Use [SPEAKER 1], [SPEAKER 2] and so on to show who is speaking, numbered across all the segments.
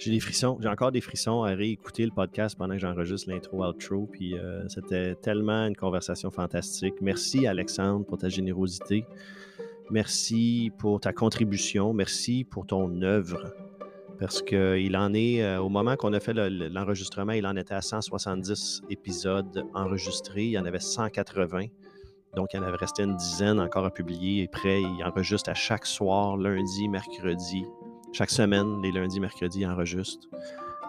[SPEAKER 1] J'ai encore des frissons à réécouter le podcast pendant que j'enregistre l'intro outro. Puis euh, c'était tellement une conversation fantastique. Merci Alexandre pour ta générosité. Merci pour ta contribution. Merci pour ton œuvre. Parce qu'il en est, euh, au moment qu'on a fait l'enregistrement, il en était à 170 épisodes enregistrés. Il y en avait 180. Donc, il en avait resté une dizaine encore à publier et prêt. Il enregistre à chaque soir, lundi, mercredi, chaque semaine, les lundis, mercredis, enregistre.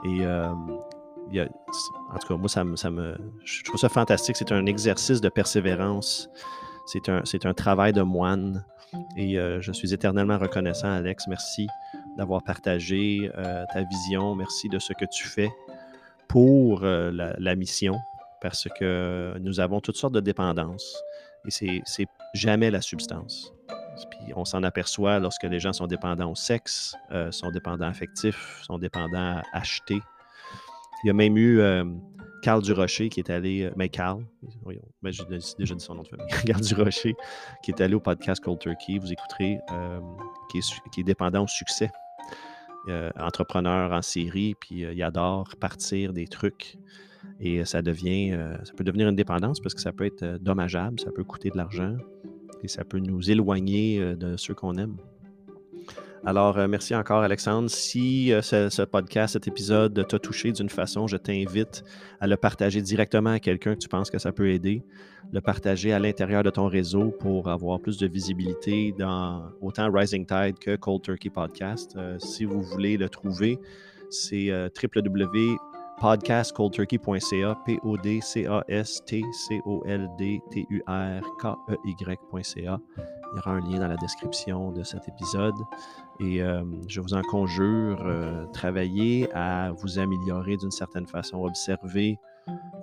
[SPEAKER 1] Et euh, en tout cas, moi, ça me, je trouve ça fantastique. C'est un exercice de persévérance. C'est un, un travail de moine. Et euh, je suis éternellement reconnaissant, Alex. Merci d'avoir partagé euh, ta vision. Merci de ce que tu fais pour la, la, mission, parce que nous avons toutes sortes de dépendances. Et c'est jamais la substance. Puis on s'en aperçoit lorsque les gens sont dépendants au sexe, euh, sont dépendants affectifs, sont dépendants à acheter. Il y a même eu euh, Carl Durocher qui est allé, euh, mais Carl, ben, j'ai déjà dit son nom de famille, Carl Durocher, qui est allé au podcast Cold Turkey, vous écouterez, qui est, qui, est, dépendant au succès. entrepreneur en série, puis il adore partir des trucs. Et ça devient, ça peut devenir une dépendance parce que ça peut être dommageable, ça peut coûter de l'argent et ça peut nous éloigner euh, de ceux qu'on aime. Alors, euh, merci encore, Alexandre. Si euh, ce, podcast, cet épisode t'a touché d'une façon, je t'invite à le partager directement à quelqu'un que tu penses que ça peut aider. Le partager à l'intérieur de ton réseau pour avoir plus de visibilité dans autant Rising Tide que Cold Turkey Podcast. si vous voulez le trouver, c'est www podcastcoldturkey.ca, P-O-D-C-A-S-T-C-O-L-D-T-U-R-K-E-Y.ca. Il y aura un lien dans la description de cet épisode. Et euh, je vous en conjure, euh, travaillez à vous améliorer d'une certaine façon, observez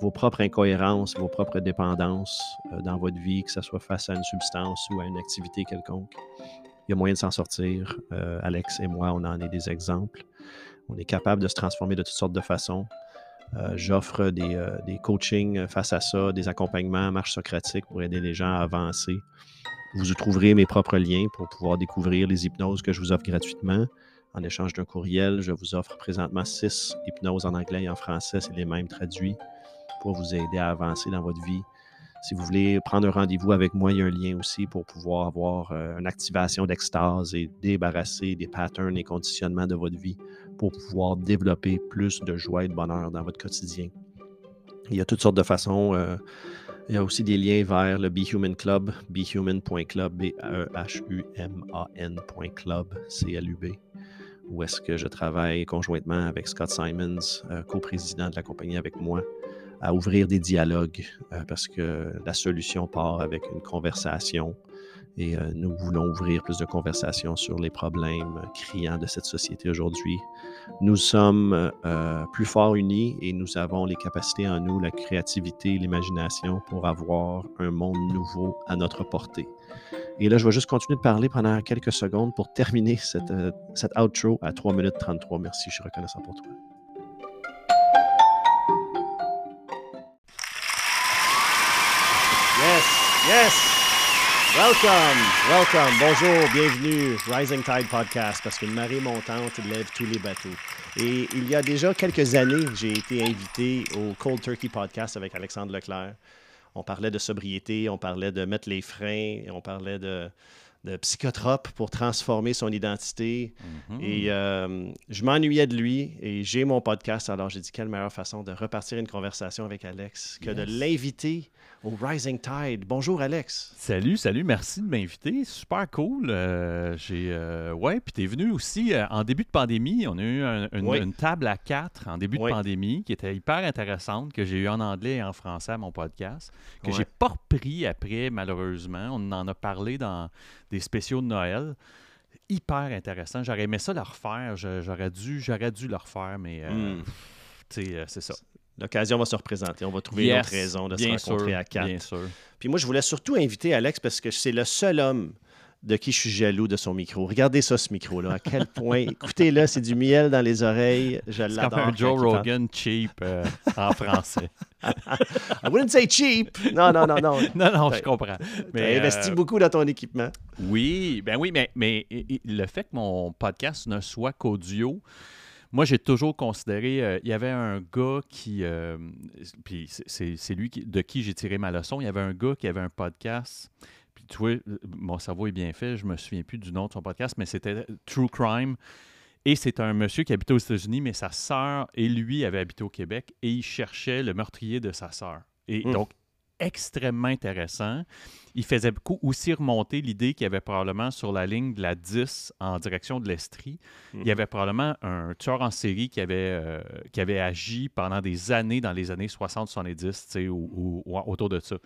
[SPEAKER 1] vos propres incohérences, vos propres dépendances euh, dans votre vie, que ce soit face à une substance ou à une activité quelconque. Il y a moyen de s'en sortir. Alex et moi, on en est des exemples. On est capable de se transformer de toutes sortes de façons. Euh, j'offre euh, des, coachings face à ça, des accompagnements, marche socratique pour aider les gens à avancer. Vous y trouverez mes propres liens pour pouvoir découvrir les hypnoses que je vous offre gratuitement. En échange d'un courriel, je vous offre présentement six hypnoses en anglais et en français, c'est les mêmes traduits, pour vous aider à avancer dans votre vie. Si vous voulez prendre un rendez-vous avec moi, il y a un lien aussi pour pouvoir avoir euh, une activation d'extase et débarrasser des patterns et conditionnements de votre vie pour pouvoir développer plus de joie et de bonheur dans votre quotidien. Il y a toutes sortes de façons. Euh, il y a aussi des liens vers le Be Human Club, behuman.club, B-E-H-U-M-A-N.club, C-L-U-B, où est-ce que je travaille conjointement avec Scott Simons, euh, co-président de la compagnie avec moi, à ouvrir des dialogues, euh, parce que la solution part avec une conversation et euh, nous voulons ouvrir plus de conversations sur les problèmes criants de cette société aujourd'hui. Nous sommes euh, plus forts unis et nous avons les capacités en nous, la créativité, l'imagination pour avoir un monde nouveau à notre portée. Et là, je vais juste continuer de parler pendant quelques secondes pour terminer cette, cette outro à 3 minutes 33. Merci, je suis reconnaissant pour toi. Yes, yes. Welcome, welcome, bonjour, bienvenue, Rising Tide Podcast, parce qu'une marée montante lève tous les bateaux. Et il y a déjà quelques années, j'ai été invité au Cold Turkey Podcast avec Alexandre Leclerc. On parlait de sobriété, on parlait de mettre les freins, on parlait de, de psychotrope pour transformer son identité. Mm-hmm. Et euh, je m'ennuyais de lui et j'ai mon podcast. Alors j'ai dit quelle meilleure façon de repartir une conversation avec Alex que de l'inviter au Rising Tide. Bonjour Alex.
[SPEAKER 2] Salut, salut, merci de m'inviter. Super cool. Euh, j'ai euh, ouais, puis tu es venu aussi euh, en début de pandémie. On a eu une, table à quatre en début de pandémie qui était hyper intéressante que j'ai eu en anglais et en français à mon podcast que j'ai pas repris après malheureusement. On en a parlé dans des spéciaux de Noël hyper intéressant. J'aurais aimé ça le refaire. J'aurais dû, j'aurais dû le refaire, mais hmm. c'est ça.
[SPEAKER 1] L'occasion va se représenter. On va trouver une autre raison de se rencontrer à quatre. Puis moi, je voulais surtout inviter Alex parce que c'est le seul homme de qui je suis jaloux de son micro. Regardez ça, ce micro-là. À quel point. Écoutez-le, c'est du miel dans les oreilles. Je l'adore.
[SPEAKER 2] Comme un Joe Rogan cheap euh, en français.
[SPEAKER 1] I wouldn't say cheap. Non, non, non, non.
[SPEAKER 2] non, non, je comprends.
[SPEAKER 1] Tu as investi euh, beaucoup dans ton équipement.
[SPEAKER 2] Oui, ben oui, mais, mais le fait que mon podcast ne soit qu'audio, moi, j'ai toujours considéré. Euh, il y avait un gars qui. Euh, puis c'est lui de qui j'ai tiré ma leçon. Il y avait un gars qui avait un podcast. Puis tu vois, mon cerveau est bien fait. Je me souviens plus du nom de son podcast, mais c'était True Crime. Et c'est un monsieur qui habitait aux États-Unis, mais sa sœur et lui avaient habité au Québec et il cherchait le meurtrier de sa sœur. Et hmm. donc, extrêmement intéressant. Il faisait beaucoup aussi remonter l'idée qu'il y avait probablement sur la ligne de la 10 en direction de l'Estrie, il y mhm. avait probablement un tueur en série qui avait, euh, qui avait agi pendant des années dans les années 60-70 ou, ou, autour de ça.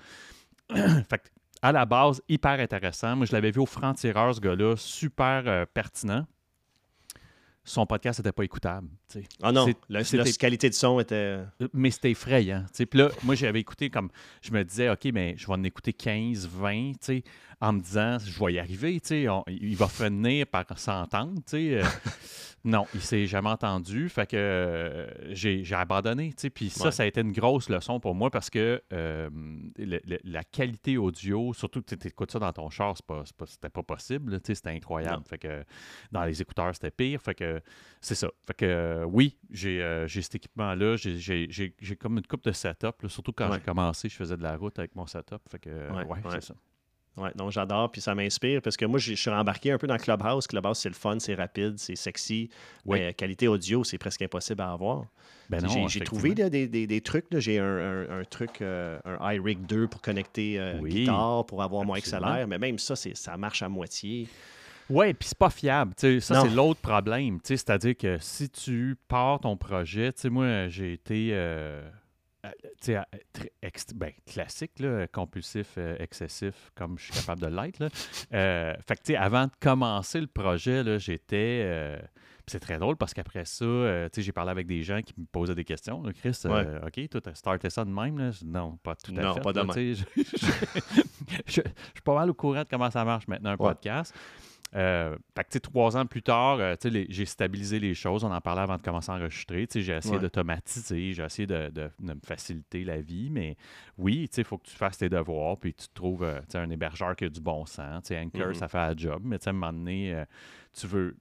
[SPEAKER 2] fait à la base, hyper intéressant. Moi, je l'avais vu au franc-tireur, ce gars-là, super euh, pertinent son podcast n'était pas écoutable.
[SPEAKER 1] Ah non, la, qualité de son était. Euh,
[SPEAKER 2] mais c'était effrayant. Puis là, moi, j'avais écouté comme. Je me disais, OK, mais je vais en écouter 15, 20, en me disant, je vais y arriver. il va finir par s'entendre. Euh. Non, il s'est jamais entendu. Fait que euh, j'ai abandonné. Puis ça, ça a été une grosse leçon pour moi parce que euh, la qualité audio, surtout que tu écoutes ça dans ton char, c'était pas, pas possible. C'était incroyable. Fait que dans les écouteurs, c'était pire. Fait que c'est ça. Fait que euh, oui, j'ai cet équipement-là. J'ai comme une coupe de setup. surtout quand j'ai commencé, je faisais de la route avec mon setup. Fait que ouais c'est ça.
[SPEAKER 1] Ouais, donc j'adore, puis ça m'inspire parce que moi, je suis embarqué un peu dans Clubhouse. Clubhouse, c'est le fun, c'est rapide, c'est sexy. Mais qualité audio, c'est presque impossible à avoir. Ben j'ai trouvé des, trucs. J'ai un, truc, euh, un iRig 2 pour connecter euh, guitare, pour avoir moins XLR, mais même ça, ça marche à moitié.
[SPEAKER 2] Oui, puis c'est pas fiable. ça, c'est l'autre problème. C'est-à-dire que si tu pars ton projet, moi, j'ai été. Euh, euh, ben, classique, là, compulsif, euh, excessif, comme je suis capable de l'être. Euh, fait que, avant de commencer le projet, j'étais. c'est très drôle parce qu'après ça, j'ai parlé avec des gens qui me posaient des questions. Chris, OK, toi, as starté ça de même? Non, pas tout à
[SPEAKER 1] non, pas de même.
[SPEAKER 2] Je suis pas mal au courant de comment ça marche maintenant, un podcast. Euh, fait que, trois ans plus tard, euh, j'ai stabilisé les choses. On en parlait avant de commencer à enregistrer. J'ai essayé d'automatiser, j'ai essayé de, de, me faciliter la vie. Mais oui, il faut que tu fasses tes devoirs, puis tu trouves euh, un hébergeur qui a du bon sens. Anchor, mm-hmm. ça fait un job. Mais à un moment donné, tu veux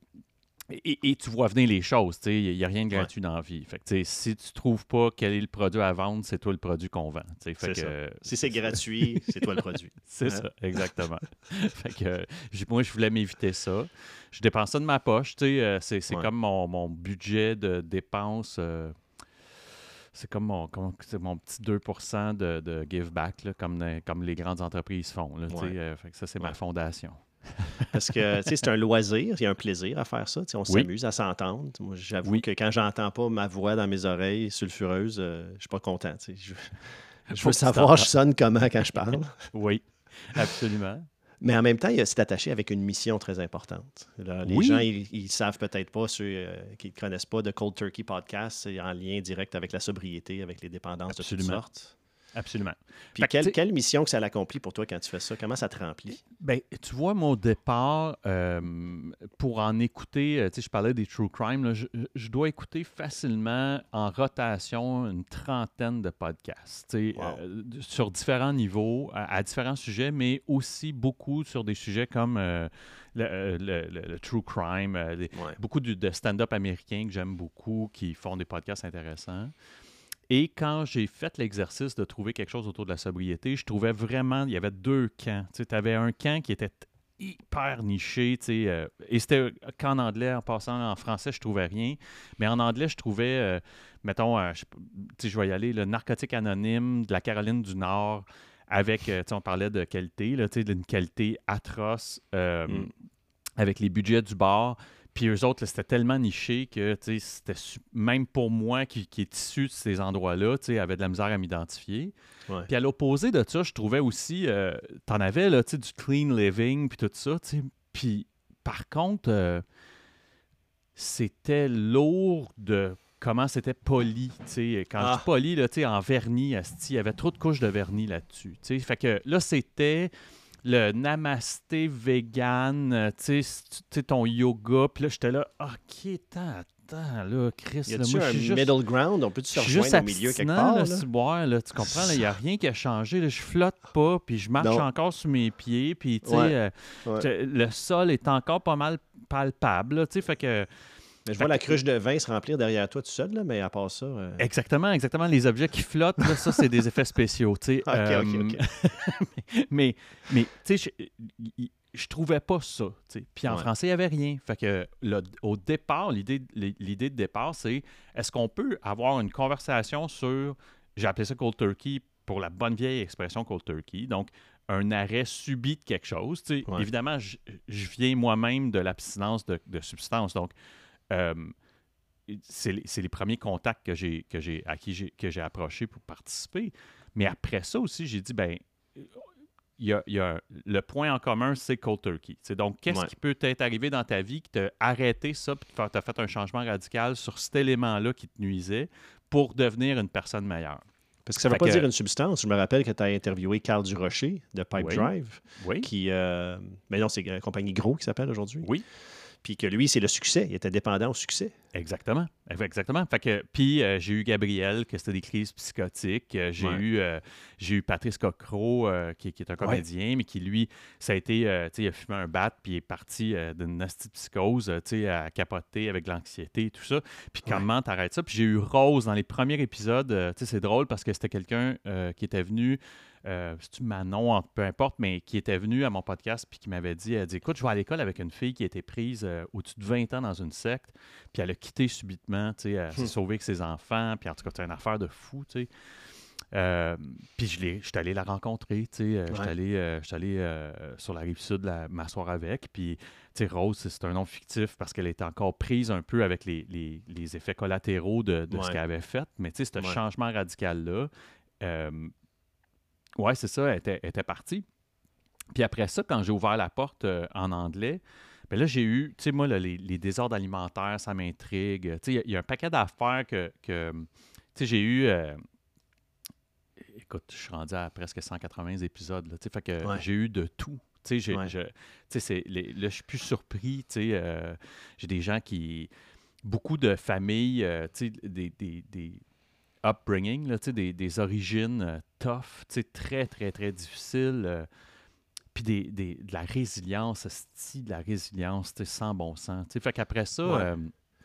[SPEAKER 2] et, tu vois venir les choses, il n'y a rien de gratuit dans la vie. Fait que, si tu trouves pas quel est le produit à vendre, c'est toi le produit qu'on vend. Fait
[SPEAKER 1] que, si c'est gratuit, c'est toi le produit.
[SPEAKER 2] c'est ça, exactement. fait que, moi, je voulais m'éviter ça. Je dépense ça de ma poche. Euh, c'est comme mon, budget de dépenses. Euh, c'est comme mon, mon petit 2 de, de give back, comme, comme les grandes entreprises font. Là, euh, fait que ça, c'est ma fondation.
[SPEAKER 1] Parce que c'est un loisir, il y a un plaisir à faire ça. On s'amuse à s'entendre. Moi, j'avoue que quand j'entends pas ma voix dans mes oreilles sulfureuse, euh, je suis pas content. Je, je veux savoir je sonne comment quand je parle.
[SPEAKER 2] oui, absolument.
[SPEAKER 1] Mais en même temps, c'est attaché avec une mission très importante. les gens, ils, ne savent peut-être pas, ceux euh, qui ne connaissent pas de Cold Turkey Podcast, c'est en lien direct avec la sobriété, avec les dépendances de toutes sortes.
[SPEAKER 2] Absolument.
[SPEAKER 1] Puis quelle, mission que ça l'accomplit pour toi quand tu fais ça? Comment ça te remplit?
[SPEAKER 2] Ben, tu vois, mon départ, euh, pour en écouter, euh, tu sais, je parlais des true crime, je, dois écouter facilement en rotation une trentaine de podcasts, tu sais, euh, sur différents niveaux, à, différents sujets, mais aussi beaucoup sur des sujets comme le, true crime, beaucoup de, de stand-up américains que j'aime beaucoup, qui font des podcasts intéressants. Et quand j'ai fait l'exercice de trouver quelque chose autour de la sobriété, je trouvais vraiment, il y avait deux camps. Tu avais un camp qui était hyper niché, euh, et c'était qu'en anglais, en passant en français, je trouvais rien, mais en anglais, je trouvais, euh, mettons, euh, je, je vais y aller, le narcotique anonyme de la Caroline du Nord, avec, on parlait de qualité, d'une qualité atroce, mm. avec les budgets du bar. Puis eux autres, c'était tellement niché que c'était même pour moi qui, qui est issu de ces endroits-là, avait de la misère à m'identifier. Puis à l'opposé de ça, je trouvais aussi, euh, t'en avais là, du clean living, puis tout ça. Puis par contre, euh, c'était lourd de comment c'était poli. Quand je dis ah. poli, là, en vernis, il y avait trop de couches de vernis là-dessus. Fait que là, c'était le namasté vegan, euh, tu sais, ton yoga. Puis là, j'étais là, OK, attends, attends, là, Chris.
[SPEAKER 1] Y a-tu un middle ground? On peut-tu se rejoindre au milieu quelque part?
[SPEAKER 2] Là, là, tu comprends, il n'y a rien qui a changé. Là, je flotte pas, puis je marche encore sur mes pieds. Puis, tu sais, euh, le sol est encore pas mal palpable. Tu sais, fait que
[SPEAKER 1] je vois la cruche de vin se remplir derrière toi tout seul, là, mais à part ça. Euh,
[SPEAKER 2] exactement, exactement. Les objets qui flottent, ça, c'est des effets spéciaux. OK,
[SPEAKER 1] OK,
[SPEAKER 2] mais, mais tu sais, je, trouvais pas ça. Puis en français, il n'y avait rien. Fait que au départ, l'idée de départ, c'est est-ce qu'on peut avoir une conversation sur, j'ai appelé ça cold turkey pour la bonne vieille expression cold turkey. Donc, un arrêt subit de quelque chose. Évidemment, je, viens moi-même de l'abstinence de, substances. Donc, euh, c'est les, premiers contacts que j'ai, que j'ai, à qui j'ai, que j'ai approché pour participer. Mais après ça aussi, j'ai dit, ben il y a, le point en commun, c'est cold turkey. donc, qu'est-ce qui peut t'être arrivé dans ta vie qui t'a arrêté ça, puis t'a fait un changement radical sur cet élément-là qui te nuisait pour devenir une personne meilleure?
[SPEAKER 1] Parce que ça ne veut pas dire une substance. Je me rappelle que tu as interviewé Carl Durocher de Pipe Drive.
[SPEAKER 2] Oui.
[SPEAKER 1] Qui, euh, mais non, c'est une compagnie Gros qui s'appelle aujourd'hui.
[SPEAKER 2] Oui
[SPEAKER 1] puis que lui, c'est le succès. Il était dépendant au succès.
[SPEAKER 2] Exactement. Exactement. Fait que, puis euh, j'ai eu Gabriel, que c'était des crises psychotiques. Euh, j'ai eu, euh, j'ai eu Patrice Cocro, qui, est un comédien, mais qui, lui, ça a été, tu sais, il a fumé un bat, puis il est parti d'une psychose, tu sais, à capoter avec l'anxiété et tout ça. Puis comment t'arrêtes ça? Puis j'ai eu Rose dans les premiers épisodes. tu sais, c'est drôle parce que c'était quelqu'un qui était venu euh, c'est-tu Manon, peu importe, mais qui était venue à mon podcast puis qui m'avait dit, elle dit, écoute, je vais à l'école avec une fille qui était prise euh, au-dessus de 20 ans dans une secte, puis elle a quitté subitement, tu sais, s'est hmm. sauvée avec ses enfants, puis en tout cas, c'est une affaire de fou, tu sais. Euh, puis je suis allé la rencontrer, tu sais, je suis allé, allé sur la rive sud m'asseoir avec, puis tu sais, Rose, c'est un nom fictif parce qu'elle était encore prise un peu avec les, les, effets collatéraux de, de ce qu'elle avait fait, mais tu sais, ce changement radical-là, oui, c'est ça, elle était, était, partie. Puis après ça, quand j'ai ouvert la porte euh, en anglais, bien là, j'ai eu, tu sais, moi, les, désordres alimentaires, ça m'intrigue. Tu sais, il y, a un paquet d'affaires que, tu sais, j'ai eu. Euh, écoute, je suis rendu à presque 180 épisodes, là, tu sais, fait que j'ai eu de tout. Tu sais, je, là, je suis plus surpris, tu sais, euh, j'ai des gens qui... Beaucoup de familles, tu sais, des, des upbringing, là, des, des origines euh, tough, très, très, très difficiles. Euh, puis des, des, de la résilience, de la résilience sans bon sens. Fait qu'après ça. Euh,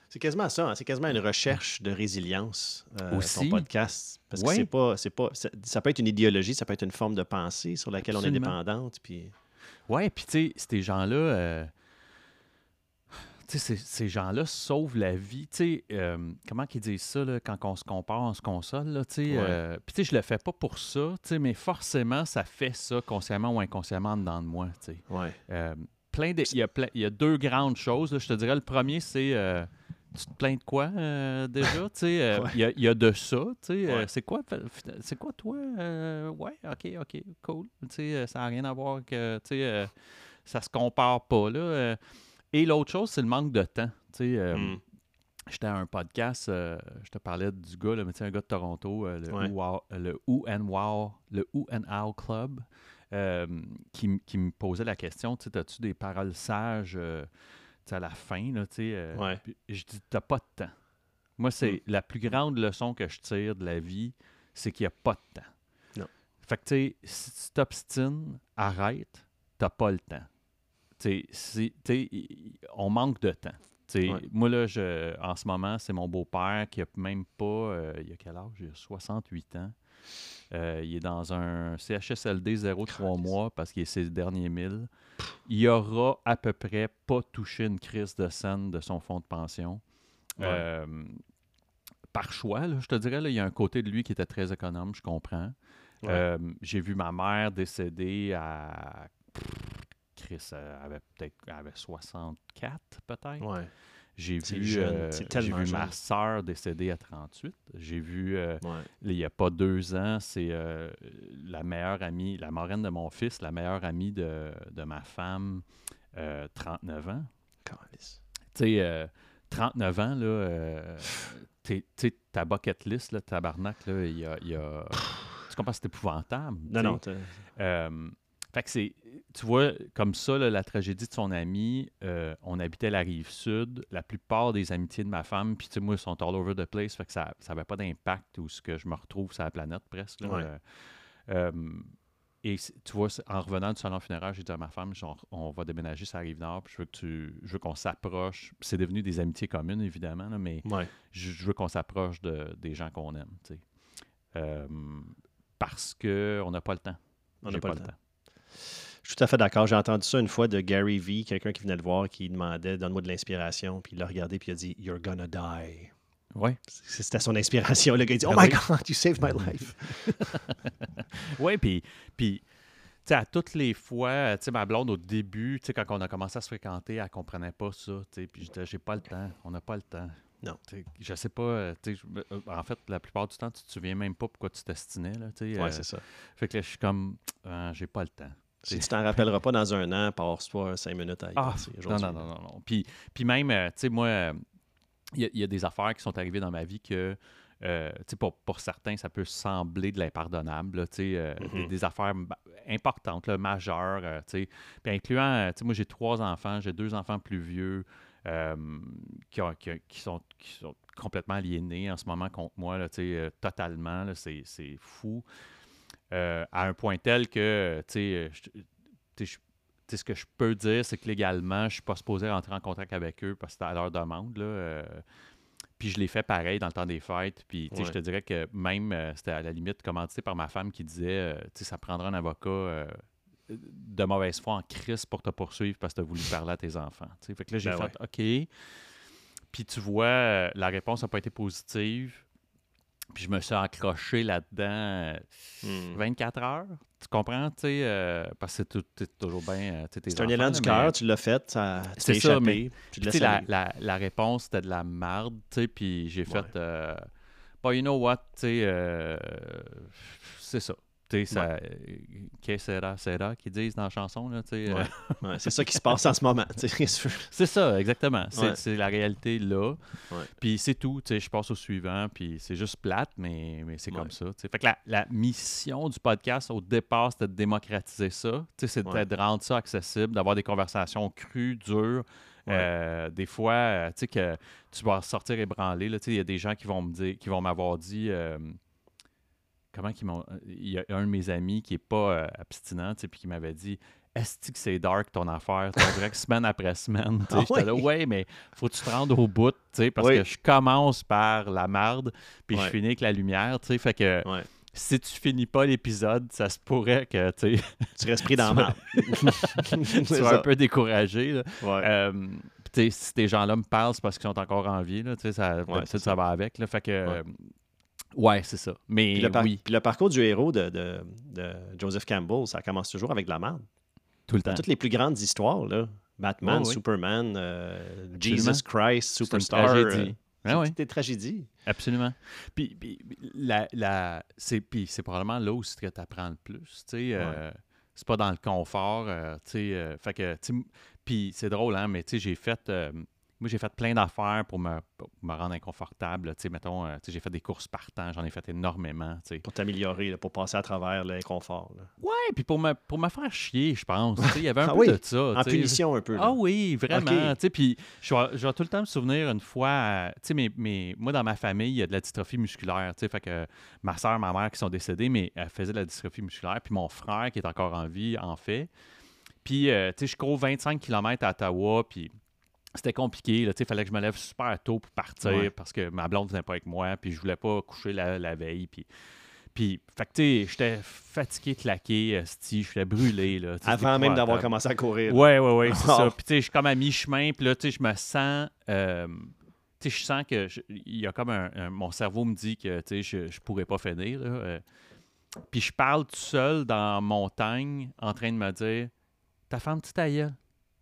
[SPEAKER 1] c'est quasiment ça, hein, c'est quasiment une recherche de résilience, aussi, ton podcast. Parce que c'est pas, c'est pas, ça, peut être une idéologie, ça peut être une forme de pensée sur laquelle on est dépendante. Puis...
[SPEAKER 2] Ouais, puis tu sais, ces gens-là, ces, ces gens-là sauvent la vie. Euh, comment qu'ils disent ça là, quand on se compare, on se console? Là, euh, Puis je le fais pas pour ça, mais forcément, ça fait ça consciemment ou inconsciemment dedans de moi.
[SPEAKER 1] Ouais.
[SPEAKER 2] Euh, plein il, y a il y a deux grandes choses. Je te dirais, le premier, c'est tu te plains de quoi déjà? Il y, y, a de ça. C'est quoi, c'est quoi toi? ouais, ok, ok, cool. ça n'a rien à voir que ça se compare pas. Là. Et l'autre chose, c'est le manque de temps. Euh, hmm. J'étais à un podcast, euh, je te parlais du gars, un gars de Toronto, euh, le, Who and Wow, le Who and How Club, qui, me posait la question, tu as-tu des paroles sages à la fin? Là, Je dis, t'as pas de temps. Moi, c'est hmm. la plus grande leçon que je tire de la vie, c'est qu'il n'y a pas de temps.
[SPEAKER 1] Non.
[SPEAKER 2] Fait que, tu sais, si tu t'obstines, arrête, t'as pas le temps on manque de temps. Moi, là, je, en ce moment, c'est mon beau-père qui a même pas. Euh, il a quel âge? Il a 68 ans. Euh, il est dans un CHSLD 0,3 mois parce qu'il est ses derniers milles. Il aura à peu près pas touché une crise de scène de son fonds de pension. Euh, par choix, je te dirais, là, il y a un côté de lui qui était très économe, je comprends. J'ai vu ma mère décéder à Chris euh, avait peut-être avait 64, peut-être.
[SPEAKER 1] Ouais.
[SPEAKER 2] J'ai vu, euh, vu ma soeur décéder à 38. J'ai vu, euh, il n'y a pas deux ans, c'est la meilleure amie, la marraine de mon fils, la meilleure amie de, de ma femme, 39 ans. Tu sais, 39 ans, là, ta bucket list, là, tabarnak, là, il y a, y a... Tu comprends, c'est épouvantable.
[SPEAKER 1] Non, non.
[SPEAKER 2] Fait que c'est, tu vois, comme ça, la tragédie de son ami, euh, on habitait la rive sud. La plupart des amitiés de ma femme, puis tu sais, moi, sont all over the place. Fait que ça n'avait pas d'impact ou ce que je me retrouve sur la planète presque. Euh, euh, et tu vois, en revenant du salon funéraire, j'ai dit à ma femme, genre, on va déménager sur la rive nord, puis je veux que tu, je veux qu'on s'approche. C'est devenu des amitiés communes, évidemment, mais je, veux qu'on s'approche de, des gens qu'on aime, tu sais. Euh, parce qu'on n'a pas le temps.
[SPEAKER 1] On n'a pas, le temps. Je suis tout à fait d'accord. J'ai entendu ça une fois de Gary Vee, quelqu'un qui venait le voir, qui demandait Donne-moi de l'inspiration. Puis il l'a regardé, puis il a dit You're gonna die.
[SPEAKER 2] Oui.
[SPEAKER 1] C'était son inspiration. Le gars il dit Oh ah my God, you saved my life.
[SPEAKER 2] oui, puis, puis tu sais, à toutes les fois, tu sais, ma blonde au début, tu sais, quand on a commencé à se fréquenter, elle comprenait pas ça, tu sais, puis je disais, j'ai pas le temps, on n'a pas le temps.
[SPEAKER 1] Non.
[SPEAKER 2] je sais pas, euh, euh, en fait, la plupart du temps, tu te souviens même pas pourquoi tu t'estinais.
[SPEAKER 1] Oui, euh, c'est ça.
[SPEAKER 2] Fait que là, je suis comme, j'ai pas le temps.
[SPEAKER 1] Si tu t'en rappelleras pas dans un an, passe-toi cinq minutes à y
[SPEAKER 2] ah, non, non, non, non, non. Puis, puis même, tu sais, moi, il y, a des affaires qui sont arrivées dans ma vie que, euh, pour, pour, certains, ça peut sembler de l'impardonnable, euh, mm-hmm. des, affaires importantes, là, majeures, euh, puis incluant, moi j'ai trois enfants, j'ai deux enfants plus vieux qui, qui, sont, qui sont complètement aliénés en ce moment contre moi, là, totalement, c'est fou, à un point tel que, tu sais, ce que je peux dire, c'est que légalement, je ne suis pas supposé rentrer en contact avec eux parce que c'est à leur demande. Là, euh, puis je l'ai fait pareil dans le temps des fêtes. Puis je te dirais que même, euh, c'était à la limite commandité par ma femme qui disait euh, sais ça prendra un avocat de mauvaise foi en crise pour te poursuivre parce que tu as voulu parler à tes enfants. Fait que là, j'ai ben fait OK. Puis tu vois, la réponse n'a pas été positive. Puis je me suis accroché là-dedans 24 hmm. heures. Tu comprends, tu sais, euh, parce que c'est toujours bien.
[SPEAKER 1] Euh, c'est un élan du cœur, tu l'as fait, ça
[SPEAKER 2] c'est ça, mais tu la, la, la, réponse, c'était de la sais, puis j'ai fait, euh, bon, you know what, tu sais, c'est ça. Tu sais, ça. Que sera, sera, qu'ils disent dans la chanson, là, tu sais.
[SPEAKER 1] Ouais. c'est ça qui se passe en ce moment,
[SPEAKER 2] C'est ça, exactement. C'est la réalité là. Puis c'est tout, tu sais, je passe au suivant, puis c'est juste plate, mais, mais c'est comme ça. Fait que la, la, mission du podcast, au départ, c'était de démocratiser ça. C'était de rendre ça accessible, d'avoir des conversations crues, dures. Euh, des fois, euh, tu sais, que tu vas sortir ébranlé. Il y a des gens qui vont me dire, qui vont m'avoir dit. Euh, comment qu'ils m'ont. Il y a un de mes amis qui n'est pas euh, abstinent, puis qui m'avait dit Est-ce que c'est dark ton affaire Tu dirais que semaine après semaine. Ah, J'étais là, ouais, mais faut que tu te rendre au bout, parce que je commence par la marde, puis je finis avec la lumière. Fait que. Si tu finis pas l'épisode, ça se pourrait que tu
[SPEAKER 1] restes pris dans la
[SPEAKER 2] tu sois un peu découragé. Euh, si ces gens-là me parlent, c'est parce qu'ils sont encore en vie. Là, ça, ça, ça, va avec. Là, fait que, Ouais, c'est ça. Mais
[SPEAKER 1] le,
[SPEAKER 2] oui.
[SPEAKER 1] le parcours du héros de, de, Joseph Campbell, ça commence toujours avec de la merde.
[SPEAKER 2] Tout le temps.
[SPEAKER 1] toutes les plus grandes histoires, là. Batman, Superman, euh, Jesus Christ, Superstar.
[SPEAKER 2] Euh,
[SPEAKER 1] c'est des tragédies.
[SPEAKER 2] Absolument. Puis, la, la, c'est, probablement là où tu apprends le plus. Tu euh, c'est pas dans le confort. tu sais, fait que, puis c'est drôle, hein, mais j'ai fait moi, j'ai fait plein d'affaires pour me, me, rendre inconfortable. Tu sais, mettons, euh, j'ai fait des courses partant, j'en ai fait énormément.
[SPEAKER 1] Pour t'améliorer, pour passer à travers l'inconfort.
[SPEAKER 2] Ouais, puis pour me, pour me faire chier, je pense. Il y avait un ah peu de ça.
[SPEAKER 1] En punition un peu.
[SPEAKER 2] Ah oui, vraiment. Puis je vais tout le temps me souvenir une fois, tu sais, mais, moi, dans ma famille, il y a de la dystrophie musculaire. Tu sais, fait que ma soeur, ma mère qui sont décédées, mais elle faisait de la dystrophie musculaire. Puis mon frère, qui est encore en vie, en fait. Puis, euh, tu sais, je cours 25 km à Ottawa, puis c'était compliqué. Il fallait que je me lève super tôt pour partir parce que ma blonde ne venait pas avec moi, puis je voulais pas coucher la, veille. Puis, puis fait que, j'étais fatigué, claqué, je j'étais brûlé. Là,
[SPEAKER 1] Avant même d'avoir commencé à courir.
[SPEAKER 2] Oui, oui, oui, c'est ça. Puis, tu sais, je suis comme à mi-chemin, puis là, tu sais, je me sens. Euh, tu sais, je sens que il y a comme un, Mon cerveau me dit que, tu sais, je, je pourrais pas finir. Euh. puis je parle tout seul dans montagne en train de me dire Ta femme, tu tailles.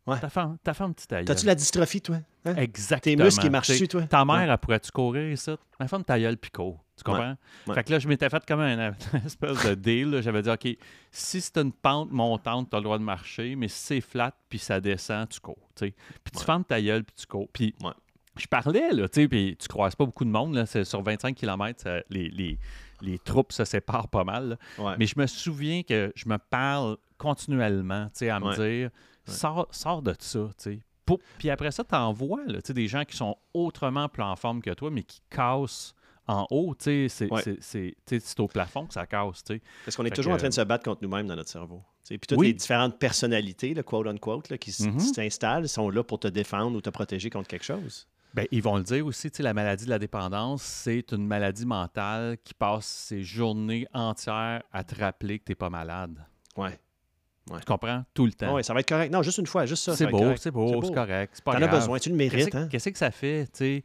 [SPEAKER 1] Ouais.
[SPEAKER 2] Ta femme, ta femme tu
[SPEAKER 1] T'as-tu la dystrophie, toi?
[SPEAKER 2] Hein? Exactement.
[SPEAKER 1] Tes muscles qui marchent dessus, toi?
[SPEAKER 2] Ta mère, elle pourrait-tu courir ici? Ma femme, ta gueule, puis court. Tu comprends? Fait que là, je m'étais fait comme un, espèce de deal. J'avais dit, OK, si c'est une pente montante, tu as le droit de marcher, mais si c'est flat, puis ça descend, tu cours. Puis tu fermes ta gueule, puis tu cours. Puis je parlais, là, tu sais, puis tu croises pas beaucoup de monde. Là, sur 25 km, les, les, les, troupes se séparent pas mal. Mais je me souviens que je me parle continuellement, tu sais, à me dire Sors, de ça, tu sais. Puis après ça, tu envoies des gens qui sont autrement plus en forme que toi, mais qui cassent en haut, c'est au plafond que ça casse.
[SPEAKER 1] Parce qu'on est toujours en train de se battre contre nous-mêmes dans notre cerveau. Puis toutes les différentes personnalités, quote-unquote, qui mm-hmm. s'installent, sont là pour te défendre ou te protéger contre quelque chose.
[SPEAKER 2] Ben, ils vont le dire aussi, la maladie de la dépendance, c'est une maladie mentale qui passe ses journées entières à te rappeler que tu n'es pas malade.
[SPEAKER 1] Ouais.
[SPEAKER 2] Tu comprends? Tout le temps.
[SPEAKER 1] oui, ça va être correct. Non, juste une fois, juste ça.
[SPEAKER 2] C'est beau, c'est beau, c'est correct.
[SPEAKER 1] Tu en as besoin, tu le mérites. Hein?
[SPEAKER 2] Qu'est-ce que ça fait? C'est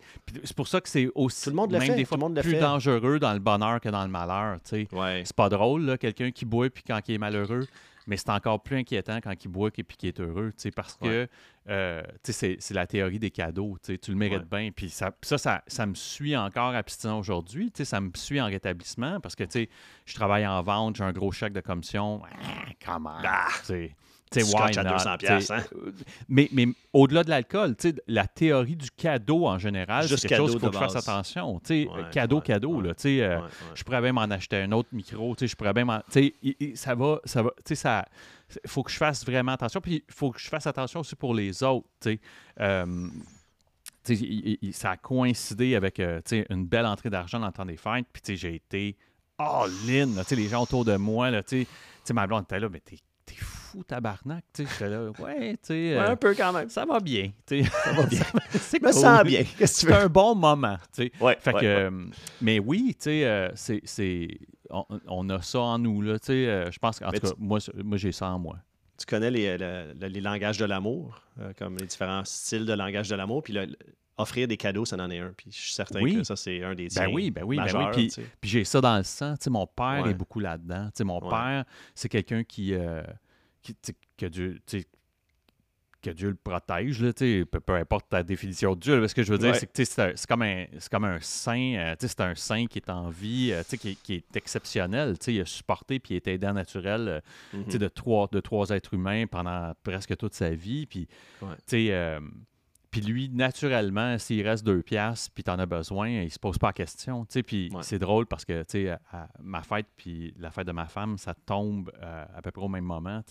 [SPEAKER 2] pour ça que c'est aussi
[SPEAKER 1] Tout le monde le même
[SPEAKER 2] des fois plus dangereux dans le bonheur que dans le malheur.
[SPEAKER 1] Ouais.
[SPEAKER 2] C'est pas drôle, quelqu'un qui boit puis quand il est malheureux. Mais c'est encore plus inquiétant quand il boit et qu'il est heureux, parce que euh, c'est la théorie des cadeaux. Tu le mérites bien. Puis ça, ça, ça, me suit encore abstinent aujourd'hui. Ça me suit en rétablissement parce que je travaille en vente, j'ai un gros chèque de commission. Ah, comment? Ah!
[SPEAKER 1] Tu why à 200 pièces, hein?
[SPEAKER 2] Euh, mais, mais au-delà de l'alcool, la théorie du cadeau en général, c'est quelque chose qu'il faut que je fasse attention. cadeau, cadeau. Là, euh, Je pourrais bien m'en acheter un autre micro. Je pourrais bien m'en... Ça va... Ça va ça, il faut que je fasse vraiment attention. Puis il faut que je fasse attention aussi pour les autres. Euh, ça a coïncidé avec une belle entrée d'argent dans le temps des fêtes. Puis j'ai été all-in. Les gens autour de moi, là, ma blonde était là, mais t'es fou, tabarnak. Tu sais, là, ouais, tu sais.
[SPEAKER 1] un peu quand même.
[SPEAKER 2] Ça va bien.
[SPEAKER 1] Ça va bien. c'est me sens bien. Qu'est-ce que tu
[SPEAKER 2] veux? C'est un bon moment. Tu
[SPEAKER 1] sais. Ouais,
[SPEAKER 2] fait que, euh, mais oui, tu sais, euh, c'est. On, on, a ça en nous, là. Tu sais, euh, je pense qu'en tout cas, moi, moi j'ai ça en moi.
[SPEAKER 1] Tu connais les, les, langages de l'amour, comme les différents styles de langage de l'amour, puis offrir des cadeaux, ça en est un. Puis je suis certain que ça, c'est un des
[SPEAKER 2] ben oui, ben oui, ben oui. Puis, puis j'ai ça dans le sang. Tu sais, mon père est beaucoup là-dedans. Tu sais, mon père, c'est quelqu'un qui, que Dieu, que Dieu le protège, là, peu, peu importe ta définition de Dieu. ce que je veux dire, c'est que c'est comme, un, comme un saint, euh, c'est un saint qui est en vie, euh, qui, qui, est exceptionnel. Il a supporté puis il est aidant naturel euh, mm-hmm. de, trois, de trois êtres humains pendant presque toute sa vie. Puis, puis lui, naturellement, s'il reste deux piastres puis en as besoin, il se pose pas la question. Puis c'est drôle parce que ma fête puis la fête de ma femme, ça tombe à peu près au même moment.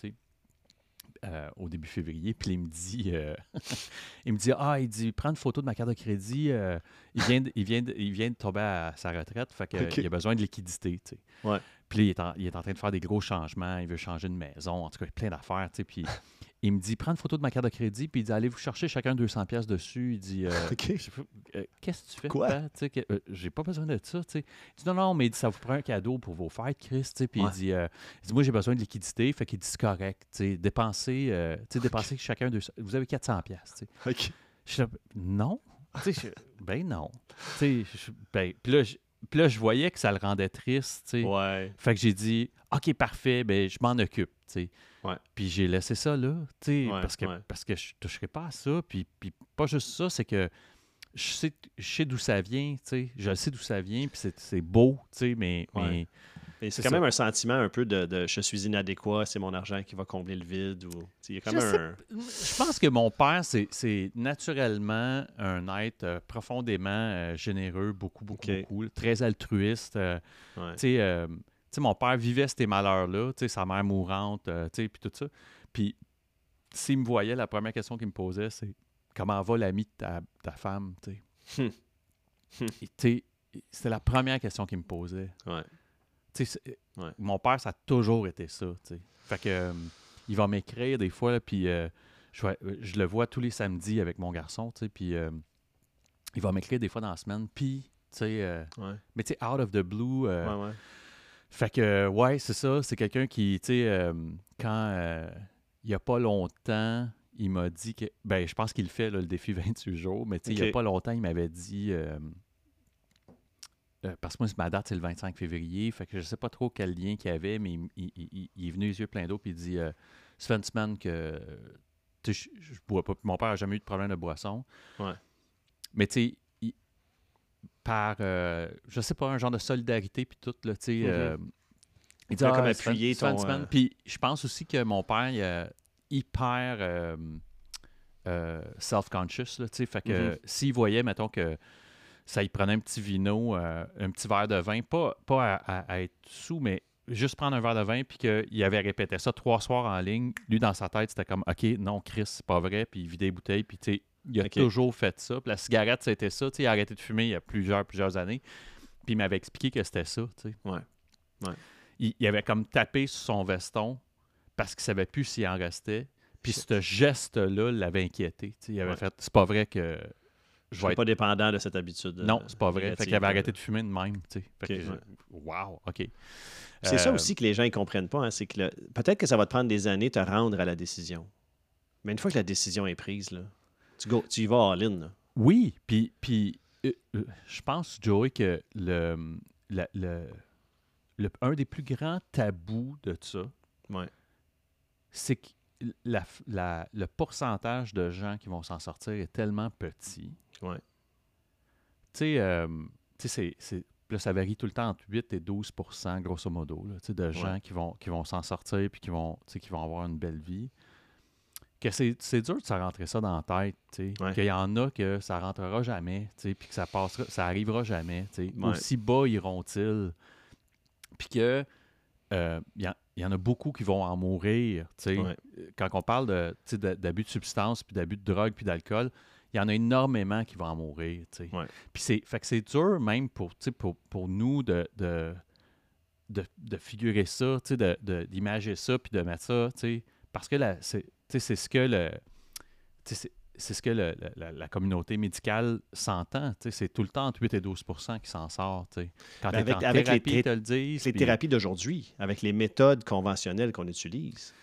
[SPEAKER 2] Euh, au début février, puis il me dit, euh, il me dit, ah, il dit, prends une photo de ma carte de crédit, euh, il, vient de, il, vient il vient de tomber à sa retraite, fait qu'il a besoin de liquidité, tu
[SPEAKER 1] sais.
[SPEAKER 2] Puis il est, en, il est en train de faire des gros changements, il veut changer de maison, en tout cas, il a plein d'affaires, tu sais, puis il me dit prends une photo de ma carte de crédit, puis il dit allez vous chercher chacun 200 pièces dessus. Il dit euh, euh, qu'est-ce que tu fais
[SPEAKER 1] Quoi?
[SPEAKER 2] euh, J'ai pas besoin de ça. Il dit non, non, mais il dit, ça vous prend un cadeau pour vos fêtes, Chris. Puis il, dit, moi j'ai besoin de liquidité, fait qu'il dit c'est correct. Dépensez, dépensez chacun 200. Vous avez 400 pièces.
[SPEAKER 1] OK.
[SPEAKER 2] Je non. ben non. Ben, puis là, puis là, je voyais que ça le rendait triste.
[SPEAKER 1] Ouais.
[SPEAKER 2] Fait que j'ai dit, OK, parfait, ben, je m'en occupe.
[SPEAKER 1] Ouais.
[SPEAKER 2] Puis j'ai laissé ça là, parce, que, parce que je ne toucherai pas à ça. Puis, puis pas juste ça, c'est que je sais, je sais d'où ça vient, je sais d'où ça vient, puis c'est beau, mais, mais
[SPEAKER 1] c'est quand même un sentiment un peu de, je suis inadéquat, c'est mon argent qui va combler le vide. Ou, il y a quand même un...
[SPEAKER 2] je pense que mon père, c'est naturellement un être euh, profondément euh, généreux, beaucoup, beaucoup, beaucoup, très altruiste. Euh, mon père vivait ces malheurs-là, sa mère mourante, puis tout ça. Puis s'il me voyait, la première question qu'il me posait, c'est comment va l'ami de ta, ta femme, tu sais. C'était la première question qu'il me posait.
[SPEAKER 1] Ouais.
[SPEAKER 2] Mon père, ça a toujours été ça. Fait que euh, il va m'écrire des fois, puis euh, je, je, le vois tous les samedis avec mon garçon, puis euh, il va m'écrire des fois dans la semaine, puis, tu sais, mais tu sais, out of the blue. fait que, ouais, c'est ça, c'est quelqu'un qui, tu sais, quand il n'y a pas longtemps, il m'a dit que, ben, je pense qu'il fait le défi 28 jours, mais tu sais, il n'y a pas longtemps, il m'avait dit euh, parce que moi, ma date, c'est le 25 février. Fait que je ne sais pas trop quel lien qu'il y avait, mais il, est venu les yeux pleins d'eau et il dit euh, Ça fait une semaine que je, je bois pas. Mon père n'a jamais eu de problème de boisson. Mais tu sais, par, euh, je sais pas, un genre de solidarité puis tout, là, tu sais. Mm-hmm.
[SPEAKER 1] il dit ah, comme appuyer ton...
[SPEAKER 2] Semaine. Puis je pense aussi que mon père, il est hyper self-conscious, tu sais. Fait que mm-hmm. s'il voyait, mettons que ça y prenait un petit vino, euh, un petit verre de vin, pas, pas à, être sous, mais juste prendre un verre de vin, puis qu'il avait répété ça trois soirs en ligne. Lui, dans sa tête, c'était comme, OK, non, Chris, c'est pas vrai, puis il vidait les bouteilles, puis tu sais, il a toujours fait ça. Puis la cigarette, c'était ça. Tu sais, il a arrêté de fumer il y a plusieurs, plusieurs années. Puis il m'avait expliqué que c'était ça, tu sais.
[SPEAKER 1] Ouais. ouais.
[SPEAKER 2] Il, il, avait comme tapé sur son veston parce qu'il savait plus s'il en restait. Puis ce geste-là l'avait inquiété. Il avait fait C'est pas vrai que.
[SPEAKER 1] Je ne suis pas dépendant de cette habitude.
[SPEAKER 2] Non, c'est pas vrai. Fait qu'il avait arrêté de fumer de même. Fait Wow, OK.
[SPEAKER 1] C'est ça euh, aussi que les gens ne comprennent pas. Hein, c'est que peut-être que ça va te prendre des années de te rendre à la décision. Mais une fois que la décision est prise, là, tu, tu y vas all in.
[SPEAKER 2] Oui, puis, puis euh, euh, je pense, Joey, que le, le, un des plus grands tabous de ça, c'est que le pourcentage de gens qui vont s'en sortir est tellement petit.
[SPEAKER 1] Ouais.
[SPEAKER 2] Tu sais, c'est Là, ça varie tout le temps entre 8 et 12% grosso modo, là, de gens qui vont, qui vont s'en sortir puis qui vont, qui vont avoir une belle vie. Que c'est, dur de se rentrer ça dans la tête. Qu'il y en a que ça rentrera jamais, puis que ça passera, ça arrivera jamais. Aussi bas iront-ils. Puis que euh, il y, en a beaucoup qui vont en mourir. Quand on parle de, d'abus de substances, puis d'abus de drogue, puis d'alcool, il y en a énormément qui vont en mourir. Puis c'est, fait que c'est dur même pour, pour, pour nous de, de, de, figurer ça, de, d'imager ça, puis de mettre ça, parce que c'est, c'est ce que le. C'est, ce que la, communauté médicale s'entend. C'est tout le temps entre 8 et 12% qui s'en sort. Quand ben, avec, en avec thérapie, les, te le disent,
[SPEAKER 1] les thérapies d'aujourd'hui, avec les méthodes conventionnelles qu'on utilise.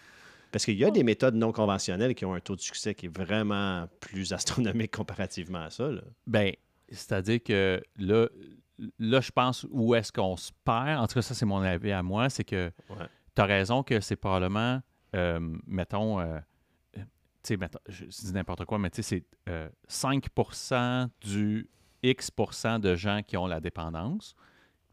[SPEAKER 1] Parce qu'il y a des méthodes non conventionnelles qui ont un taux de succès qui est vraiment plus astronomique comparativement à ça.
[SPEAKER 2] Bien, c'est-à-dire que là, là je pense où est-ce qu'on se perd. En tout cas, ça, c'est mon avis à moi. C'est que tu as raison que c'est probablement, euh, mettons, euh, sais, je dis n'importe quoi, mais tu sais, c'est 5% euh, du X de gens qui ont la dépendance.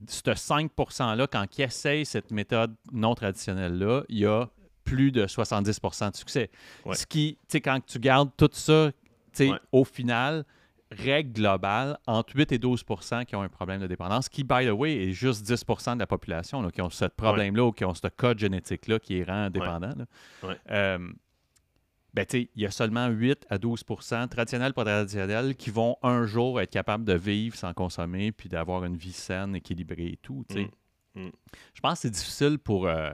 [SPEAKER 2] Ce 5 %-là, quand ils essayent cette méthode non traditionnelle-là, il y a plus de 70% de succès. Ce qui, tu sais, quand tu gardes tout ça, tu sais, au final, règle globale, entre 8 et 12% qui ont un problème de dépendance, qui, by the way, est juste 10% de la population qui ont ce problème-là ou qui ont ce code génétique-là qui est rend dépendant. Euh, ben, il y a seulement 8 à 12% traditionnels pas traditionnels, qui vont un jour être capables de vivre sans consommer puis d'avoir une vie saine, équilibrée et tout. Mm. Mm. Je pense que c'est difficile pour. Euh,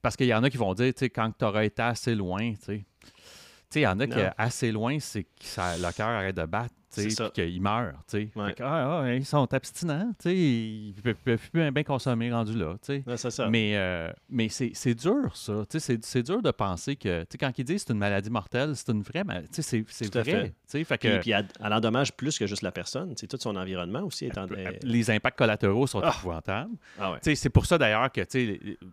[SPEAKER 2] parce qu'il y en a qui vont dire, quand tu auras été assez loin, il y en a qui, assez loin, c'est que le cœur arrête de battre puis qu'ils meurent. Ouais. Ah, ah, ils sont abstinents, ils ne peuvent plus bien consommer rendu là.
[SPEAKER 1] ça.
[SPEAKER 2] Mais, euh, mais c'est dur, ça. C'est dur de penser que quand ils disent que c'est une maladie mortelle, c'est une vraie maladie. C'est vrai. Fait. Fait que,
[SPEAKER 1] puis, elle, endommage plus que juste la personne. Tout son environnement aussi. Étant...
[SPEAKER 2] Les impacts collatéraux sont ah! épouvantables. Ah c'est pour ça d'ailleurs que,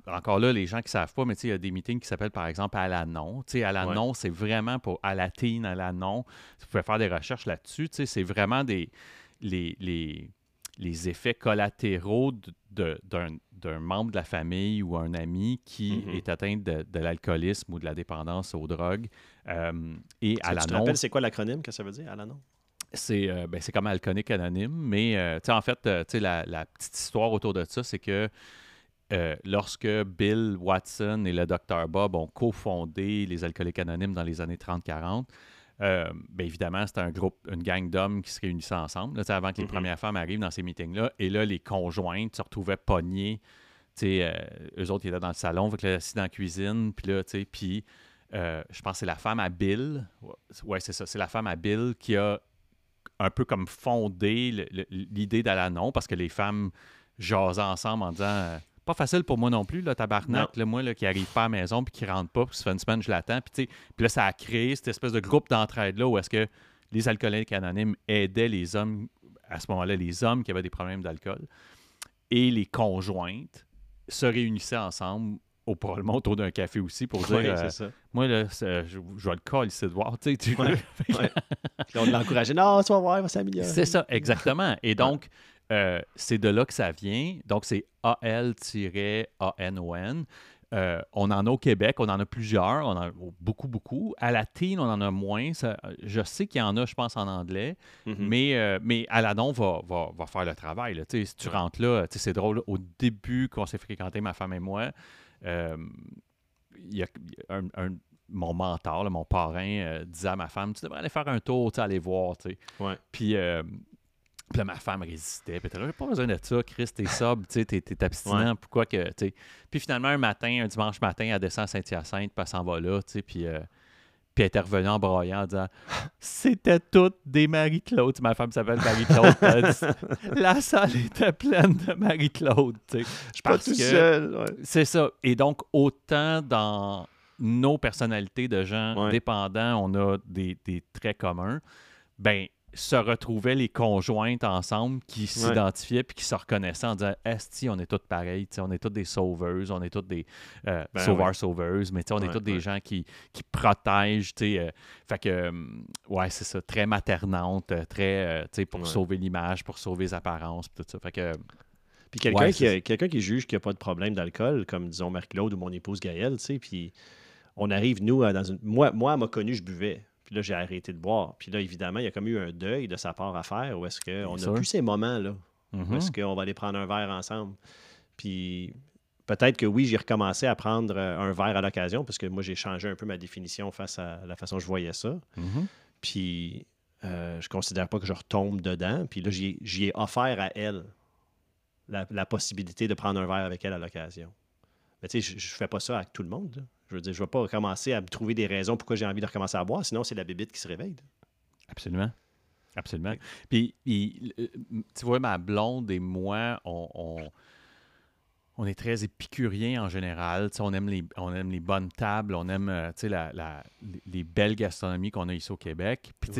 [SPEAKER 2] encore là, les gens qui ne savent pas, mais il y a des meetings qui s'appellent par exemple à la non. À la non, c'est vraiment pour à la teen, à la non. Vous pouvez faire des recherches là-dessus c'est vraiment des, les, les, les, effets collatéraux d'un membre de la famille ou un ami qui mm-hmm. est atteint de, l'alcoolisme ou de la dépendance aux drogues. Euh, et à la
[SPEAKER 1] tu c'est quoi l'acronyme? Que ça veut dire, Alanon?
[SPEAKER 2] C'est euh, ben, comme Alcoolique Anonyme, mais euh, en fait, la, la, petite histoire autour de ça, c'est que lorsque Bill Watson et le Dr Bob ont cofondé les Alcooliques Anonymes dans les années 30-40, euh, bien évidemment, c'était un groupe, une gang d'hommes qui se réunissaient ensemble, là, avant que les mm-hmm. premières femmes arrivent dans ces meetings-là. Et là, les conjointes se retrouvaient pognés. Euh, eux autres, ils étaient dans le salon, avec assis dans la cuisine. Puis là, puis euh, je pense que c'est la femme à Bill. Ouais, c'est ça. C'est la femme à Bill qui a un peu comme fondé l'idée d'Alanon parce que les femmes jasaient ensemble en disant pas facile pour moi non plus, le tabarnak, moi, là, qui arrive pas à la maison puis qui rentre pas, puis ça fait une semaine, je l'attends. Puis, puis là, ça a créé cette espèce de groupe d'entraide-là où est-ce que les alcooliques anonymes aidaient les hommes, à ce moment-là, les hommes qui avaient des problèmes d'alcool, et les conjointes se réunissaient ensemble au probablement autour d'un café aussi pour dire euh, moi là je, je vois le call ici de voir tu sais tu
[SPEAKER 1] on l'encourageait non tu vas voir il va s'améliorer.
[SPEAKER 2] C'est ça exactement. Et donc euh, c'est de là que ça vient. Donc, c'est A-L-A-N-O-N. Euh, on en a au Québec, on en a plusieurs, on en a beaucoup, beaucoup. À la teen, on en a moins. je sais qu'il y en a, je pense, en anglais, mm-hmm. mais, euh, mais va, va, va, faire le travail. Si tu rentres là, c'est drôle, au début, quand on s'est fréquenté, ma femme et moi, il y a un, mon mentor, mon parrain, disait à ma femme Tu devrais aller faire un tour, aller voir. Puis Puis là, ma femme résistait. Puis elle pas besoin de ça, Chris, t'es sobre, t'es, t'es abstinent, pourquoi que. Puis finalement, un matin, un dimanche matin, elle descend à Saint-Hyacinthe, puis elle s'en va là, puis... Euh, puis elle était revenue en broyant en disant C'était toutes des Marie-Claude. Ma femme s'appelle Marie-Claude. la salle était pleine de Marie-Claude. Je
[SPEAKER 1] suis pas tout seul.
[SPEAKER 2] C'est ça. Et donc, autant dans nos personnalités de gens dépendants, on a des, des traits communs. Ben, se retrouvaient les conjointes ensemble qui s'identifiaient puis qui se reconnaissaient en disant Esti, on est toutes pareilles, on est toutes des sauveuses, on est toutes des euh, ben sauveurs-sauveuses, mais on est toutes des gens qui, qui protègent. Euh, fait que, euh, ouais, c'est ça, très maternante, très, pour sauver l'image, pour sauver les apparences, tout ça. Fait que.
[SPEAKER 1] Puis quelqu'un qui, quelqu'un qui juge qu'il n'y a pas de problème d'alcool, comme disons Marc-Claude ou mon épouse Gaëlle, tu sais, puis on arrive, nous, dans une. Moi, moi elle m'a connu, je buvais. Puis là, j'ai arrêté de boire. Puis là, évidemment, il y a comme eu un deuil de sa part à faire où est-ce qu'on n'a plus ces moments-là. Où est-ce qu'on va aller prendre un verre ensemble. Puis peut-être que oui, j'ai recommencé à prendre euh, un verre à l'occasion parce que moi, j'ai changé un peu ma définition face à la façon dont je voyais ça.
[SPEAKER 2] Mm-hmm.
[SPEAKER 1] Puis euh, je considère pas que je retombe dedans. Puis là, j'y ai offert à elle la, possibilité de prendre un verre avec elle à l'occasion. Mais tu sais, je, je fais pas ça avec tout le monde. Je veux dire, je ne vais pas recommencer à me trouver des raisons pourquoi j'ai envie de recommencer à boire, sinon c'est la bébite qui se réveille.
[SPEAKER 2] Absolument. Absolument. Puis, euh, tu vois, ma blonde et moi, on, on, est très épicuriens en général. on, aime les, on aime les bonnes tables, on aime euh, la, la, les belles gastronomies qu'on a ici au Québec. Puis,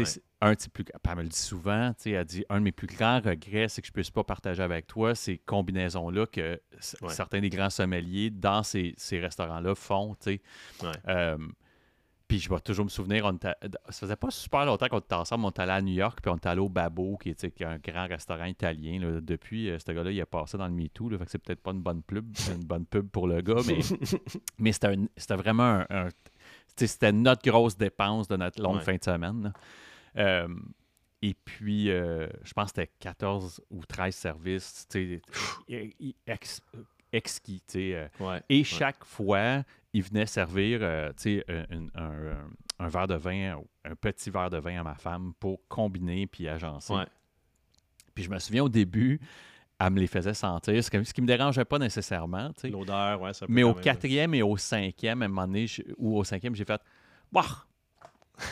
[SPEAKER 2] un de plus. Elle me le dit souvent, elle dit un de mes plus grands regrets, c'est que je ne puisse pas partager avec toi ces combinaisons-là que certains des grands sommeliers dans ces, restaurants-là font. Euh, puis je vais toujours me souvenir, on ça faisait pas super longtemps qu'on était ensemble, on était allé à New York, puis on était allé au Babo, qui est, un grand restaurant italien. Depuis, euh, ce gars-là, il a passé dans le MeToo, fait que c'est peut-être pas une bonne pub, une bonne pub pour le gars, mais, mais c'était vraiment un, c'était notre grosse dépense de notre longue fin de semaine. Euh, et puis, euh, je pense que c'était 14 ou 13 services exquis. Euh. et chaque fois, il venait servir un, verre de vin, un petit verre de vin à ma femme pour combiner puis agencer. Puis je me souviens au début, elle me les faisait sentir, ce qui ne me dérangeait pas nécessairement.
[SPEAKER 1] L'odeur, ouais, ça
[SPEAKER 2] Mais au quatrième et au cinquième, à un moment donné, ou au cinquième, j'ai fait Bah,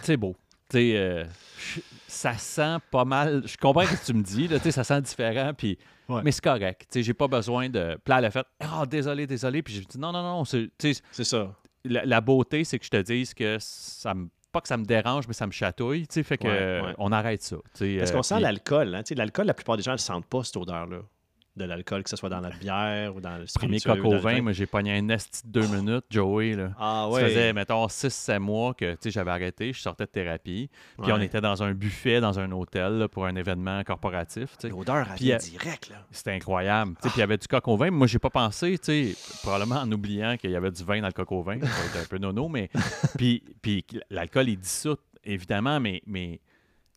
[SPEAKER 2] c'est beau. Euh, ça sent pas mal. Je comprends ce que tu me dis, là, ça sent différent, puis, mais c'est correct. J'ai pas besoin de. Puis là, elle a fait oh, désolé, désolé. Puis j'ai dit Non, non, non. C'est
[SPEAKER 1] ça.
[SPEAKER 2] La, beauté, c'est que je te dise que ça me. Pas que ça me dérange, mais ça me chatouille. Fait que on arrête ça.
[SPEAKER 1] Parce qu'on euh, sent l'alcool. Hein, l'alcool, la plupart des gens ne sentent pas cette odeur-là de l'alcool, que ce soit dans la bière ou dans le
[SPEAKER 2] Premier coq au vin, moi j'ai pogné un esti de deux minutes, Joey. Là.
[SPEAKER 1] Ah ouais.
[SPEAKER 2] Ça faisait, mettons, 6-7 mois que j'avais arrêté, je sortais de thérapie. Puis on était dans un buffet, dans un hôtel pour un événement corporatif.
[SPEAKER 1] L'odeur avait euh, direct.
[SPEAKER 2] C'était incroyable. Puis il y avait du coq au vin. Moi, j'ai pas pensé, probablement en oubliant qu'il y avait du vin dans le coq au vin. C'était un peu nono, mais. puis, puis l'alcool est dissous, évidemment, mais. mais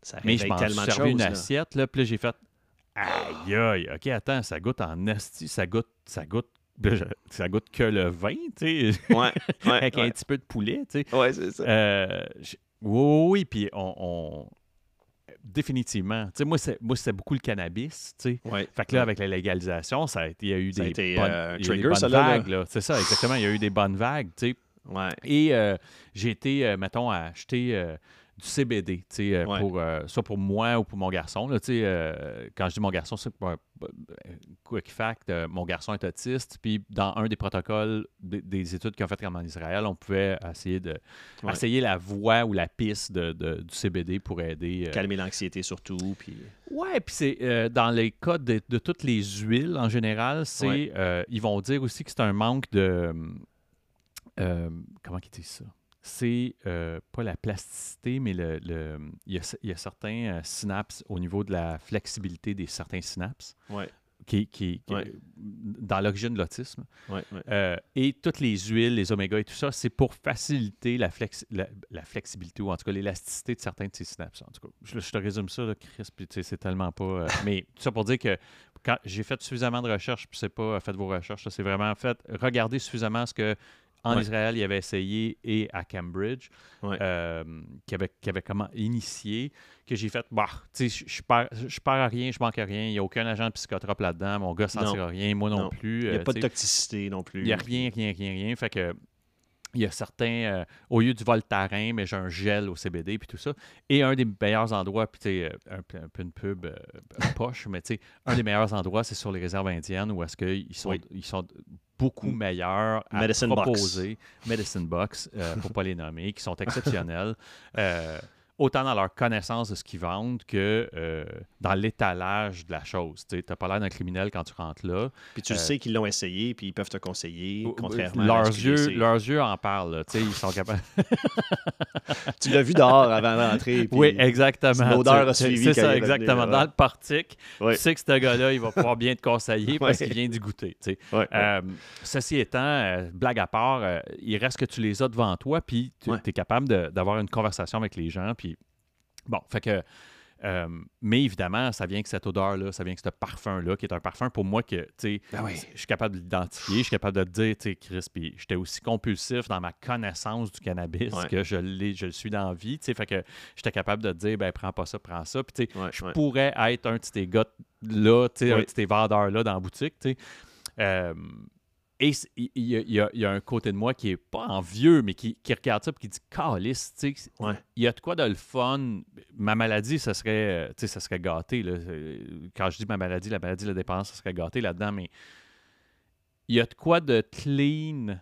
[SPEAKER 1] ça mais je m'en
[SPEAKER 2] suis une assiette, là, puis là, j'ai fait Aïe, aïe, ok, attends, ça goûte en esti, ça goûte, ça goûte, ça goûte que le vin, tu
[SPEAKER 1] sais. Ouais,
[SPEAKER 2] Avec un petit peu de poulet, tu
[SPEAKER 1] sais. Ouais, c'est ça.
[SPEAKER 2] Euh, oui, oui, puis on, définitivement. Tu sais, moi, c'est, moi, c'est beaucoup le cannabis, tu sais.
[SPEAKER 1] Ouais,
[SPEAKER 2] fait que là, avec la légalisation, ça a été, il y a eu des,
[SPEAKER 1] été,
[SPEAKER 2] bonnes,
[SPEAKER 1] euh,
[SPEAKER 2] vagues, là. C'est ça, exactement. Il y a eu des bonnes vagues, tu sais.
[SPEAKER 1] Ouais.
[SPEAKER 2] Et euh, j'ai été, mettons, à acheter du CBD, euh, pour, euh, soit pour moi ou pour mon garçon. Là, euh, quand je dis mon garçon, c'est quick fact, mon garçon est autiste, puis dans un des protocoles des, études qu'ils ont faites en Israël, on pouvait essayer de essayer la voie ou la piste de, du CBD pour aider.
[SPEAKER 1] Calmer l'anxiété surtout. Puis...
[SPEAKER 2] Ouais, puis c'est dans les cas de, toutes les huiles en général, c'est ils vont dire aussi que c'est un manque de comment ils disent ça? C'est euh, pas la plasticité, mais le, il, y a, certains euh, synapses au niveau de la flexibilité des certains synapses. Qui, qui, dans l'origine de l'autisme. Euh, et toutes les huiles, les oméga et tout ça, c'est pour faciliter la, la, flexibilité ou en tout cas l'élasticité de certains de ces synapses. En tout cas, je, te résume ça, là, Chris, puis c'est tellement pas. mais tout ça pour dire que quand j'ai fait suffisamment de recherches, puis c'est pas faites vos recherches, c'est vraiment fait regarder suffisamment ce que en Israël, il avait essayé et à Cambridge, euh, qui, avait, qui avait comment initié, que j'ai fait, bah, tu sais, je perds, je perds à rien, je manque à rien, il n'y a aucun agent de psychotrope là-dedans, mon gars ne sentira rien, moi non, plus.
[SPEAKER 1] Il n'y a pas de toxicité non plus.
[SPEAKER 2] Il n'y a rien, rien, rien, rien. Fait que il y a certains, euh, au lieu du Voltaren, mais j'ai un gel au CBD, puis tout ça. Et un des meilleurs endroits, puis tu sais, un, un, peu une pub euh, poche, mais tu sais, un des meilleurs endroits, c'est sur les réserves indiennes où est-ce qu'ils sont, ils sont beaucoup meilleurs à proposer. Medicine Box, euh, pour ne pas les nommer, qui sont exceptionnels autant dans leur connaissance de ce qu'ils vendent que euh, dans l'étalage de la chose. Tu n'as pas l'air d'un criminel quand tu rentres là.
[SPEAKER 1] Puis tu sais qu'ils l'ont essayé, puis ils peuvent te conseiller, contrairement
[SPEAKER 2] leurs
[SPEAKER 1] à
[SPEAKER 2] yeux, Leurs yeux en parlent. Ils sont capables.
[SPEAKER 1] tu l'as vu dehors avant d'entrer.
[SPEAKER 2] Oui, exactement.
[SPEAKER 1] L'odeur a suivi.
[SPEAKER 2] C'est ça, exactement. Dans le portique, tu sais que ce gars-là, il va pouvoir bien te conseiller parce qu'il vient du goûter. Euh, ceci étant, euh, blague à part, il reste que tu les as devant toi, puis tu es capable d'avoir une conversation avec les gens, puis Bon, fait que. Euh, mais évidemment, ça vient avec cette odeur-là, ça vient avec ce parfum-là, qui est un parfum pour moi que, tu sais, ben je suis capable de l'identifier, je suis capable de te dire, tu sais, Chris, puis j'étais aussi compulsif dans ma connaissance du cannabis que je, je le suis dans la vie, tu sais, fait que j'étais capable de te dire, ben, prends pas ça, prends ça, puis tu sais, je pourrais être un de tes gars-là, tu sais, un de tes vendeurs-là dans la boutique, tu sais. Euh, et il y, a un côté de moi qui est pas envieux, mais qui, regarde ça et qui dit Calice, tu sais, il y a de quoi de le fun. Ma maladie, ça serait, sais, ça serait gâté. Là. Quand je dis ma maladie, la maladie, la dépendance, ça serait gâté là-dedans, mais il y a de quoi de clean,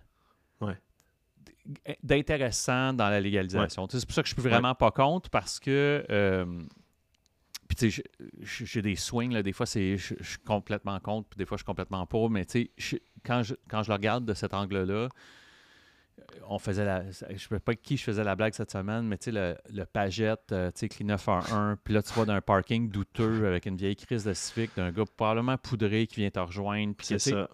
[SPEAKER 2] d'intéressant dans la légalisation. C'est pour ça que je suis vraiment pas contre parce que. Euh, puis, tu sais, j'ai des swings, là, des fois, c'est, je, suis complètement contre, puis des fois, je suis complètement pour, mais tu sais, quand je, quand je le regarde de cet angle-là, euh, on faisait la. Je ne sais pas qui je faisais la blague cette semaine, mais tu sais, le, le Pagette, euh, tu sais, Clean 911, puis là, tu vas d'un parking douteux avec une vieille crise de Civic d'un gars probablement poudré qui vient te rejoindre.
[SPEAKER 1] C'est ça.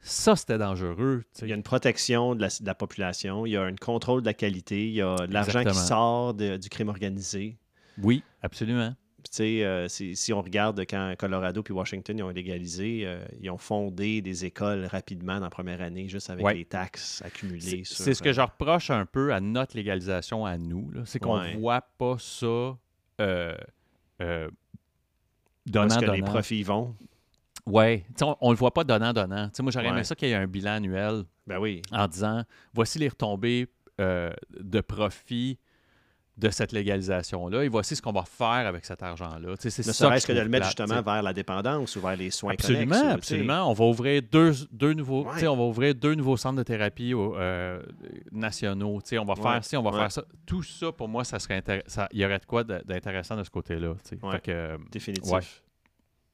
[SPEAKER 2] ça, c'était dangereux.
[SPEAKER 1] Il y a une protection de la, de la, population, il y a un contrôle de la qualité, il y a de l'argent qui sort du crime organisé.
[SPEAKER 2] Oui, absolument.
[SPEAKER 1] Euh, si, on regarde quand Colorado puis Washington ils ont légalisé, euh, ils ont fondé des écoles rapidement dans la première année juste avec les taxes accumulées.
[SPEAKER 2] C'est ce que je reproche un peu à notre légalisation à nous. C'est qu'on ne voit pas ça euh, euh, donnant, que
[SPEAKER 1] les profits vont?
[SPEAKER 2] Oui, on, ne le voit pas donnant-donnant. Moi, j'aurais aimé ça qu'il y ait un bilan annuel
[SPEAKER 1] ben oui.
[SPEAKER 2] en disant voici les retombées de profits de cette légalisation-là et voici ce qu'on va faire avec cet argent-là.
[SPEAKER 1] Ne serait-ce que, de le mettre justement vers la dépendance ou vers les soins
[SPEAKER 2] absolument,
[SPEAKER 1] connexes.
[SPEAKER 2] Absolument, On va ouvrir deux, deux nouveaux, on va ouvrir deux nouveaux centres de thérapie euh, nationaux. On va faire ci, on va faire ça. Tout ça, pour moi, ça serait il y aurait de quoi d'intéressant de ce côté-là.
[SPEAKER 1] Euh, Définitif.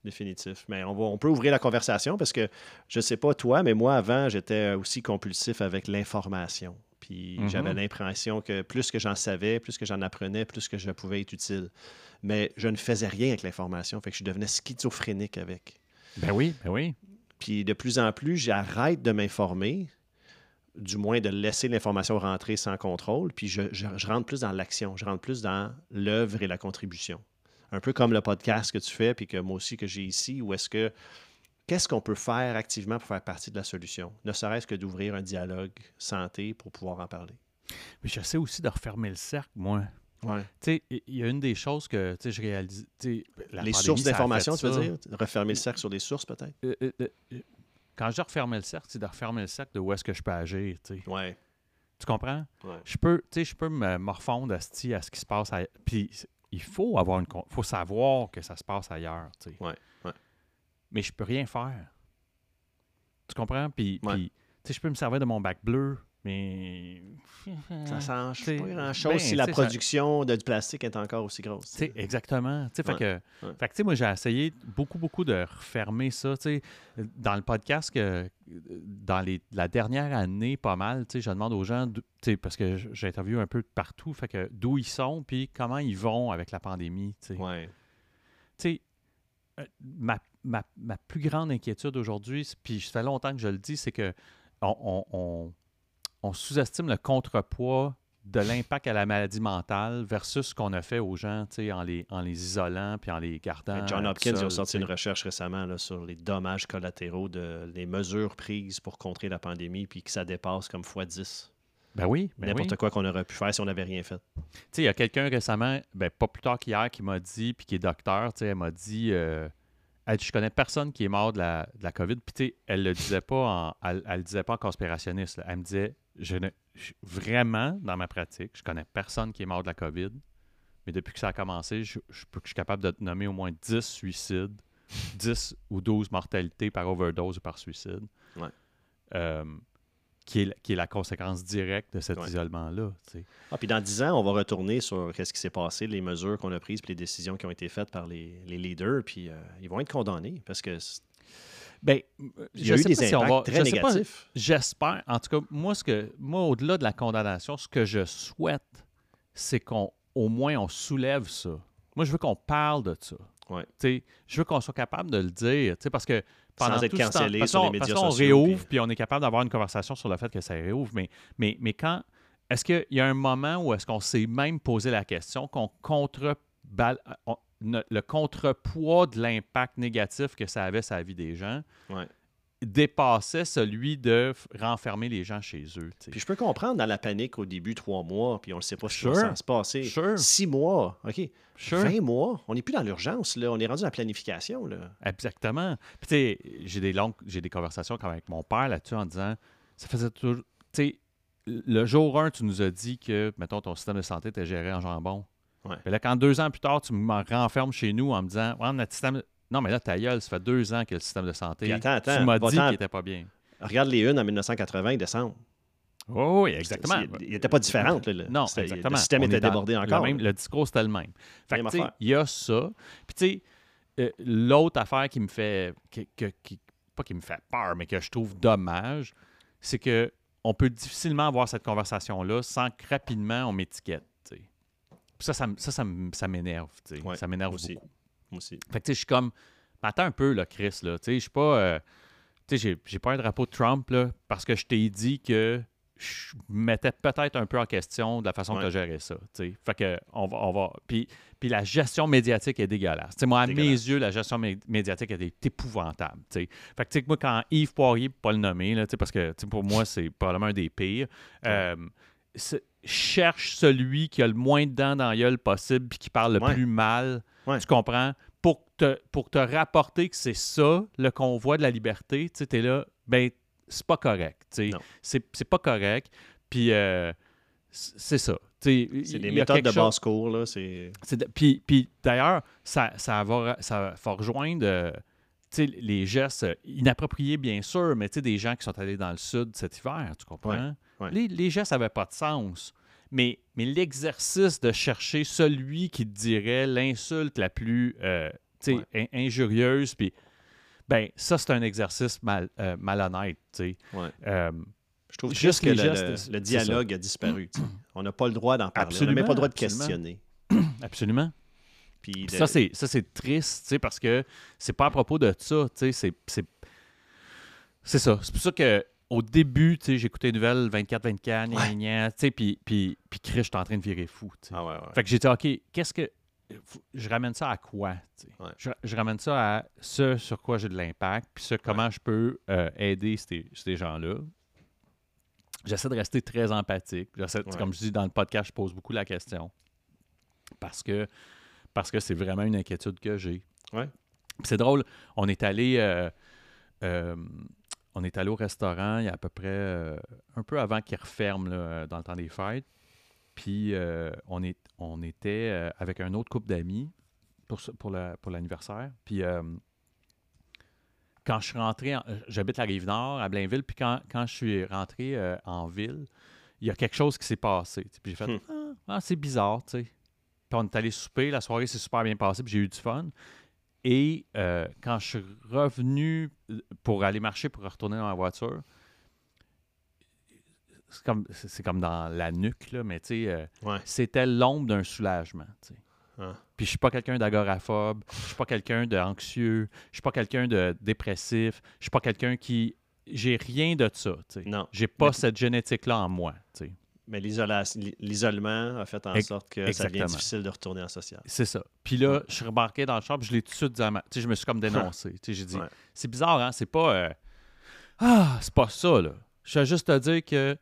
[SPEAKER 1] Définitif. Mais on, va, on peut ouvrir la conversation parce que je ne sais pas toi, mais moi, avant, j'étais aussi compulsif avec l'information. Puis mm-hmm. j'avais l'impression que plus que j'en savais, plus que j'en apprenais, plus que je pouvais être utile. Mais je ne faisais rien avec l'information, fait que je devenais schizophrénique avec.
[SPEAKER 2] Ben oui, ben oui.
[SPEAKER 1] Puis de plus en plus, j'arrête de m'informer, du moins de laisser l'information rentrer sans contrôle, puis je, je rentre plus dans l'action, je rentre plus dans l'œuvre et la contribution. Un peu comme le podcast que tu fais, puis que moi aussi que j'ai ici, où est-ce que Qu'est-ce qu'on peut faire activement pour faire partie de la solution, ne serait-ce que d'ouvrir un dialogue santé pour pouvoir en parler?
[SPEAKER 2] Mais j'essaie aussi de refermer le cercle, moi.
[SPEAKER 1] Ouais.
[SPEAKER 2] Tu sais, il y a une des choses que je réalise.
[SPEAKER 1] Les sources d'information, tu veux dire? Refermer le cercle sur des sources, peut-être?
[SPEAKER 2] Euh, euh, euh, quand je referme le cercle, c'est de refermer le cercle de où est-ce que je peux agir.
[SPEAKER 1] Ouais.
[SPEAKER 2] Tu comprends?
[SPEAKER 1] Ouais.
[SPEAKER 2] Je peux, je peux me morfondre à ce qui se passe. Puis il faut avoir une. faut savoir que ça se passe ailleurs.
[SPEAKER 1] Ouais
[SPEAKER 2] mais je peux rien faire. Tu comprends? Puis, puis tu sais, je peux me servir de mon bac bleu, mais.
[SPEAKER 1] Ça change pas grand-chose ben, si la production de, du plastique est encore aussi grosse.
[SPEAKER 2] Exactement. Fait que, fait que moi, j'ai essayé beaucoup, beaucoup de refermer ça. Dans le podcast, que, dans les, la dernière année, pas mal, je demande aux gens, parce que j'ai interviewé un peu partout, fait que d'où ils sont, puis comment ils vont avec la pandémie.
[SPEAKER 1] Ouais.
[SPEAKER 2] Tu sais, euh, ma ma, plus grande inquiétude aujourd'hui, puis ça fait longtemps que je le dis, c'est que on, sous-estime le contrepoids de l'impact à la maladie mentale versus ce qu'on a fait aux gens en les, en les isolant puis en les gardant.
[SPEAKER 1] John Hopkins a sorti une recherche récemment là, sur les dommages collatéraux de les mesures prises pour contrer la pandémie puis que ça dépasse comme fois 10.
[SPEAKER 2] Ben oui. Ben
[SPEAKER 1] N'importe quoi qu'on aurait pu faire si on n'avait rien fait.
[SPEAKER 2] Il y a quelqu'un récemment, ben, pas plus tard qu'hier, qui m'a dit, puis qui est docteur, elle m'a dit euh, Je connais personne qui est mort de la, de la COVID. Puis elle le disait pas en, elle, le disait pas en conspirationniste. Elle me disait je ne, Vraiment, dans ma pratique, je connais personne qui est mort de la COVID. Mais depuis que ça a commencé, je, je, je suis capable de nommer au moins 10 suicides, 10 ou 12 mortalités par overdose ou par suicide.
[SPEAKER 1] Ouais.
[SPEAKER 2] Euh, qui est, la conséquence directe de cet isolement-là.
[SPEAKER 1] Ah, puis dans dix ans, on va retourner sur ce qui s'est passé, les mesures qu'on a prises, puis les décisions qui ont été faites par les, leaders, puis euh, ils vont être condamnés parce que.
[SPEAKER 2] Ben, il y a eu des impacts très négatifs. J'espère. En tout cas, moi, ce que, moi au-delà de la condamnation, ce que je souhaite, c'est qu'on au moins on soulève ça. Moi, je veux qu'on parle de ça.
[SPEAKER 1] Ouais.
[SPEAKER 2] Je veux qu'on soit capable de le dire. Parce que
[SPEAKER 1] pendant Sans être cancellé sur les médias
[SPEAKER 2] on réouvre, puis... on est capable d'avoir une conversation sur le fait que ça réouvre. Mais, mais, mais quand. Est-ce qu'il y a un moment où est-ce qu'on s'est même posé la question qu'on contre le contrepoids de l'impact négatif que ça avait sur la vie des gens dépassait celui de renfermer les gens chez eux.
[SPEAKER 1] Puis je peux comprendre dans la panique au début, trois mois, puis on ne sait pas si ça va se passer. Six mois, OK. Sure. 20 mois, on n'est plus dans l'urgence, là. On est rendu dans la planification, là.
[SPEAKER 2] Exactement. Puis tu sais, j'ai des longues, j'ai des conversations avec mon père là-dessus en disant, ça faisait toujours... Tu sais, le jour 1, tu nous as dit que, mettons, ton système de santé était géré en jambon.
[SPEAKER 1] Ouais.
[SPEAKER 2] Mais là, quand deux ans plus tard, tu me renfermes chez nous en me disant, ouais, notre système non, mais là, ta gueule, ça fait deux ans que le système de santé.
[SPEAKER 1] attends, attends,
[SPEAKER 2] tu m'as dit qu'il n'était pas bien.
[SPEAKER 1] Regarde les unes en 1980 décembre.
[SPEAKER 2] Oh, oui, exactement.
[SPEAKER 1] Il n'était pas différent.
[SPEAKER 2] Non, exactement.
[SPEAKER 1] Le système était débordé encore.
[SPEAKER 2] Même, le discours, c'était le même. Fait il y a ça. Puis, tu sais, euh, l'autre affaire qui me fait. pas qui me fait peur, mais que je trouve dommage, c'est que on peut difficilement avoir cette conversation-là sans que rapidement on m'étiquette. Ça, ça, ça, ça, m'énerve. ça m'énerve beaucoup.
[SPEAKER 1] Moi aussi.
[SPEAKER 2] Fait que, tu sais, je suis comme, attends un peu, là, Chris, là. Tu sais, je suis pas. Euh, tu sais, j'ai pas un drapeau de Trump, là, parce que je t'ai dit que je mettais peut-être un peu en question de la façon que tu gérais ça. sais. Fait que, on va. On va puis, puis la gestion médiatique est dégueulasse. sais, moi, à mes yeux, la gestion médiatique est épouvantable. sais. Fait que, moi, quand Yves Poirier, pas le nommer, là, parce que pour moi, c'est probablement un des pires, euh, cherche celui qui a le moins de dents dans la gueule possible puis qui parle le plus mal tu comprends? Pour te, pour te rapporter que c'est ça, le convoi de la liberté, tu es là, ben, c'est pas correct. C'est pas correct. Puis, euh, c'est ça.
[SPEAKER 1] C'est des méthodes de basse cour. Là,
[SPEAKER 2] puis, puis d'ailleurs, ça, ça, va, ça va rejoindre euh, les gestes inappropriés, bien sûr, mais des gens qui sont allés dans le sud cet hiver, tu comprends? Les, les, gestes n'avaient pas de sens. Mais, mais l'exercice de chercher celui qui te dirait l'insulte la plus euh, injurieuse, puis ben ça, c'est un exercice mal, euh, malhonnête.
[SPEAKER 1] Euh, je trouve juste que le, dialogue a disparu. On n'a pas le droit d'en parler. on n'a même pas le droit de questionner.
[SPEAKER 2] Absolument. Puis Ça, c'est triste, parce que c'est pas à propos de ça. C'est ça. C'est pour ça que au début, tu sais, j'écoutais les nouvelles 24-24, tu sais, puis, puis, puis Chris, j'étais en train de virer fou, tu sais.
[SPEAKER 1] Ah ouais,
[SPEAKER 2] Fait que j'ai dit, OK, qu'est-ce que... Je ramène ça à quoi, tu sais? Je, ramène ça à ce sur quoi j'ai de l'impact, puis ce comment je peux euh, aider ces, ces gens-là. J'essaie de rester très empathique. Comme je dis dans le podcast, je pose beaucoup la question. Parce que parce que c'est vraiment une inquiétude que j'ai.
[SPEAKER 1] Ouais.
[SPEAKER 2] C'est drôle, on est allé... Euh, euh, on est allé au restaurant il y a à peu près euh, un peu avant qu'il referme dans le temps des fêtes. Puis euh, on, est, on était euh, avec un autre couple d'amis pour, pour, pour l'anniversaire. Puis quand je suis rentré, j'habite la rive nord à Blainville, puis quand, je suis rentré en ville, il y a quelque chose qui s'est passé. Puis j'ai fait hmm. ah, ah, c'est bizarre, tu sais. Puis on est allé souper, la soirée s'est super bien passée, puis j'ai eu du fun. Et euh, quand je suis revenu euh, pour aller marcher, pour retourner dans la voiture, c'est comme, c'est comme dans la nuque, là, mais tu sais,
[SPEAKER 1] euh,
[SPEAKER 2] c'était l'ombre d'un soulagement.
[SPEAKER 1] Ah.
[SPEAKER 2] Puis je suis pas quelqu'un d'agoraphobe, je suis pas quelqu'un d'anxieux, je suis pas quelqu'un de dépressif, je suis pas quelqu'un qui. J'ai rien de ça.
[SPEAKER 1] Non.
[SPEAKER 2] J'ai pas cette génétique-là en moi.
[SPEAKER 1] Mais l'isolement a fait en sorte que ça devient difficile de retourner en social.
[SPEAKER 2] C'est ça. Puis là, je suis remarqué dans le shop, je l'ai tout de suite dit à ma... Tu sais, je me suis comme dénoncé. tu sais, j'ai dit, c'est bizarre, hein? C'est pas... Euh, ah, c'est pas ça, là. Je vais juste te dire que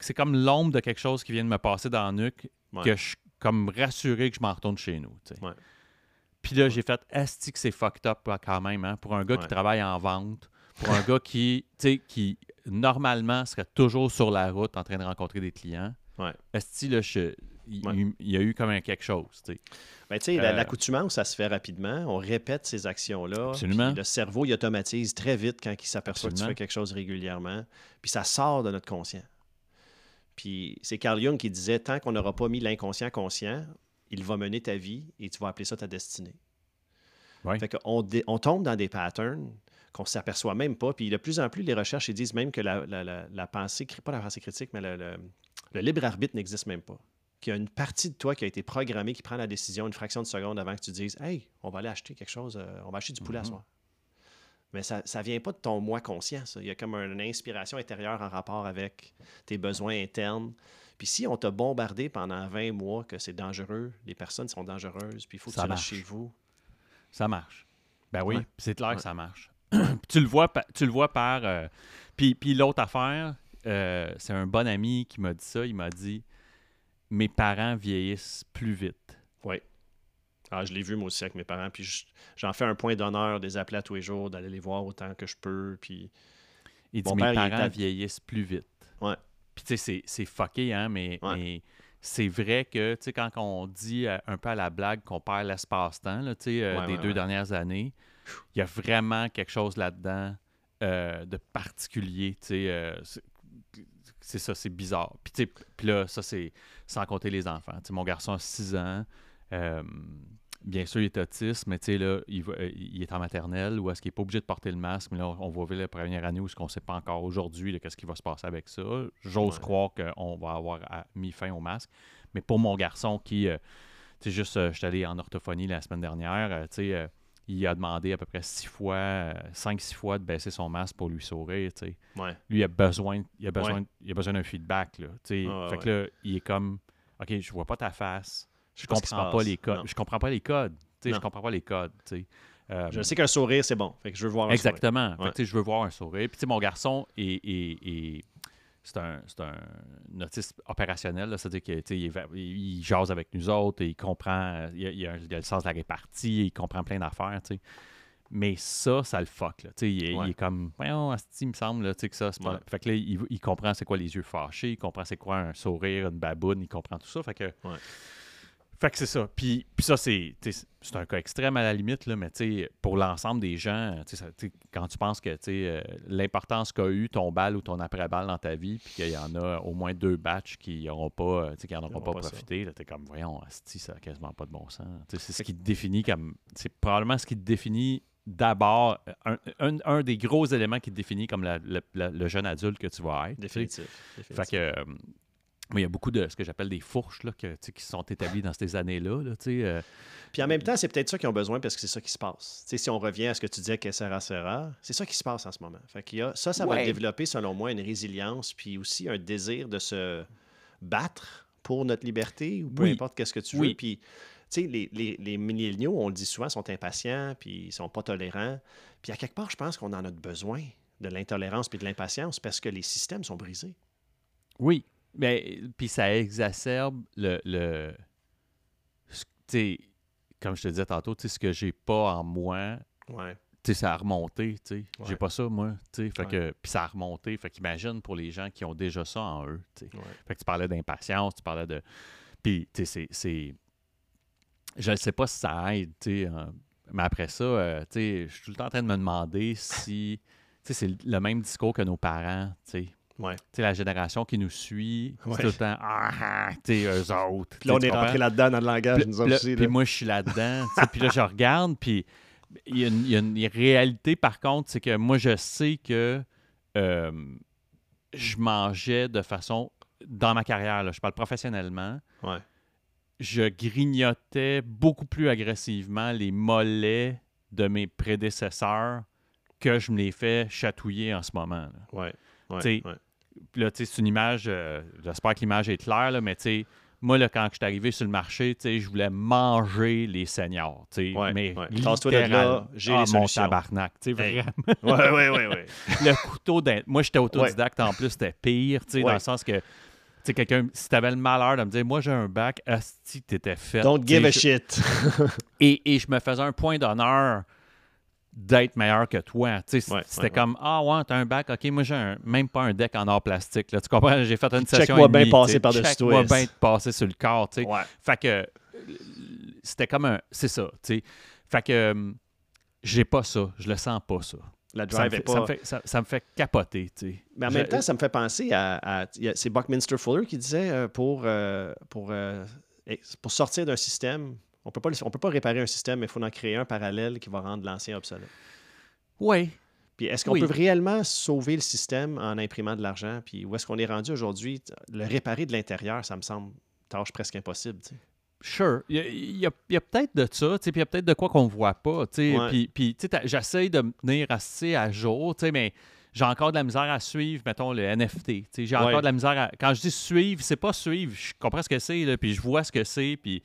[SPEAKER 2] c'est comme l'ombre de quelque chose qui vient de me passer dans la nuque, que je suis comme rassuré que je m'en retourne chez nous. Puis là, j'ai fait, est-ce que c'est fucked up quand même, hein? Pour un gars qui travaille en vente, pour un gars qui, qui normalement, serait toujours sur la route en train de rencontrer des clients.
[SPEAKER 1] Ouais.
[SPEAKER 2] Est-ce que il, y a eu comme quelque chose, tu.
[SPEAKER 1] Ben, sais, euh, l'accoutumance, ça se fait rapidement. On répète ces actions-là. Le cerveau, il automatise très vite quand il s'aperçoit que tu fais quelque chose régulièrement. Puis ça sort de notre conscient. Puis c'est Carl Jung qui disait tant qu'on n'aura pas mis l'inconscient conscient, il va mener ta vie et tu vas appeler ça ta destinée.
[SPEAKER 2] Ouais.
[SPEAKER 1] Fait qu'on on tombe dans des patterns qu'on ne s'aperçoit même pas. Puis de plus en plus, les recherches ils disent même que la, la, pensée, pas la pensée critique, mais le, libre arbitre n'existe même pas. Qu'il y a une partie de toi qui a été programmée, qui prend la décision une fraction de seconde avant que tu dises Hey, on va aller acheter quelque chose, euh, on va acheter du poulet à mhm. soir. Mais ça ne vient pas de ton moi conscient. Ça. Il y a comme une inspiration intérieure en rapport avec tes besoins internes. Puis si on t'a bombardé pendant 20 mois que c'est dangereux, les personnes sont dangereuses, puis il faut que ça tu chez vous.
[SPEAKER 2] Ça marche. Ben oui, c'est clair que ça marche. tu, le vois, tu le vois par. Euh, puis, puis l'autre affaire, euh, c'est un bon ami qui m'a dit ça. Il m'a dit Mes parents vieillissent plus vite.
[SPEAKER 1] Oui. Ah, je l'ai vu moi aussi avec mes parents. Puis j'en fais un point d'honneur des appeler tous les jours, d'aller les voir autant que je peux. Puis.
[SPEAKER 2] Il dit Mes parents vieillissent plus vite.
[SPEAKER 1] Ouais.
[SPEAKER 2] Puis tu sais, c'est fucké, hein, mais, mais c'est vrai que, tu sais, quand on dit euh, un peu à la blague qu'on perd l'espace-temps, tu sais, des deux dernières années, il y a vraiment quelque chose là-dedans euh, de particulier. Euh, c'est ça, c'est bizarre. Puis, là, ça, c'est sans compter les enfants. mon garçon a 6 ans. Euh, bien sûr, il est autiste, mais là, il, il, est en maternelle ou est-ce qu'il n'est pas obligé de porter le masque? Mais là, on va voir la première année où ce qu'on ne sait pas encore aujourd'hui qu'est-ce qui va se passer avec ça. J'ose croire qu'on va avoir mis fin au masque. Mais pour mon garçon qui, tu sais, juste, je suis allé en orthophonie la semaine dernière, tu sais, il a demandé à peu près six fois, cinq, six fois de baisser son masque pour lui sourire. Lui, il a besoin, il a besoin, il a besoin d'un feedback. Là, fait que là, il est comme OK, je vois pas ta face. Je comprends pas les codes. Je comprends pas les codes. Je comprends pas les codes.
[SPEAKER 1] je sais qu'un sourire, c'est bon. Fait que je veux voir un
[SPEAKER 2] Exactement. sourire. Exactement. je veux voir un sourire. Puis mon garçon est c'est un, un, autiste opérationnel, c'est-à-dire qu'il il, jase avec nous autres, et il comprend, il, a, le sens de la répartie, il comprend plein d'affaires, Mais ça, ça le fuck. Là. Il, est, il est comme, voyons, il me semble là, que ça, c'est pas... Fait que là, il, comprend c'est quoi les yeux fâchés, il comprend c'est quoi un sourire, une baboune, il comprend tout ça. Fait que fait que c'est ça. Puis, puis ça, c'est, c'est un cas extrême à la limite, là, mais pour l'ensemble des gens, quand tu penses que euh, l'importance qu'a eu ton balle ou ton après-balle dans ta vie, puis qu'il y en a au moins deux batchs qui n'auront pas, qui en auront pas, profité, tu es comme, voyons, ça n'a quasiment pas de bon sens. c'est ce qui te définit comme. C'est probablement ce qui te définit d'abord, un, un, des gros éléments qui te définit comme le jeune adulte que tu vas être.
[SPEAKER 1] Définitif.
[SPEAKER 2] Fait que, euh, il y a beaucoup de ce que j'appelle des fourches là, que, qui sont établies dans ces années-là. Là, euh.
[SPEAKER 1] Puis en même temps, c'est peut-être ça qu'ils ont besoin parce que c'est ça qui se passe. si on revient à ce que tu disais que sera sera, c'est ça qui se passe en ce moment. Fait qu'il y a, ça, ça va développer, selon moi, une résilience, puis aussi un désir de se battre pour notre liberté ou peu importe qu'est-ce que tu veux. Puis, tu sais, les, les, les milléniaux, on le dit souvent, sont impatients, puis ils sont pas tolérants. Puis à quelque part, je pense qu'on en a besoin de l'intolérance puis de l'impatience parce que les systèmes sont brisés.
[SPEAKER 2] Oui, mais puis ça exacerbe le. le comme je te disais tantôt, ce que j'ai pas en moi.
[SPEAKER 1] Ouais.
[SPEAKER 2] ça a remonté, tu sais. J'ai pas ça, moi, tu Fait que, puis ça a remonté. Fait qu'imagine pour les gens qui ont déjà ça en eux, tu Fait que tu parlais d'impatience, tu parlais de... Puis, tu sais, c'est... Je ne sais pas si ça aide, tu sais. Hein. Mais après ça, euh, tu sais, je suis tout le temps en train de me demander si... Tu sais, c'est le même discours que nos parents, tu sais.
[SPEAKER 1] Ouais.
[SPEAKER 2] la génération qui nous suit, tout le temps, ah, ah tu eux autres.
[SPEAKER 1] Puis là, on est rentré là-dedans dans le langage, nous aussi.
[SPEAKER 2] Puis moi, je suis là-dedans. puis là, je regarde, puis il y, a une, réalité, par contre, c'est que moi, je sais que euh, je mangeais de façon, dans ma carrière, là, je parle professionnellement,
[SPEAKER 1] ouais.
[SPEAKER 2] je grignotais beaucoup plus agressivement les mollets de mes prédécesseurs que je me les fais chatouiller en ce moment.
[SPEAKER 1] Ouais
[SPEAKER 2] là, tu sais, c'est une image, euh, j'espère que l'image est claire, là, mais tu sais, moi, là, quand je suis arrivé sur le marché, tu sais, je voulais manger les seniors. Tu sais,
[SPEAKER 1] Ouais,
[SPEAKER 2] mais
[SPEAKER 1] ouais.
[SPEAKER 2] littéral,
[SPEAKER 1] Tasse-toi de là, j'ai
[SPEAKER 2] ah,
[SPEAKER 1] les
[SPEAKER 2] mon
[SPEAKER 1] solutions.
[SPEAKER 2] tabarnak, tu sais,
[SPEAKER 1] Hey.
[SPEAKER 2] vraiment.
[SPEAKER 1] Ouais, ouais, ouais, ouais.
[SPEAKER 2] le couteau d'un... Moi, j'étais autodidacte en plus, c'était pire, tu sais, dans le sens que, sais, quelqu'un, si t'avais le malheur de me dire, moi, j'ai un bac, asti, t'étais fait.
[SPEAKER 1] Don't give a
[SPEAKER 2] je-
[SPEAKER 1] shit.
[SPEAKER 2] Et, et je me faisais un point d'honneur d'être meilleur que toi.
[SPEAKER 1] Ouais,
[SPEAKER 2] C'était
[SPEAKER 1] ouais,
[SPEAKER 2] comme Ah ouais, t'as un bac, ok, moi j'ai un- même pas un deck en or plastique. Là, tu comprends? J'ai fait une session.
[SPEAKER 1] Check-moi bien passer par-dessus toi.
[SPEAKER 2] bien passer sur le corps.
[SPEAKER 1] Ouais.
[SPEAKER 2] Fait que c'était comme un. C'est ça. tu sais. Fait que euh, j'ai pas ça. Je le sens pas ça.
[SPEAKER 1] La
[SPEAKER 2] Ça me,
[SPEAKER 1] drive
[SPEAKER 2] ça, me
[SPEAKER 1] pas.
[SPEAKER 2] fait, ça- ça me fait capoter. tu sais.
[SPEAKER 1] Mais en même temps, ça me fait penser à. c'est Buckminster Fuller qui disait euh, pour, euh, pour, euh, eh, pour sortir d'un système, on peut pas, le- on peut pas réparer un système, mais il faut en créer un parallèle qui va rendre l'ancien obsolète.
[SPEAKER 2] Oui.
[SPEAKER 1] Puis est-ce qu'on
[SPEAKER 2] Oui.
[SPEAKER 1] peut réellement sauver le système en imprimant de l'argent? Puis où est-ce qu'on est rendu aujourd'hui? Le réparer de l'intérieur, ça me semble tâche presque impossible.
[SPEAKER 2] Sure. Il y a, peut-être de ça, puis il y a peut-être de quoi qu'on ne voit pas.
[SPEAKER 1] Ouais.
[SPEAKER 2] Puis, j'essaye de me tenir assez à jour, mais j'ai encore de la misère à suivre, mettons, le NFT. J'ai encore de la misère à. Quand je dis suivre, c'est pas suivre. Je comprends ce que c'est, puis je vois ce que c'est, puis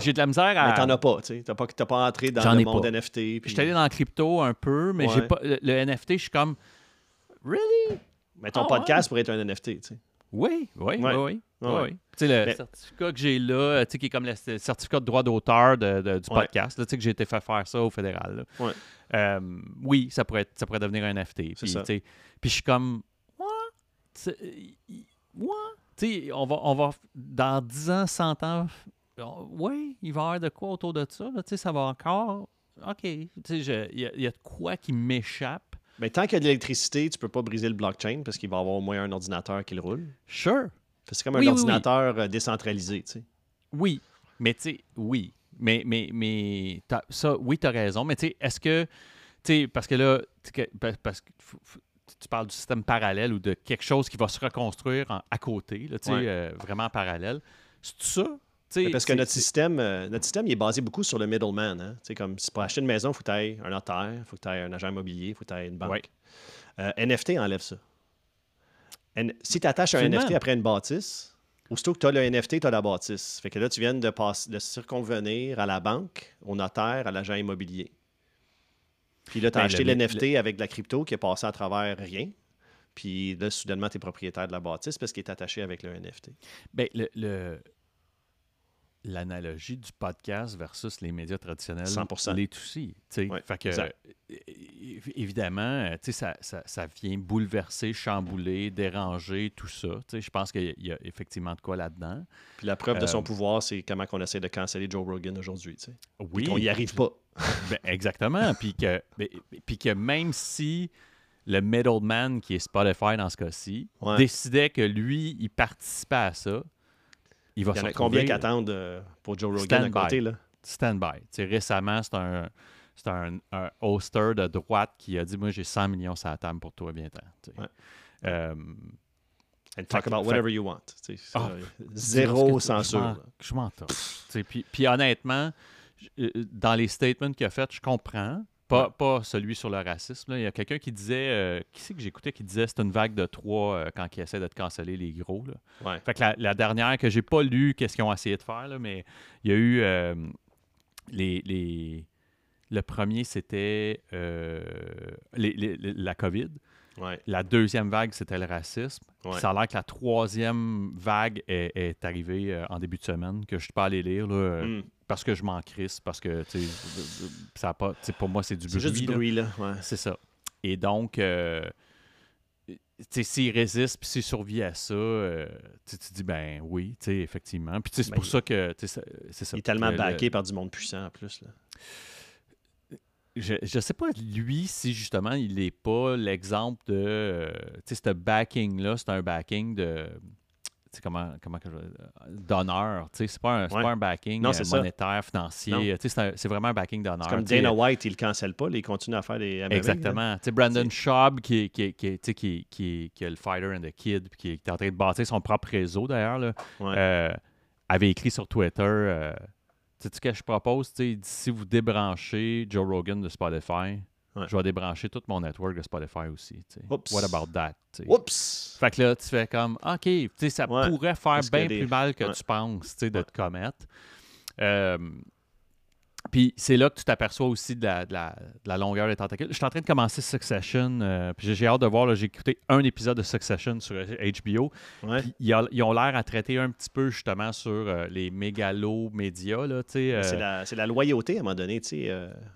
[SPEAKER 2] j'ai de la misère à.
[SPEAKER 1] Mais t'en as pas, tu sais. T'as pas, t'as pas entré dans
[SPEAKER 2] J'en
[SPEAKER 1] le
[SPEAKER 2] ai
[SPEAKER 1] monde
[SPEAKER 2] pas.
[SPEAKER 1] NFT. puis-
[SPEAKER 2] Je suis allé dans le crypto un peu, mais j'ai pas. Le, le NFT, je suis comme. Really?
[SPEAKER 1] Mais ton
[SPEAKER 2] Ah,
[SPEAKER 1] podcast pourrait être un NFT, tu sais.
[SPEAKER 2] Oui, oui,
[SPEAKER 1] Ouais.
[SPEAKER 2] oui, oui. Tu sais, le
[SPEAKER 1] Mais-
[SPEAKER 2] certificat que j'ai là, tu sais, qui est comme le certificat de droit d'auteur de- de- du
[SPEAKER 1] Ouais.
[SPEAKER 2] podcast, là, tu sais, que j'ai été fait faire ça au fédéral. Euh, oui, ça pourrait, être- ça pourrait devenir un NFT.
[SPEAKER 1] C'est
[SPEAKER 2] Puis,
[SPEAKER 1] ça.
[SPEAKER 2] je suis comme, What? Tu sais, on va, on va, dans 10 ans, 100 ans, oui, il va y avoir de quoi autour de ça. là, ça va encore. OK. Il y, a- il y a de quoi qui m'échappe.
[SPEAKER 1] Mais tant qu'il y a de l'électricité, tu peux pas briser le blockchain parce qu'il va y avoir au moins un ordinateur qui le roule.
[SPEAKER 2] Sure.
[SPEAKER 1] C'est comme
[SPEAKER 2] Oui,
[SPEAKER 1] un
[SPEAKER 2] oui, oui.
[SPEAKER 1] ordinateur euh, décentralisé, tu sais.
[SPEAKER 2] Oui, mais tu sais, oui. Mais, mais, mais ça, oui, tu as raison. Mais tu sais, est-ce que, tu sais, parce que là, parce que tu parles du système parallèle ou de quelque chose qui va se reconstruire en- à côté, là, tu sais,
[SPEAKER 1] Ouais.
[SPEAKER 2] euh, vraiment parallèle. C'est ça?
[SPEAKER 1] Parce que
[SPEAKER 2] c'est-
[SPEAKER 1] notre système, euh, notre système, il est basé beaucoup sur le middleman. Hein? Comme si pour acheter une maison, il faut que tu aies un notaire, il faut que tu aies un agent immobilier, il faut que tu aies une banque.
[SPEAKER 2] Ouais.
[SPEAKER 1] Euh, NFT enlève ça. N- si tu attaches un. NFT après une bâtisse, aussitôt que tu as le NFT, tu as la bâtisse. Fait que là, tu viens de, de circonvenir à la banque, au notaire, à l'agent immobilier. Puis là, tu as
[SPEAKER 2] Ben,
[SPEAKER 1] acheté
[SPEAKER 2] le-
[SPEAKER 1] l'NFT avec de la crypto qui est passé à travers rien. Puis là, soudainement, tu es propriétaire de la bâtisse parce qu'il est attaché avec le NFT.
[SPEAKER 2] ben, le- le- l'analogie du podcast versus les médias traditionnels
[SPEAKER 1] 100%.
[SPEAKER 2] l'est aussi.
[SPEAKER 1] Ouais,
[SPEAKER 2] fait que,
[SPEAKER 1] exact.
[SPEAKER 2] évidemment, euh, ça, ça, ça vient bouleverser, chambouler, déranger, tout ça. Je pense qu'il y a- il y a effectivement de quoi là-dedans.
[SPEAKER 1] Puis la preuve de son
[SPEAKER 2] Euh,
[SPEAKER 1] pouvoir, c'est comment on essaie de canceller Joe Rogan aujourd'hui.
[SPEAKER 2] Oui,
[SPEAKER 1] On n'y arrive pas.
[SPEAKER 2] Ben, exactement. puis, que, ben, puis que même si le middleman, qui est Spotify dans ce cas-ci,
[SPEAKER 1] Ouais.
[SPEAKER 2] décidait que lui, il participait à ça, il va
[SPEAKER 1] Il y en a combien qui attendent euh, pour Joe Rogan à
[SPEAKER 2] Stand-by.
[SPEAKER 1] côté? Là?
[SPEAKER 2] stand-by. Récemment, c'est un, c'est un, un hoster de droite qui a dit Moi, j'ai 100 millions sur la table pour toi, viens-t'en.
[SPEAKER 1] Ouais.
[SPEAKER 2] Euh,
[SPEAKER 1] And talk
[SPEAKER 2] Fait
[SPEAKER 1] about
[SPEAKER 2] fait-
[SPEAKER 1] whatever you want.
[SPEAKER 2] Ah,
[SPEAKER 1] ça, zéro censure.
[SPEAKER 2] Je m'en-
[SPEAKER 1] là.
[SPEAKER 2] Je m'en tape. Tu sais, Puis, puis honnêtement, euh, dans les statements qu'il a fait, je comprends. Pas, pas celui sur le racisme. là. Il y a quelqu'un qui disait, euh, qui c'est que j'écoutais, qui disait c'est une vague de trois euh, quand ils essaient de te canceller les gros. Là.
[SPEAKER 1] Ouais.
[SPEAKER 2] Fait que la, la dernière que j'ai pas lu, qu'est-ce qu'ils ont essayé de faire, là, mais il y a eu euh, les, les- Le premier, c'était les- les- les- la COVID.
[SPEAKER 1] Ouais.
[SPEAKER 2] La deuxième vague, c'était le racisme.
[SPEAKER 1] Ouais.
[SPEAKER 2] Ça a l'air que la troisième vague est, est arrivée euh, en début de semaine, que je ne suis pas allé lire, là, euh,
[SPEAKER 1] Mm.
[SPEAKER 2] parce que je m'en crisse, parce que, ça a pas, pour moi, c'est du
[SPEAKER 1] C'est
[SPEAKER 2] bruit.
[SPEAKER 1] juste du bruit, là. Ouais.
[SPEAKER 2] C'est ça. Et donc, euh, s'il résiste puis s'il survit à ça, euh, tu tu dis, ben oui, effectivement. Puis c'est
[SPEAKER 1] Ben,
[SPEAKER 2] pour
[SPEAKER 1] il-
[SPEAKER 2] ça que, c'est- c'est ça.
[SPEAKER 1] Il est tellement
[SPEAKER 2] Le-
[SPEAKER 1] backé par du monde puissant en plus. Là.
[SPEAKER 2] Je, je sais pas, lui, si justement, il n'est pas l'exemple de. euh, tu sais, ce backing-là, c'est un backing de. Tu sais, comment, comment que je. d'honneur. Tu sais, c'est pas, un-
[SPEAKER 1] Ouais.
[SPEAKER 2] pas un backing
[SPEAKER 1] Non,
[SPEAKER 2] euh,
[SPEAKER 1] c'est ça.
[SPEAKER 2] monétaire, financier. Tu sais, c'est vraiment un backing d'honneur.
[SPEAKER 1] Comme. Dana White, il le cancelle pas, il continue à faire des MMA.
[SPEAKER 2] Exactement. Tu sais, Brandon Schaub, qui, est- qui, qui, est- tu sais, qui, qui, qui est le fighter and the kid, puis qui est en train de bâtir son propre réseau d'ailleurs, là,
[SPEAKER 1] Ouais.
[SPEAKER 2] euh, avait écrit sur Twitter euh, Tu sais ce que je propose? Si vous débranchez Joe Rogan de Spotify, je vais débrancher tout mon network de Spotify aussi. What about that?
[SPEAKER 1] Oups!
[SPEAKER 2] Fait que là, tu fais comme, OK, ça pourrait faire bien plus mal que tu penses de te commettre. Euh, puis c'est là que tu t'aperçois aussi de la, longueur des tentacules. Je suis en train de commencer Succession, euh, puis j'ai hâte de voir. J'ai écouté un épisode de Succession sur HBO. ils, ont l'air à traiter un petit peu justement sur euh, les méga-médias.
[SPEAKER 1] C'est la, loyauté à un moment donné.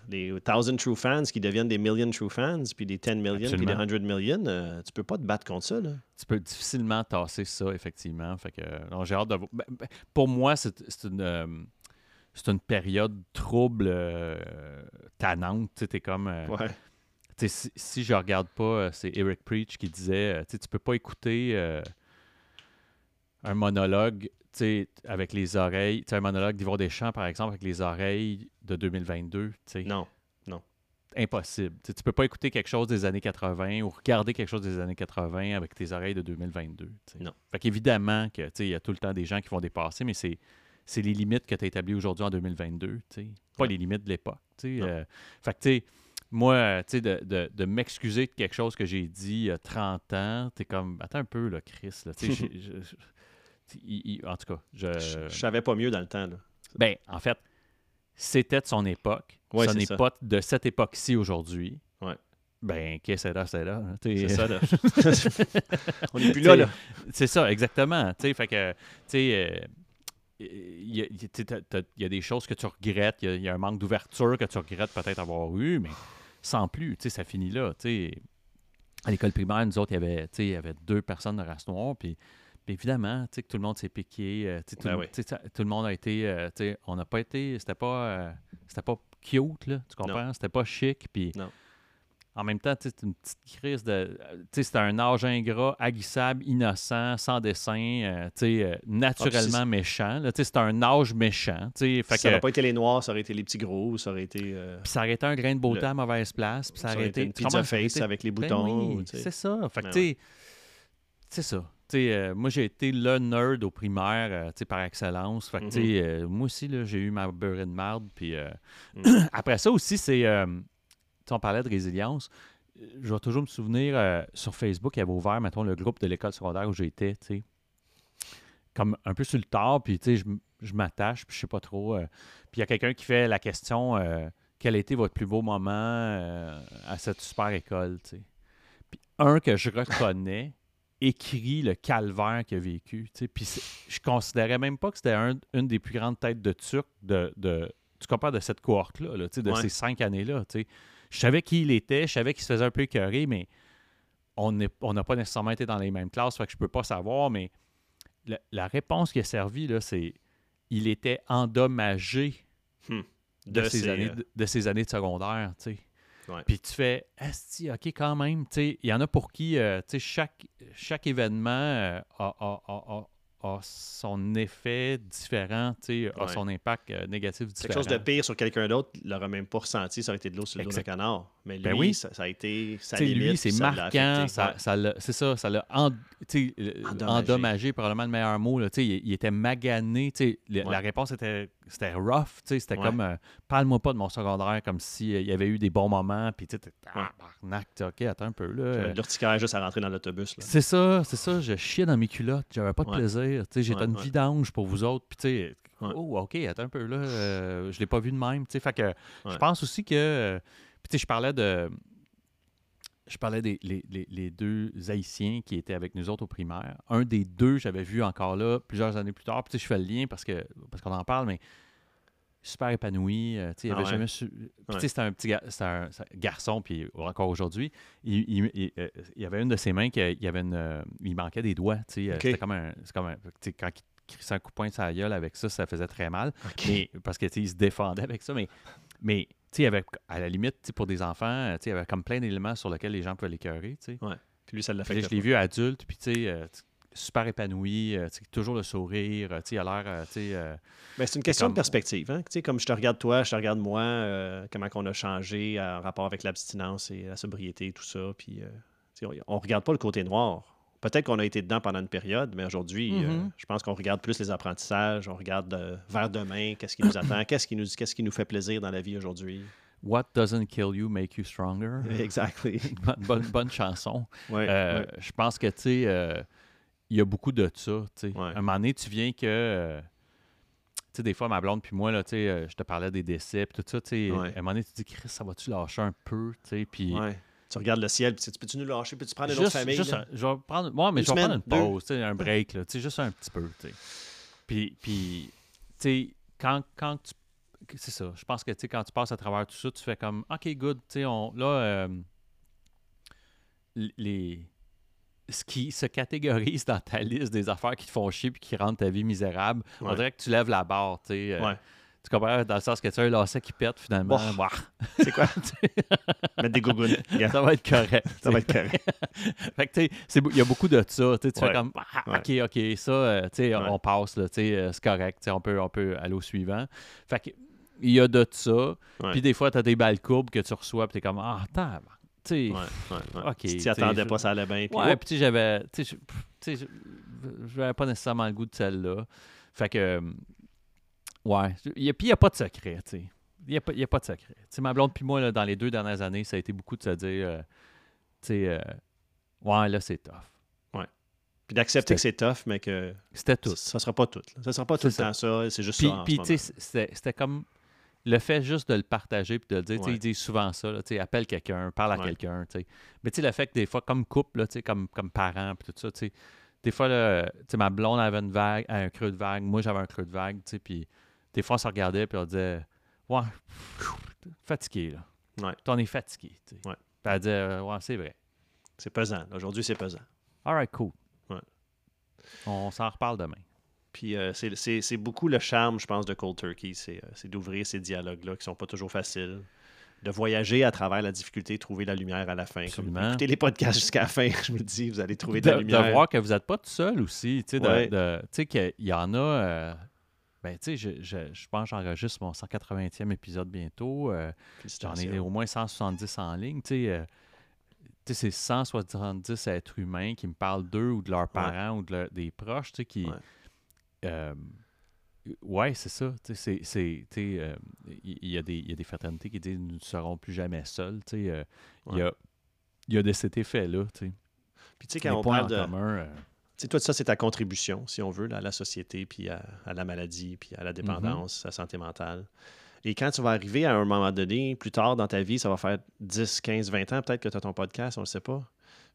[SPEAKER 1] les 1000 true fans qui deviennent des million true fans, puis des 10 million, puis des 100 million. tu peux pas te battre contre ça. Là.
[SPEAKER 2] Tu peux difficilement tasser ça, effectivement. Fait que, j'ai hâte de voir. Ben, ben, pour moi, c'est une c'est une période trouble euh, tannante. Tu es comme. Euh, si, je regarde pas, euh, c'est Eric Preach qui disait tu peux pas écouter un monologue avec les oreilles, un monologue d'Yvon Deschamps, par exemple, avec les oreilles de 2022.
[SPEAKER 1] Non, non.
[SPEAKER 2] Impossible. Tu peux pas écouter quelque chose des années 80 ou regarder quelque chose des années 80 avec tes oreilles de 2022.
[SPEAKER 1] Non.
[SPEAKER 2] Fait qu'évidemment qu'il y a tout le temps des gens qui vont dépasser, mais c'est c'est les limites que tu as établies aujourd'hui en 2022, pas les limites de l'époque. Euh, fait que, tu sais, moi, tu sais, de, de, de m'excuser de quelque chose que j'ai dit il y a 30 ans, tu es comme, attends un peu, là, Chris, là, en tout cas, je...
[SPEAKER 1] je... savais pas mieux dans le temps, là.
[SPEAKER 2] Ben, en fait, c'était de son époque. Ouais, Ce n'est pas de cette époque-ci aujourd'hui.
[SPEAKER 1] Ouais.
[SPEAKER 2] Ben, qu'est-ce que c'est là, c'est là.
[SPEAKER 1] C'est ça, là. On n'est plus là, là.
[SPEAKER 2] C'est ça, exactement. Tu sais, fait que, tu sais, euh, il y, a, des choses que tu regrettes, il y, a un manque d'ouverture que tu regrettes peut-être avoir eu, mais sans plus, tu sais, ça finit là. Tu sais. À l'école primaire, nous autres, il y avait, il y avait deux personnes de race noire, puis, évidemment, tu sais, que tout le monde s'est piqué, euh, tout, ben tout, le monde a été, euh, tu sais, on n'a pas été, c'était pas, euh, c'était pas cute, là, tu comprends? C'était pas chic, puis en même temps, c'est une petite crise de. C'était un âge ingrat, aguissable, innocent, sans dessin, euh, euh, naturellement ah, méchant. C'était un âge méchant. Fait
[SPEAKER 1] ça n'aurait pas été les noirs, ça aurait été les petits gros, ça aurait été. Euh,
[SPEAKER 2] ça aurait été un grain de beauté à mauvaise place. ça, aurait été.
[SPEAKER 1] Une pizza face avec les ben boutons.
[SPEAKER 2] c'est ça. Fait ben c'est ça. moi, j'ai été le nerd au primaire par excellence. Fait mm-hmm. moi aussi, j'ai eu ma beurre de marde. Puis, mm. après ça aussi, c'est on parlait de résilience. Je vais toujours me souvenir, euh, sur Facebook, il y avait ouvert, mettons, le groupe de l'école secondaire où j'étais, tu sais, comme un peu sur le tard, puis, tu sais, je, m'attache, puis je sais pas trop. Euh, puis il y a quelqu'un qui fait la question euh, quel a été votre plus beau moment à cette super école, tu sais. Puis un que je reconnais écrit le calvaire qu'il a vécu, tu sais. Puis je considérais même pas que c'était une des plus grandes têtes de Turc de, de tu compares de cette cohorte-là, là, de ces cinq années-là. Je savais qui il était, je savais qu'il se faisait un peu écœurer, mais on n'a pas nécessairement été dans les mêmes classes, fait que je peux pas savoir, mais la, réponse qui a servi, là, c'est il était endommagé hmm. de, ses années, euh, de, ses années de secondaire, tu sais. Puis tu fais, Esti, OK, quand même, il y en a pour qui, euh, chaque, chaque événement euh, a, a son effet différent, a son impact euh, négatif différent.
[SPEAKER 1] Quelque chose de pire sur quelqu'un d'autre, il l'aurait même pas ressenti, ça aurait été de l'eau sur le dos d'un canard. Mais ben lui, ça, a été sa limite.
[SPEAKER 2] Lui, c'est marquant, ça, c'est ça, ça l'a endommagé. probablement le meilleur mot. Là, il, il, était magané. La réponse était c'était rough, tu sais, c'était comme euh, parle-moi pas de mon secondaire comme s'il euh, y avait eu des bons moments, puis tu sais, ah, ok, attends un peu là.
[SPEAKER 1] L'urticaire juste à rentrer dans l'autobus.
[SPEAKER 2] C'est ça, c'est ça, je chiais dans mes culottes, j'avais pas de plaisir, tu sais, j'étais une vidange pour vous autres, puis tu sais, oh, ok, attends un peu là, euh, je l'ai pas vu de même, tu sais, fait que je pense aussi que, puis tu sais, je parlais de. Je parlais des les, les, deux Haïtiens qui étaient avec nous autres au primaire. Un des deux, j'avais vu encore là plusieurs années plus tard. Puis, je fais le lien parce que parce qu'on en parle, mais super épanoui. Euh, il avait ah jamais C'était un petit un, garçon, puis encore aujourd'hui, il, il, euh, y avait une de ses mains qui il, avait une, euh, il manquait des doigts. C'était comme un. Comme un quand il crissait un coup de poing sur la gueule avec ça, ça faisait très mal. Mais, parce qu'il se défendait avec ça. Mais, mais avait, à la limite, pour des enfants, il y avait comme plein d'éléments sur lesquels les gens pouvaient l'écœurer.
[SPEAKER 1] Ouais. Puis lui, ça l'a
[SPEAKER 2] fait. Je l'ai vu adulte, puis tu sais super épanoui, euh, toujours le sourire, euh, il a l'air. Euh,
[SPEAKER 1] ben, c'est une question de perspective. Hein? Comme je te regarde toi, je te regarde moi, comment on a changé en rapport avec l'abstinence et la sobriété et tout ça. Puis, on ne regarde pas le côté noir. Peut-être qu'on a été dedans pendant une période, mais aujourd'hui, mm-hmm. je pense qu'on regarde plus les apprentissages, on regarde vers demain, qu'est-ce qui nous attend, qu'est-ce qui nous, qu'est-ce qui nous fait plaisir dans la vie aujourd'hui.
[SPEAKER 2] What doesn't kill you make you stronger?
[SPEAKER 1] Exactly.
[SPEAKER 2] bonne, bonne, chanson.
[SPEAKER 1] Euh,
[SPEAKER 2] je pense que, tu sais, euh, il y a beaucoup de ça. tu sais. À un moment donné, tu viens que. Euh, tu sais, des fois, ma blonde puis moi, là, tu sais, je te parlais des décès, puis tout ça, tu sais. À un moment donné, tu te dis, Chris, ça va-tu lâcher un peu, tu sais, puis
[SPEAKER 1] tu regardes le ciel, puis tu peux-tu nous lâcher, puis tu prends une autre famille.
[SPEAKER 2] Juste je vais prendre, moi, mais je vais prendre une pause, un break, là, juste un petit peu. sais. Puis, puis tu sais, quand, quand tu. C'est ça. Je pense que quand tu passes à travers tout ça, tu fais comme OK, good. On, là, euh, les, ce qui se catégorise dans ta liste des affaires qui te font chier et qui rendent ta vie misérable, on dirait que tu lèves la barre. Euh, ouais. Tu comprends? Dans le sens que tu as un lacet qui pète finalement.
[SPEAKER 1] C'est quoi? Mettre des gougounes.
[SPEAKER 2] Ça va être correct.
[SPEAKER 1] Ça va être correct.
[SPEAKER 2] fait que tu sais, il y a beaucoup de ça. Tu fais comme, ah, ok, ok, ça, euh, tu sais, on passe, là, tu sais, euh, c'est correct. On peut, on peut aller au suivant. Fait que, il y a de ça. Puis des fois, tu as des balles courbes que tu reçois, puis tu es comme, ah, attends, tu
[SPEAKER 1] sais. tu attendais pas, ça allait bien.
[SPEAKER 2] Puis, ouais, puis j'avais, tu sais, je n'avais pas nécessairement le goût de celle-là. Fait que, Ouais. Puis, il n'y a pas de secret, tu sais. Il n'y a, a, pas de secret. sais, ma blonde puis moi, là, dans les deux dernières années, ça a été beaucoup de se dire, euh, tu sais, euh, ouais, là, c'est tough.
[SPEAKER 1] Ouais. Puis d'accepter que c'est tough, mais que.
[SPEAKER 2] C'était tout.
[SPEAKER 1] Ça ne sera pas tout. Ça ne sera pas tout le temps ça, c'est juste ça.
[SPEAKER 2] Puis, tu sais, c'était comme le fait juste de le partager puis de le dire, tu sais, ils disent souvent ça, tu sais, appelle quelqu'un, parle à quelqu'un, tu sais. Mais tu sais, le fait que des fois, comme couple, tu sais, comme, comme parents, puis tout ça, tu sais, des fois, tu sais, ma blonde avait une vague, un creux de vague, moi j'avais un creux de vague, tu sais, puis des fois, on se regardait et on disait Ouais, fatigué, là.
[SPEAKER 1] Ouais.
[SPEAKER 2] On est fatigué. Tu
[SPEAKER 1] ouais.
[SPEAKER 2] Puis elle disait Ouais, c'est vrai.
[SPEAKER 1] C'est pesant. Aujourd'hui, c'est pesant.
[SPEAKER 2] All right, cool. Ouais. On s'en reparle demain.
[SPEAKER 1] Puis euh, c'est beaucoup le charme, je pense, de Cold Turkey. C'est euh, d'ouvrir ces dialogues-là qui sont pas toujours faciles. De voyager à travers la difficulté, trouver la lumière à la fin. Absolument. écoutez les podcasts jusqu'à la fin, je me dis, vous allez trouver de, la lumière.
[SPEAKER 2] De voir que vous n'êtes pas tout seul aussi. Tu sais, qu'il y en a. Euh, ben, tu sais, je, je, je, pense que j'enregistre mon 180e épisode bientôt. Euh, j'en ai au moins 170 en ligne. Tu sais, euh, c'est 170 êtres humains qui me parlent d'eux ou de leurs parents ou de des proches, tu sais, qui... Ouais. Euh, c'est ça. Il y, a des, y a des fraternités qui disent nous ne serons plus jamais seuls. Il y, a, y a de cet effet-là. Puis
[SPEAKER 1] tu sais, quand on parle de sais, toi, ça, c'est ta contribution, si on veut, à la société, puis à, la maladie, puis à la dépendance, à la santé mentale. Et quand tu vas arriver à un moment donné, plus tard dans ta vie, ça va faire 10, 15, 20 ans, peut-être que tu as ton podcast, on ne le sait pas.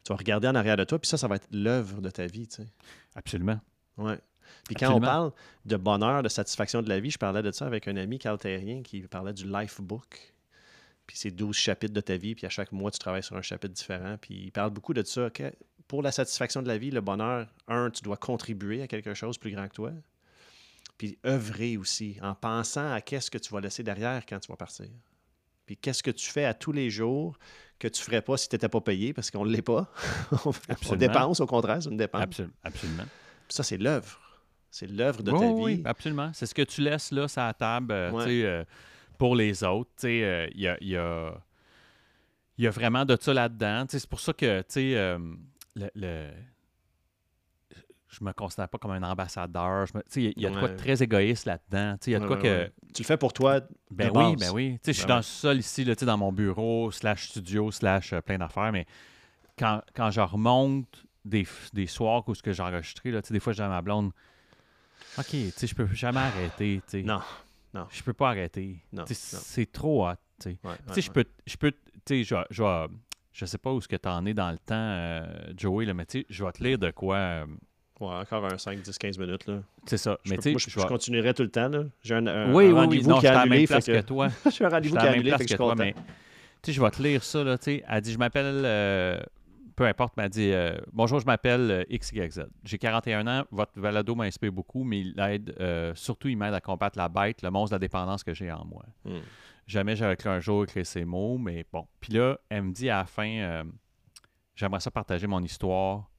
[SPEAKER 1] Tu vas regarder en arrière de toi, puis ça, ça va être l'œuvre de ta vie, tu sais.
[SPEAKER 2] Absolument.
[SPEAKER 1] Ouais. Puis quand on parle de bonheur, de satisfaction de la vie, je parlais de ça avec un ami caltérien qui parlait du Life Book. Puis c'est 12 chapitres de ta vie, puis à chaque mois, tu travailles sur un chapitre différent. Puis il parle beaucoup de ça pour la satisfaction de la vie, le bonheur, un, tu dois contribuer à quelque chose plus grand que toi. Puis œuvrer aussi, en pensant à qu'est-ce que tu vas laisser derrière quand tu vas partir. Puis qu'est-ce que tu fais à tous les jours que tu ne ferais pas si tu n'étais pas payé, parce qu'on ne l'est pas? on dépense, au contraire, c'est une dépense.
[SPEAKER 2] Absolument.
[SPEAKER 1] Puis ça, c'est l'œuvre. C'est l'œuvre de ta vie. Oui,
[SPEAKER 2] absolument. C'est ce que tu laisses là, sur la table, euh, euh, pour les autres. Euh, il y, a, y, a, y, a, vraiment de ça là-dedans. C'est pour ça que, tu sais, le, le je me considère pas comme un ambassadeur. Il y a de quoi de très égoïste là-dedans. Il y a de quoi que.
[SPEAKER 1] Tu le fais pour toi.
[SPEAKER 2] Ben oui, ben oui. Je suis ben dans le sol ici, là, dans mon bureau, slash studio, slash euh, plein d'affaires, mais quand, quand je remonte des, des soirs où ce que j'ai enregistré, là, des fois, j'ai ma blonde. OK, je peux jamais arrêter.
[SPEAKER 1] Non, non.
[SPEAKER 2] Je peux pas arrêter. C'est trop hot. je peux. Je peux je, je sais pas où ce que tu en es dans le temps, euh, Joey, là, mais tu sais, je vais te lire de quoi. Euh,
[SPEAKER 1] ouais, encore un 5, 10, 15 minutes. là.
[SPEAKER 2] C'est ça.
[SPEAKER 1] Je
[SPEAKER 2] mais tu
[SPEAKER 1] je, je, continuerai tout le temps. Là. J'ai un,
[SPEAKER 2] un, oui, oui, oui, non, qui est annulé.
[SPEAKER 1] Que...
[SPEAKER 2] que toi.
[SPEAKER 1] je suis un rendez-vous qui est annulé, fait que je suis content. Mais,
[SPEAKER 2] tu sais, je vais te lire ça. Là. Elle dit Je m'appelle. Euh, peu importe, m'a dit Bonjour, je m'appelle XYZ. J'ai 41 ans. Votre valado m'inspire beaucoup, mais il aide, surtout, il m'aide à combattre la bête, le monstre de la dépendance que j'ai en moi. Hmm. Jamais j'aurais cru un jour écrire ces mots, mais bon. Puis là, elle me dit à la fin j'aimerais ça partager mon histoire.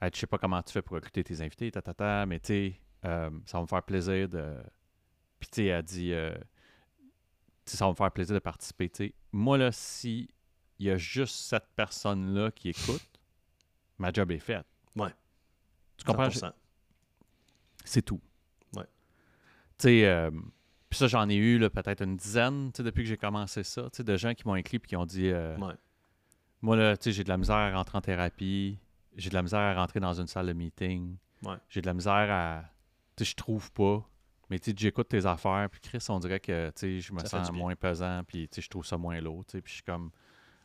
[SPEAKER 2] Je je sais pas comment tu fais pour recruter tes invités, ta, mais tu sais, euh, ça va me faire plaisir de. Puis tu sais, elle dit, euh, ça va me faire plaisir de participer. moi, là, si il y a juste cette personne-là qui écoute, ma job est faite.
[SPEAKER 1] Ouais.
[SPEAKER 2] Tu comprends? C'est tout.
[SPEAKER 1] Ouais.
[SPEAKER 2] Tu sais, euh, Puis ça, j'en ai eu peut-être une dizaine depuis que j'ai commencé ça, de gens qui m'ont écrit et qui ont dit euh, Moi, là, j'ai de la misère à rentrer en thérapie, j'ai de la misère à rentrer dans une salle de meeting, j'ai de la misère à. Je trouve pas. Mais j'écoute tes affaires, puis Chris, on dirait que je me sens moins pesant, puis je trouve ça moins lourd. Puis je suis comme,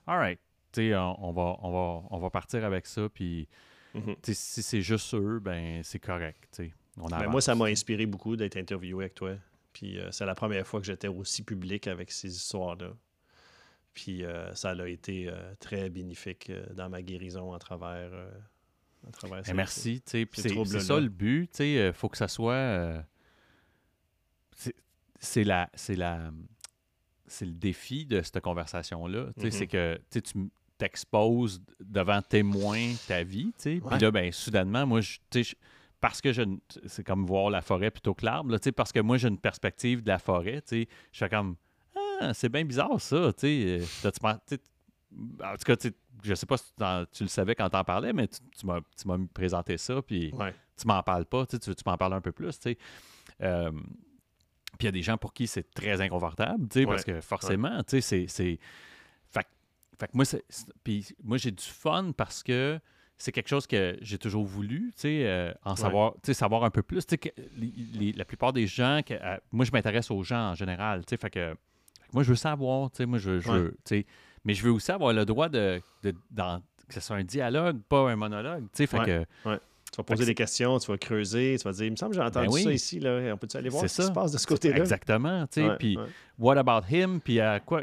[SPEAKER 2] alright, on, on, va, on, va, on va partir avec ça, puis mm-hmm. si c'est juste eux, ben c'est correct. On
[SPEAKER 1] ben, moi, ça m'a inspiré beaucoup d'être interviewé avec toi. Puis euh, c'est la première fois que j'étais aussi public avec ces histoires-là. Puis euh, ça a été euh, très bénéfique dans ma guérison à travers. à
[SPEAKER 2] travers ben, merci. C'est ça le but. Il faut que ça soit. c'est la. C'est la c'est le défi de cette conversation-là. C'est mm-hmm. que tu t'exposes devant témoins ta vie. Puis là, ben, soudainement, moi, je, parce que je c'est comme voir la forêt plutôt que l'arbre, parce que moi j'ai une perspective de la forêt, je fais comme ah, c'est bien bizarre ça, tu sais, en tout cas, je sais pas si tu, le savais quand t'en parlais, mais tu, tu m'as présenté ça, puis tu m'en parles pas, tu, tu m'en parles un peu plus, tu sais. Euh, puis il y a des gens pour qui c'est très inconfortable, tu sais, parce que forcément, tu sais, c'est... Fait, fait que moi, puis moi j'ai du fun parce que c'est quelque chose que j'ai toujours voulu, tu sais, euh, en savoir, tu sais, savoir un peu plus. Tu sais, la plupart des gens, que, euh, moi, je m'intéresse aux gens en général, tu sais, fait que, moi, je veux savoir, tu sais, moi, je, veux, tu sais, mais je veux aussi avoir le droit de, de que ce soit un dialogue, pas un monologue, tu sais, fait que
[SPEAKER 1] tu vas poser des questions, tu vas creuser, tu vas dire, il me semble que j'ai ben entendu ça ici, là. on peut-tu aller voir ce qui se passe de ce côté-là?
[SPEAKER 2] Exactement, tu sais, puis what about him, puis à quoi,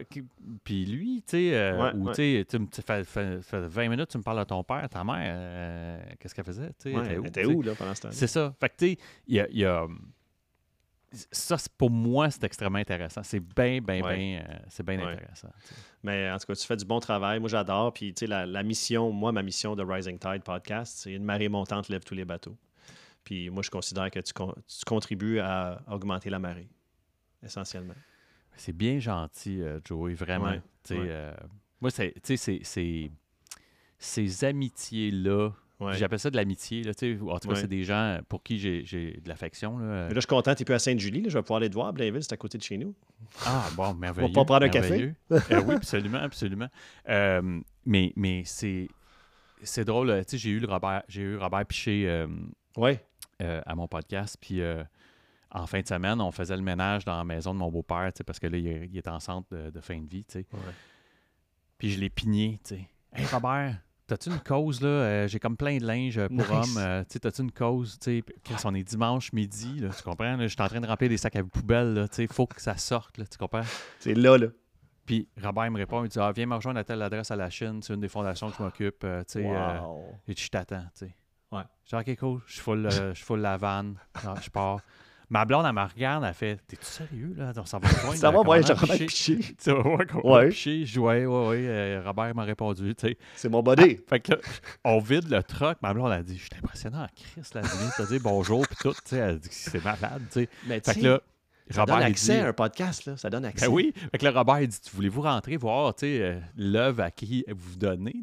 [SPEAKER 2] puis lui, tu sais, euh, ou tu sais, tu fais, 20 minutes, tu me parles de ton père, ta mère, euh, qu'est-ce qu'elle faisait, tu sais,
[SPEAKER 1] elle était où, là, pendant ce temps
[SPEAKER 2] C'est ça, fait que tu sais, il y a ça, pour moi, c'est extrêmement intéressant. C'est bien, bien, bien, euh, c'est bien intéressant.
[SPEAKER 1] Mais en tout cas, tu fais du bon travail. Moi, j'adore. Puis, tu sais, la, mission, moi, ma mission de Rising Tide podcast, c'est une marée montante lève tous les bateaux. Puis, moi, je considère que tu, contribues à augmenter la marée, essentiellement.
[SPEAKER 2] C'est bien gentil, euh, Joey, vraiment. Euh, moi, tu sais, c'est ces amitiés-là J'appelle ça de l'amitié. En tout cas, c'est des gens pour qui j'ai de l'affection. Là.
[SPEAKER 1] Mais là, je suis content, tu es plus à Sainte-Julie. Je vais pouvoir aller te voir. Blainville, c'est à côté de chez nous.
[SPEAKER 2] Ah, bon, merveilleux.
[SPEAKER 1] On va pas prendre un café.
[SPEAKER 2] Euh, oui, absolument, absolument. Euh, mais mais c'est drôle. J'ai eu, Robert, eu Robert Piché euh, à mon podcast. Puis en fin de semaine, on faisait le ménage dans la maison de mon beau-père parce que là, il, est en centre de, fin de vie. Puis je l'ai pigné. Hey, Robert. T'as-tu une cause, là? Euh, j'ai comme plein de linge euh, pour hommes. Euh, tu t'as-tu une cause? Tu sais, on est dimanche midi, là, tu comprends? Je suis en train de remplir des sacs à poubelle, là. Tu faut que ça sorte, là, tu comprends?
[SPEAKER 1] C'est là, là.
[SPEAKER 2] Puis Robert me répond, il dit Ah, viens me rejoindre à telle adresse à la Chine, c'est une des fondations que je m'occupe. tu sais, et je t'attends, tu sais.
[SPEAKER 1] Ouais.
[SPEAKER 2] Je dis Ok, cool, je suis full, la vanne, je pars. Ma blonde, elle me regarde, elle fait T'es-tu sérieux, là? On s'en va
[SPEAKER 1] loin. Ça va, ouais, j'ai Robert Piché.
[SPEAKER 2] Tu vas voir comment ouais. Piché. Je ouais, ouais, ouais. Euh, Robert m'a répondu, tu sais.
[SPEAKER 1] C'est mon body.
[SPEAKER 2] Ah, fait que on vide le truck. Ma blonde, a dit Je suis impressionnant, Chris, la vie, t'as dit bonjour, puis tout, tu sais. Elle dit C'est malade, tu sais.
[SPEAKER 1] Mais fait que là, ça donne accès à un podcast, là. Ça donne accès.
[SPEAKER 2] Ben oui. Fait que le Robert, il dit Voulez-vous rentrer voir, euh, l'œuvre à qui vous donnez.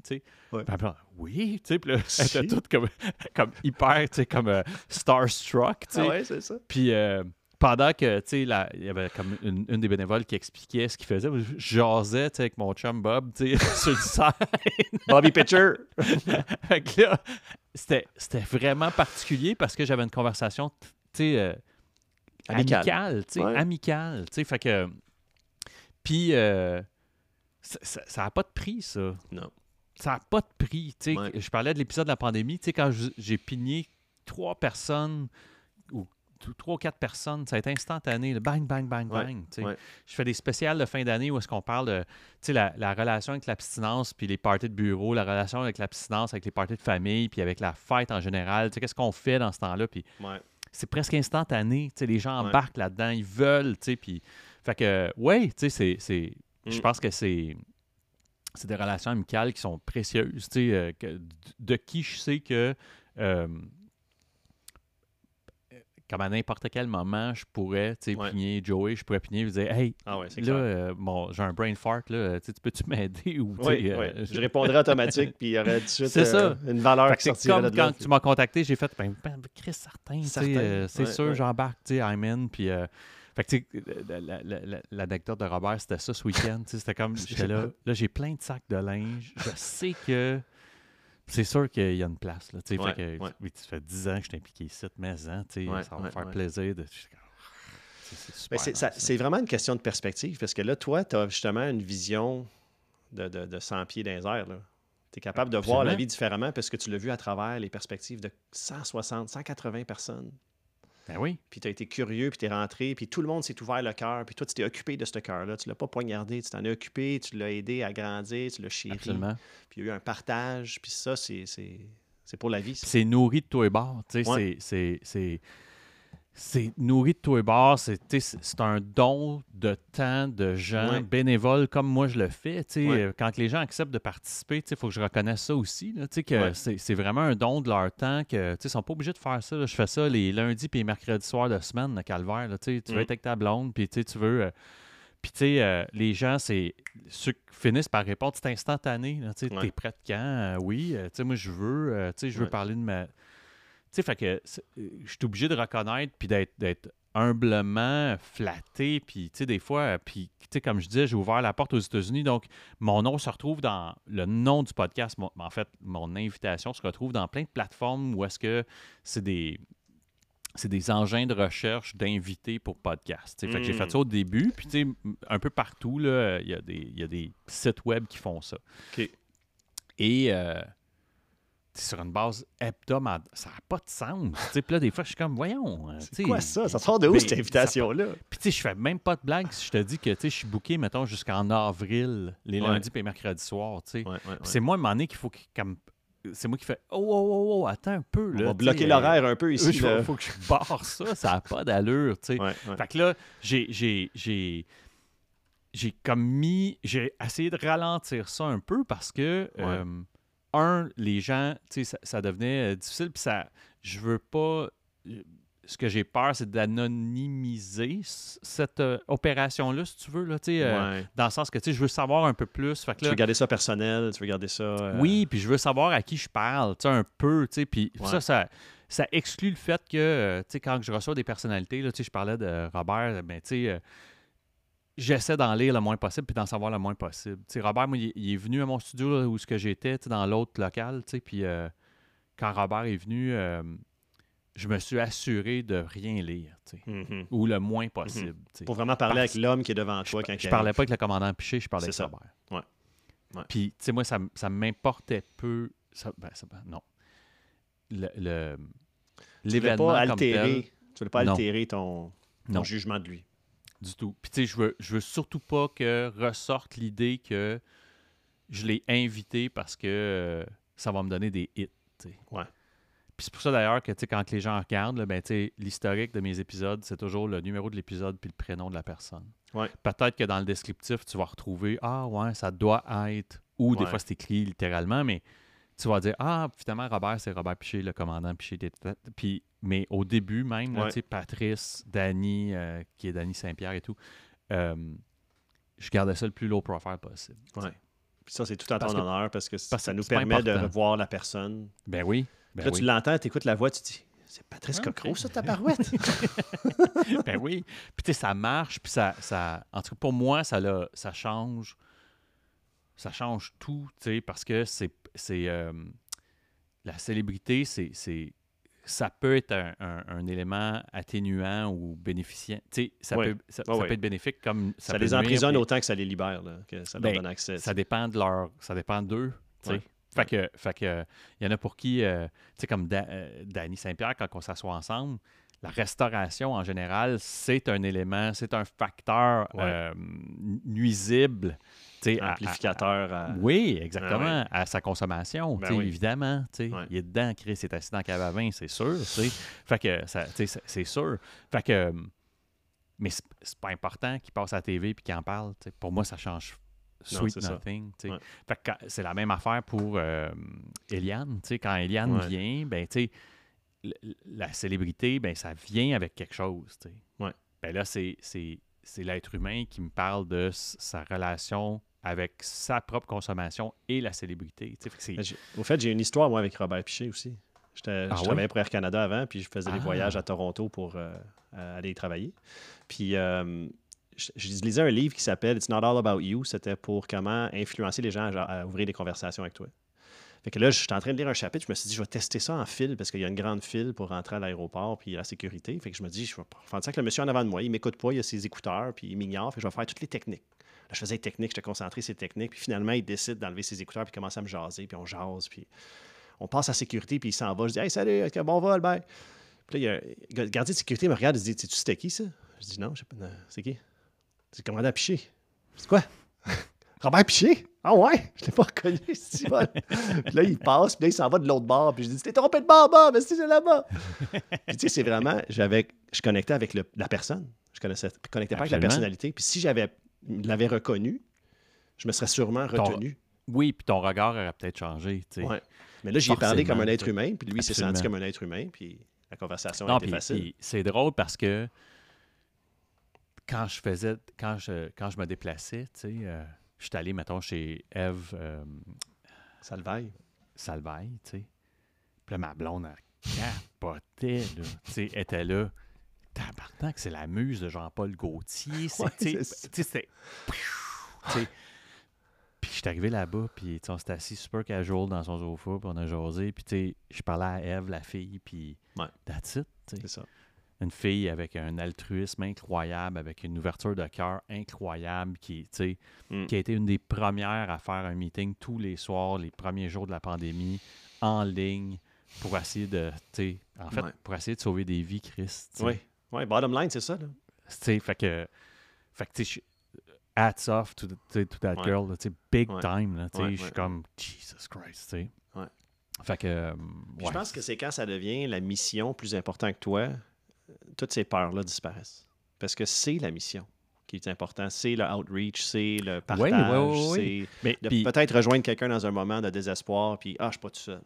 [SPEAKER 2] Ouais. Puis oui, tu sais. Puis là, elle était toute comme, comme hyper, tu sais, comme uh, starstruck.
[SPEAKER 1] Ah ouais, c'est ça.
[SPEAKER 2] Puis. Euh, pendant que, tu sais, il y avait comme une, des bénévoles qui expliquait ce qu'il faisait. Je jasais, avec mon chum Bob, tu sais, sur le scène.
[SPEAKER 1] Bobby Pitcher.
[SPEAKER 2] fait que là, c'était, vraiment particulier parce que j'avais une conversation, tu sais, amicale, tu sais, amicale, tu sais, fait que... Puis, euh, ça n'a pas de prix, ça.
[SPEAKER 1] Non.
[SPEAKER 2] Ça n'a pas de prix, tu sais. Je parlais de l'épisode de la pandémie, tu sais, quand j'ai pigné trois personnes trois ou quatre personnes, ça a été instantané, bang, bang, bang, bang. Je fais des spéciales de fin d'année où est-ce qu'on parle de la, la relation avec l'abstinence, puis les parties de bureau, la relation avec l'abstinence, avec les parties de famille, puis avec la fête en général. Qu'est-ce qu'on fait dans ce temps-là? Puis c'est presque instantané. Les gens embarquent là-dedans, ils veulent. Puis, fait que, ouais, c'est, je mm. pense que c'est c'est des relations amicales qui sont précieuses, euh, de qui je sais que euh, comme à n'importe quel moment, je pourrais tu ouais. Joey, je pourrais pigner et dire Hey, ah là, euh, bon, j'ai un brain fart, là, tu peux-tu m'aider ou,
[SPEAKER 1] euh, Je répondrais automatique, puis il y aurait tout de suite euh, une valeur qui sortirait
[SPEAKER 2] comme quand tu m'as contacté, j'ai fait ben, ben Chris, certain, c'est sûr, j'embarque, I'm in, puis Fait que, tu sais, l'anecdote de Robert, c'était ça ce week-end. C'était comme, j'étais là, là, j'ai plein de sacs de linge. Je sais que c'est sûr qu'il y a une place. Là, fait que, oui, ça fait 10 ans que je suis impliqué ici, mais hein, ça va me faire plaisir de.
[SPEAKER 1] C'est vraiment une question de perspective parce que là, toi, tu as justement une vision de, de, de 100 pieds dans les airs. Tu es capable de voir la vie différemment parce que tu l'as vu à travers les perspectives de 160, 180 personnes.
[SPEAKER 2] Ben oui.
[SPEAKER 1] Puis tu as été curieux, puis tu es rentré, puis tout le monde s'est ouvert le cœur, puis toi, tu t'es occupé de ce cœur-là. Tu l'as pas poignardé, tu t'en es occupé, tu l'as aidé à grandir, tu l'as chéri. Absolument. Puis il y a eu un partage, puis ça, c'est pour la vie.
[SPEAKER 2] C'est nourri de toi et bord. Tu sais, c'est c'est nourri de tout et bord. C'est un don de temps de gens bénévoles comme moi je le fais. Euh, quand les gens acceptent de participer, il faut que je reconnaisse ça aussi. Là, que c'est vraiment un don de leur temps. que Ils ne sont pas obligés de faire ça. Je fais ça les lundis et mercredis soirs de semaine, le calvaire. Là, tu veux mm. être avec ta blonde, puis tu veux. Euh, puis, tu sais, euh, les gens, c'est ceux qui finissent par répondre, c'est instantané. Tu es prêt de quand? oui, tu sais, moi, je veux, tu sais, je veux parler de ma sais, fait que euh, je suis obligé de reconnaître puis d'être humblement flatté. Puis, tu sais, des fois, euh, puis, tu sais, comme je disais, j'ai ouvert la porte aux États-Unis. Donc, mon nom se retrouve dans le nom du podcast. en fait, mon invitation se retrouve dans plein de plateformes où est-ce que c'est des. C'est des engins de recherche d'invités pour podcast. Fait que j'ai fait ça au début, puis tu sais, un peu partout, il y, a des, y a des sites web qui font ça. Et euh, sur une base hebdomadaire. Ça n'a pas de sens. Puis là, des fois, je suis comme, voyons.
[SPEAKER 1] Euh, c'est quoi ça? Ça sort de où, ben, cette invitation-là?
[SPEAKER 2] Puis, tu sais, je fais même pas de blague si je te dis que, tu sais, je suis booké, mettons, jusqu'en avril, les lundis et mercredis soirs, tu sais. c'est moi, à un moment donné, qu'il faut comme c'est moi qui fais oh, oh, oh, oh, attends un peu. Là,
[SPEAKER 1] On va bloquer l'horaire un peu ici.
[SPEAKER 2] Il faut, que je barre ça, ça n'a pas d'allure. tu sais. Fait que là, j'ai j'ai comme mis, j'ai essayé de ralentir ça un peu parce que euh, un, les gens, tu sais, ça, devenait euh, difficile. Puis ça, je veux pas. Euh, ce que j'ai peur, c'est d'anonymiser cette euh, opération-là, si tu veux, là, dans le sens que tu sais, je veux savoir un peu plus. Fait que
[SPEAKER 1] tu veux garder ça personnel, tu veux garder ça.
[SPEAKER 2] Oui, puis je veux savoir à qui je parle, tu sais, un peu, tu sais, puis ça, ça, ça exclut le fait que, tu sais, quand je reçois des personnalités, là, tu sais, je parlais de Robert, ben, tu sais, j'essaie d'en lire le moins possible puis d'en savoir le moins possible. Robert, moi, il, est venu à mon studio où ce que j'étais, dans l'autre local, puis euh, quand Robert est venu, euh, je me suis assuré de rien lire, mm-hmm. ou le moins mm-hmm. possible.
[SPEAKER 1] Pour vraiment parler avec l'homme qui est devant toi quand
[SPEAKER 2] Je, je parlais pas avec le commandant Piché, je parlais avec Robert. Ouais. Puis, tu sais, moi, ça, ça m'importait peu. Ça, ben, ça, ben, non. Le,
[SPEAKER 1] l'événement comme tel, tu voulais pas altérer ton, ton jugement de lui.
[SPEAKER 2] Du tout. Puis tu sais, je veux, je veux surtout pas que ressorte l'idée que je l'ai invité parce que euh, ça va me donner des hits.
[SPEAKER 1] Ouais.
[SPEAKER 2] Puis c'est pour ça d'ailleurs que quand les gens regardent, ben, l'historique de mes épisodes, c'est toujours le numéro de l'épisode puis le prénom de la personne.
[SPEAKER 1] Ouais.
[SPEAKER 2] Peut-être que dans le descriptif, tu vas retrouver Ah ouais, ça doit être. Ou des fois c'est écrit littéralement, mais tu vas dire Ah, finalement, Robert, c'est Robert Piché, le commandant Piché. Puis mais au début même, Patrice, Danny, euh, qui est Danny Saint-Pierre et tout, euh, je gardais ça le plus low profile possible.
[SPEAKER 1] Ouais. Puis ça, c'est tout en ton honneur parce que, ça nous permet de revoir la personne.
[SPEAKER 2] Ben oui.
[SPEAKER 1] Ben
[SPEAKER 2] là,
[SPEAKER 1] tu l'entends, tu écoutes la voix, tu dis c'est Patrice okay. Cocro, ça, ta parouette.
[SPEAKER 2] ben oui. Puis tu sais, ça marche, puis ça, ça. En tout cas, pour moi, ça, ça change. Ça change tout, tu sais, parce que c'est. C'est euh, la célébrité, c'est ça peut être un, élément atténuant ou bénéficiant. ça, peut, ça, peut être bénéfique comme
[SPEAKER 1] ça, les emprisonne autant que ça les libère, que ça leur
[SPEAKER 2] ben,
[SPEAKER 1] donne accès.
[SPEAKER 2] Ça dépend de leur. Ça dépend d'eux. Fait que, fait que, il y en a pour qui, euh, tu sais, comme euh, Danny Saint-Pierre, quand on s'assoit ensemble, la restauration en général, c'est un élément, c'est un facteur euh, nuisible
[SPEAKER 1] amplificateur. À,
[SPEAKER 2] Oui, exactement, à sa consommation, ben évidemment. Il est dedans, Chris est assis dans le cave à vin, c'est sûr. fait que c'est sûr. Fait que, mais c'est pas important qu'il passe à la TV et qu'il en parle. Pour moi, ça change sweet nothing. c'est la même affaire pour euh, Eliane. Quand Eliane vient, ben, la célébrité, ben, ça vient avec quelque chose. Ben là, c'est l'être humain qui me parle de sa relation avec sa propre consommation et la célébrité.
[SPEAKER 1] au fait, j'ai une histoire, moi, avec Robert Piché aussi. Je ah travaillais pour Air Canada avant, puis je faisais des ah. voyages à Toronto pour euh, aller y travailler. Puis je, lisais un livre qui s'appelle It's Not All About You. C'était pour comment influencer les gens à, ouvrir des conversations avec toi. Fait que là, j'étais en train de lire un chapitre, je me suis dit, je vais tester ça en fil parce qu'il y a une grande file pour rentrer à l'aéroport puis la sécurité. Fait que je me dis, je vais faire ça que le monsieur en avant de moi, il m'écoute pas, il a ses écouteurs puis il m'ignore, fait que je vais faire toutes les techniques. Je faisais les techniques, j'étais concentré sur les techniques, puis finalement, il décide d'enlever ses écouteurs puis commence à me jaser, puis on jase, puis on passe à la sécurité, puis il s'en va. Je dis, hey, salut, bon vol, bye. Puis là, il y a, le gardien de sécurité me regarde, il dit, tu c'était qui ça? Je dis, non, je sais pas, c'est qui? C'est commandant à picher. C'est quoi? Robert Piché? Ah ouais? Je l'ai pas reconnu, puis là, il passe, puis là, il s'en va de l'autre bord. Puis je dis, t'es trompé de bord, bord, mais c'est là-bas. puis tu sais, c'est vraiment, j'avais, je connectais avec la personne. Je connaissais, connectais pas avec la personnalité. Puis si j'avais, l'avais reconnu, je me serais sûrement retenu.
[SPEAKER 2] Oui, puis ton regard aurait peut-être changé.
[SPEAKER 1] Ouais. Mais là, j'y ai parlé comme un être humain, puis lui, il s'est senti comme un être humain, puis la conversation a été facile.
[SPEAKER 2] c'est drôle parce que quand je faisais, quand je, quand je me déplaçais, tu sais, euh, je suis allé, mettons, chez Eve. Euh,
[SPEAKER 1] Salvaille.
[SPEAKER 2] Salvaille, tu sais. Puis là, ma blonde, elle capotait, là. Tu sais, était là. Tabarnak, c'est la muse de Jean-Paul Gaultier. Sais, c'est. Puis je suis arrivé là-bas, puis on s'était assis super casual dans son sofa, puis on a jasé. Puis tu sais, je parlais à Eve, la fille, puis
[SPEAKER 1] ouais.
[SPEAKER 2] that's it.
[SPEAKER 1] C'est ça
[SPEAKER 2] une fille avec un altruisme incroyable, avec une ouverture de cœur incroyable, qui, mm. qui a été une des premières à faire un meeting tous les soirs, les premiers jours de la pandémie, en ligne, pour essayer de, en fait, pour essayer de sauver des vies, Chris.
[SPEAKER 1] Oui, ouais, bottom line, c'est ça. Là.
[SPEAKER 2] fait que, fait que, hats off to, to that girl, big time. Là, je suis comme, Jesus Christ, tu Fait que, euh,
[SPEAKER 1] Je pense que c'est quand ça devient la mission plus importante que toi toutes ces peurs-là disparaissent. Parce que c'est la mission qui est importante. C'est le outreach, c'est le partage, c'est peut-être rejoindre quelqu'un dans un moment de désespoir, puis ah, je suis pas tout seul.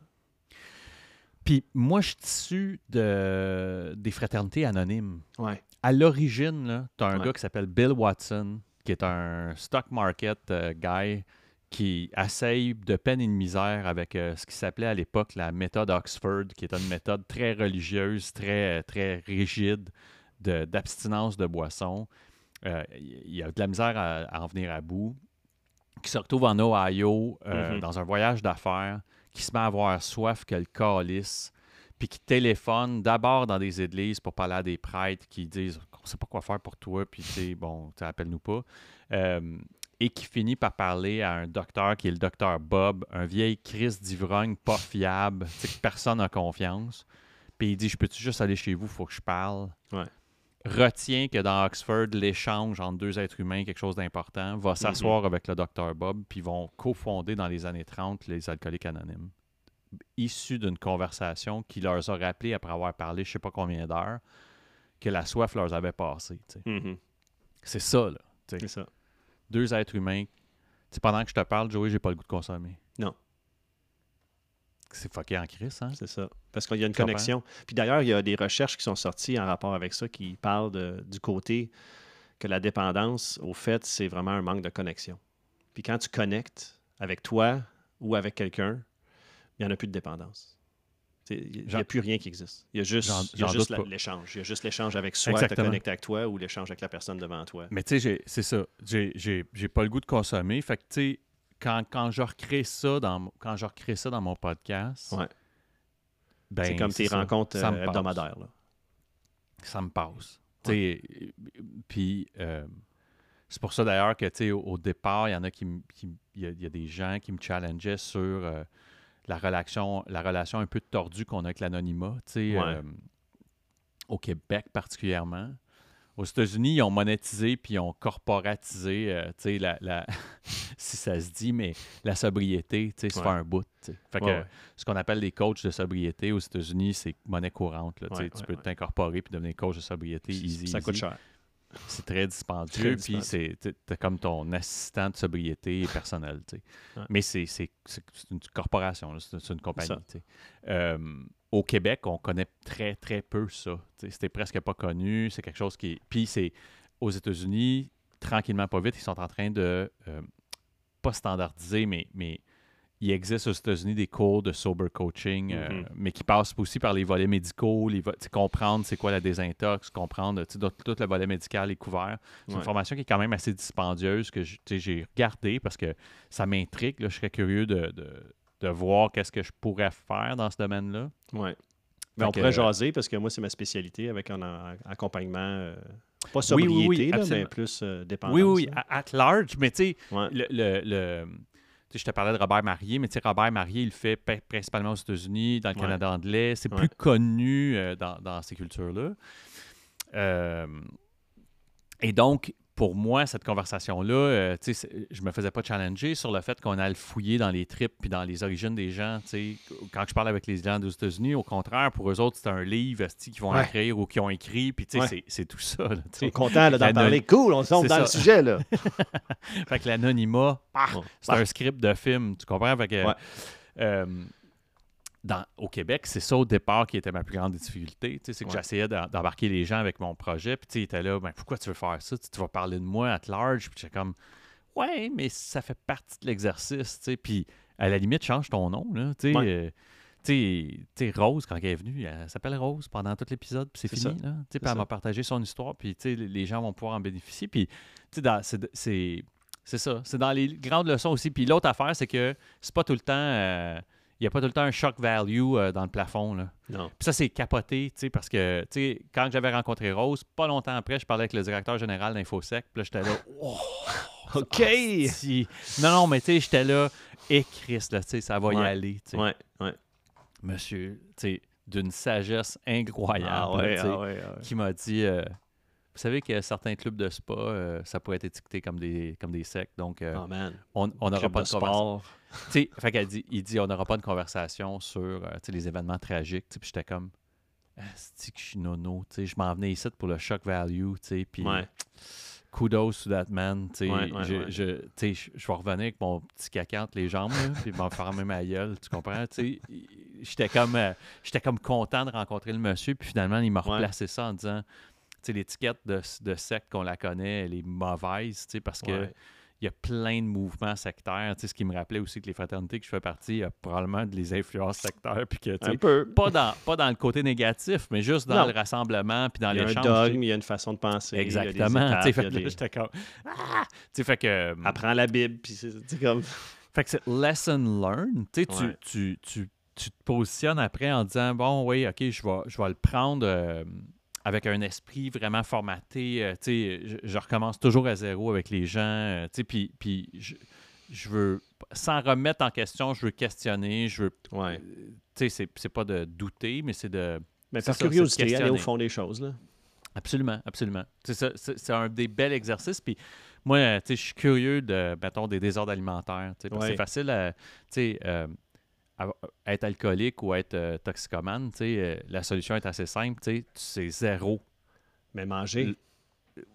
[SPEAKER 2] Puis moi, je suis issu de, des fraternités anonymes.
[SPEAKER 1] Ouais.
[SPEAKER 2] À l'origine, tu as un gars qui s'appelle Bill Watson, qui est un stock market euh, guy qui essaye de peine et de misère avec euh, ce qui s'appelait à l'époque la méthode Oxford, qui est une méthode très religieuse, très, très rigide d'abstinence de, boissons. Euh, il y a de la misère à, en venir à bout. Qui se retrouve en Ohio euh, mm-hmm. dans un voyage d'affaires, qui se met à avoir soif que le calice, puis qui téléphone d'abord dans des églises pour parler à des prêtres qui disent on ne sait pas quoi faire pour toi, puis tu bon, appelle-nous pas et qui finit par parler à un docteur qui est le docteur Bob, un vieil Chris d'ivrogne pas fiable, que personne n'a confiance. Puis il dit Je peux-tu juste aller chez vous, faut que je parle. Retient que dans Oxford, l'échange entre deux êtres humains quelque chose d'important, va mhm. s'asseoir avec le docteur Bob, puis vont cofonder dans les années 30 les alcooliques anonymes. Issus d'une conversation qui leur a rappelé, après avoir parlé je sais pas combien d'heures, que la soif leur avait passé.
[SPEAKER 1] Mhm.
[SPEAKER 2] C'est ça, là.
[SPEAKER 1] C'est ça
[SPEAKER 2] deux êtres humains. pendant que je te parle, Joey, j'ai pas le goût de consommer.
[SPEAKER 1] Non.
[SPEAKER 2] C'est fucké en crise, hein?
[SPEAKER 1] C'est ça. Parce qu'il y a une connexion. Puis d'ailleurs, il y a des recherches qui sont sorties en rapport avec ça qui parlent du côté que la dépendance, au fait, c'est vraiment un manque de connexion. Puis quand tu connectes avec toi ou avec quelqu'un, il n'y en a plus de dépendance. Il n'y a plus rien qui existe. Il y a juste, l'échange. Il y a juste l'échange avec soi, te connecter avec toi ou l'échange avec la personne devant toi.
[SPEAKER 2] Mais tu sais, c'est ça. J'ai pas le goût de consommer. Fait que tu sais, quand, quand je recrée ça dans quand je recrée ça dans mon podcast,
[SPEAKER 1] ouais.
[SPEAKER 2] ben,
[SPEAKER 1] c'est comme tes rencontres euh, hebdomadaires. Là.
[SPEAKER 2] Ça me passe. Puis euh, c'est pour ça d'ailleurs que sais, au, départ, il y en a qui, il y, a des gens qui me challengeaient sur euh, la relation, la relation un peu tordue qu'on a avec l'anonymat, au Québec particulièrement. Aux États-Unis, ils ont monétisé puis ils ont corporatisé, euh, la, si ça se dit, mais la sobriété, c'est pas un bout. Fait que, ce qu'on appelle les coachs de sobriété aux États-Unis, c'est monnaie courante. Là, tu peux t'incorporer puis devenir coach de sobriété easy.
[SPEAKER 1] Ça coûte cher.
[SPEAKER 2] C'est très dispendieux, puis c'est comme ton assistant de sobriété personnel. Mais c'est une corporation, c'est une compagnie. Euh, au Québec, on connaît très, très peu ça. C'était presque pas connu. C'est quelque chose qui. Puis c'est aux États-Unis, tranquillement, pas vite, ils sont en train de. Euh, pas standardiser, mais, mais il existe aux États-Unis des cours de sober coaching, euh,
[SPEAKER 1] Mhm.
[SPEAKER 2] mais qui passent aussi par les volets médicaux, les vo- comprendre c'est quoi la désintox, comprendre tout, tout le volet médical est couvert. C'est une formation qui est quand même assez dispendieuse que j'ai regardé parce que ça m'intrigue. Je serais curieux de, de- de voir qu'est-ce que je pourrais faire dans ce domaine-là.
[SPEAKER 1] Mais
[SPEAKER 2] Fait
[SPEAKER 1] on pourrait
[SPEAKER 2] euh,
[SPEAKER 1] jaser parce que moi, c'est ma spécialité avec un en- accompagnement, euh, pas
[SPEAKER 2] Oui, oui,
[SPEAKER 1] sobriété,
[SPEAKER 2] oui,
[SPEAKER 1] là, mais plus euh, dépendance.
[SPEAKER 2] Oui, oui,
[SPEAKER 1] là.
[SPEAKER 2] à- at large, mais tu sais,
[SPEAKER 1] Ouais.
[SPEAKER 2] le, le- le- je te parlais de Robert Marier, mais tu sais, Robert Marier, il le fait principalement aux États-Unis, dans le
[SPEAKER 1] Ouais.
[SPEAKER 2] Canada anglais. C'est
[SPEAKER 1] Ouais.
[SPEAKER 2] plus connu euh, dans, dans ces cultures-là. Euh, et donc, pour moi, cette conversation-là, euh, je me faisais pas challenger sur le fait qu'on allait fouiller dans les tripes puis dans les origines des gens. Quand je parle avec les gens des États-Unis, au contraire, pour eux autres, c'est un livre qu'ils vont
[SPEAKER 1] Ouais.
[SPEAKER 2] écrire ou qui ont écrit, puis
[SPEAKER 1] Ouais.
[SPEAKER 2] c'est- tout ça. là,
[SPEAKER 1] là, d'en parler. Cool, on tombe dans le sujet. là.
[SPEAKER 2] Fait que l'anonymat,
[SPEAKER 1] Bon.
[SPEAKER 2] c'est un script de film, tu comprends? Fait que,
[SPEAKER 1] Ouais.
[SPEAKER 2] euh, dans, au Québec, c'est ça au départ qui était ma plus grande difficulté. C'est que
[SPEAKER 1] Ouais.
[SPEAKER 2] j'essayais d'embarquer les gens avec mon projet. Puis tu sais, ils étaient là, ben, pourquoi tu veux faire ça? Tu, tu vas parler de moi at large. Puis j'étais comme, ouais, mais ça fait partie de l'exercice. Puis à la limite, change ton nom. Là, tu
[SPEAKER 1] Ouais.
[SPEAKER 2] euh, tu sais, Rose, quand elle est venue, elle s'appelle Rose pendant tout l'épisode, puis c'est fini. Là, puis elle m'a partagé son histoire, puis les- gens vont pouvoir en bénéficier. Puis, c'est ça. C'est dans les grandes leçons aussi. Puis l'autre affaire, c'est que c'est pas tout le temps. euh, Il n'y a pas tout le temps un shock value euh, dans le plafond. Là.
[SPEAKER 1] Non.
[SPEAKER 2] Puis ça, c'est capoté, tu sais, parce que, tu sais, quand j'avais rencontré Rose, pas longtemps après, je parlais avec le directeur général d'InfoSec. Puis là, j'étais là, oh,
[SPEAKER 1] OK!
[SPEAKER 2] Non, non, mais tu sais, j'étais là, et Chris, là, tu sais, ça va y aller, tu sais.
[SPEAKER 1] Ouais, ouais.
[SPEAKER 2] Monsieur, tu sais, d'une sagesse incroyable,
[SPEAKER 1] Ah ouais,
[SPEAKER 2] tu sais,
[SPEAKER 1] ah ouais, ah
[SPEAKER 2] qui m'a dit, euh, vous savez que certains clubs de spa, euh, ça pourrait être étiqueté comme des, comme des sectes, donc
[SPEAKER 1] Oh man.
[SPEAKER 2] on n'aura pas
[SPEAKER 1] de
[SPEAKER 2] de
[SPEAKER 1] sport.
[SPEAKER 2] Sais, fait qu'elle dit, il dit, on n'aura pas de conversation sur euh, les événements tragiques. Puis j'étais comme, c'est que je suis nono. Je m'en venais ici pour le shock value. Puis
[SPEAKER 1] Ouais.
[SPEAKER 2] kudos to that man.
[SPEAKER 1] Ouais, ouais,
[SPEAKER 2] je, vais revenir avec mon petit caca entre les jambes, puis m'en faire ma gueule. Tu comprends? J'étais comme, euh, j'étais comme content de rencontrer le monsieur. Puis finalement, il m'a replacé ça en disant, l'étiquette de, de secte qu'on la connaît, elle est mauvaise. Parce que
[SPEAKER 1] Ouais.
[SPEAKER 2] Il y a plein de mouvements sectaires. Tu sais, ce qui me rappelait aussi que les fraternités que je fais partie, il y a probablement des influences sectaires. Puis que, tu sais,
[SPEAKER 1] Un peu.
[SPEAKER 2] pas, dans, pas dans le côté négatif, mais juste dans
[SPEAKER 1] Non.
[SPEAKER 2] le rassemblement puis dans
[SPEAKER 1] Il y a un
[SPEAKER 2] l'échange.
[SPEAKER 1] dogme, il y a une façon de penser.
[SPEAKER 2] Exactement. Tu sais, fait que
[SPEAKER 1] des-.
[SPEAKER 2] Ah! Fait que.
[SPEAKER 1] Apprends la Bible, puis c'est comme...
[SPEAKER 2] Fait que c'est lesson learned. Tu, sais, tu, tu, tu te positionnes après en disant bon, oui, OK, je vais, je vais le prendre euh, avec un esprit vraiment formaté. euh, je, je recommence toujours à zéro avec les gens. euh, puis, puis je, je veux, sans remettre en question, je veux questionner. Je veux.
[SPEAKER 1] Ouais.
[SPEAKER 2] euh, Tu sais, c'est, pas de douter, mais c'est de.
[SPEAKER 1] Mais par
[SPEAKER 2] ça,
[SPEAKER 1] curiosité, aller au fond des choses. Là.
[SPEAKER 2] Absolument, absolument. C'est un des bels exercices. Puis moi, tu sais, je suis curieux de, mettons, des désordres alimentaires.
[SPEAKER 1] Ouais.
[SPEAKER 2] C'est facile à, tu sais, euh, à- être alcoolique ou être euh, toxicomane. euh, la solution est assez simple. tu sais, C'est zéro.
[SPEAKER 1] Mais manger,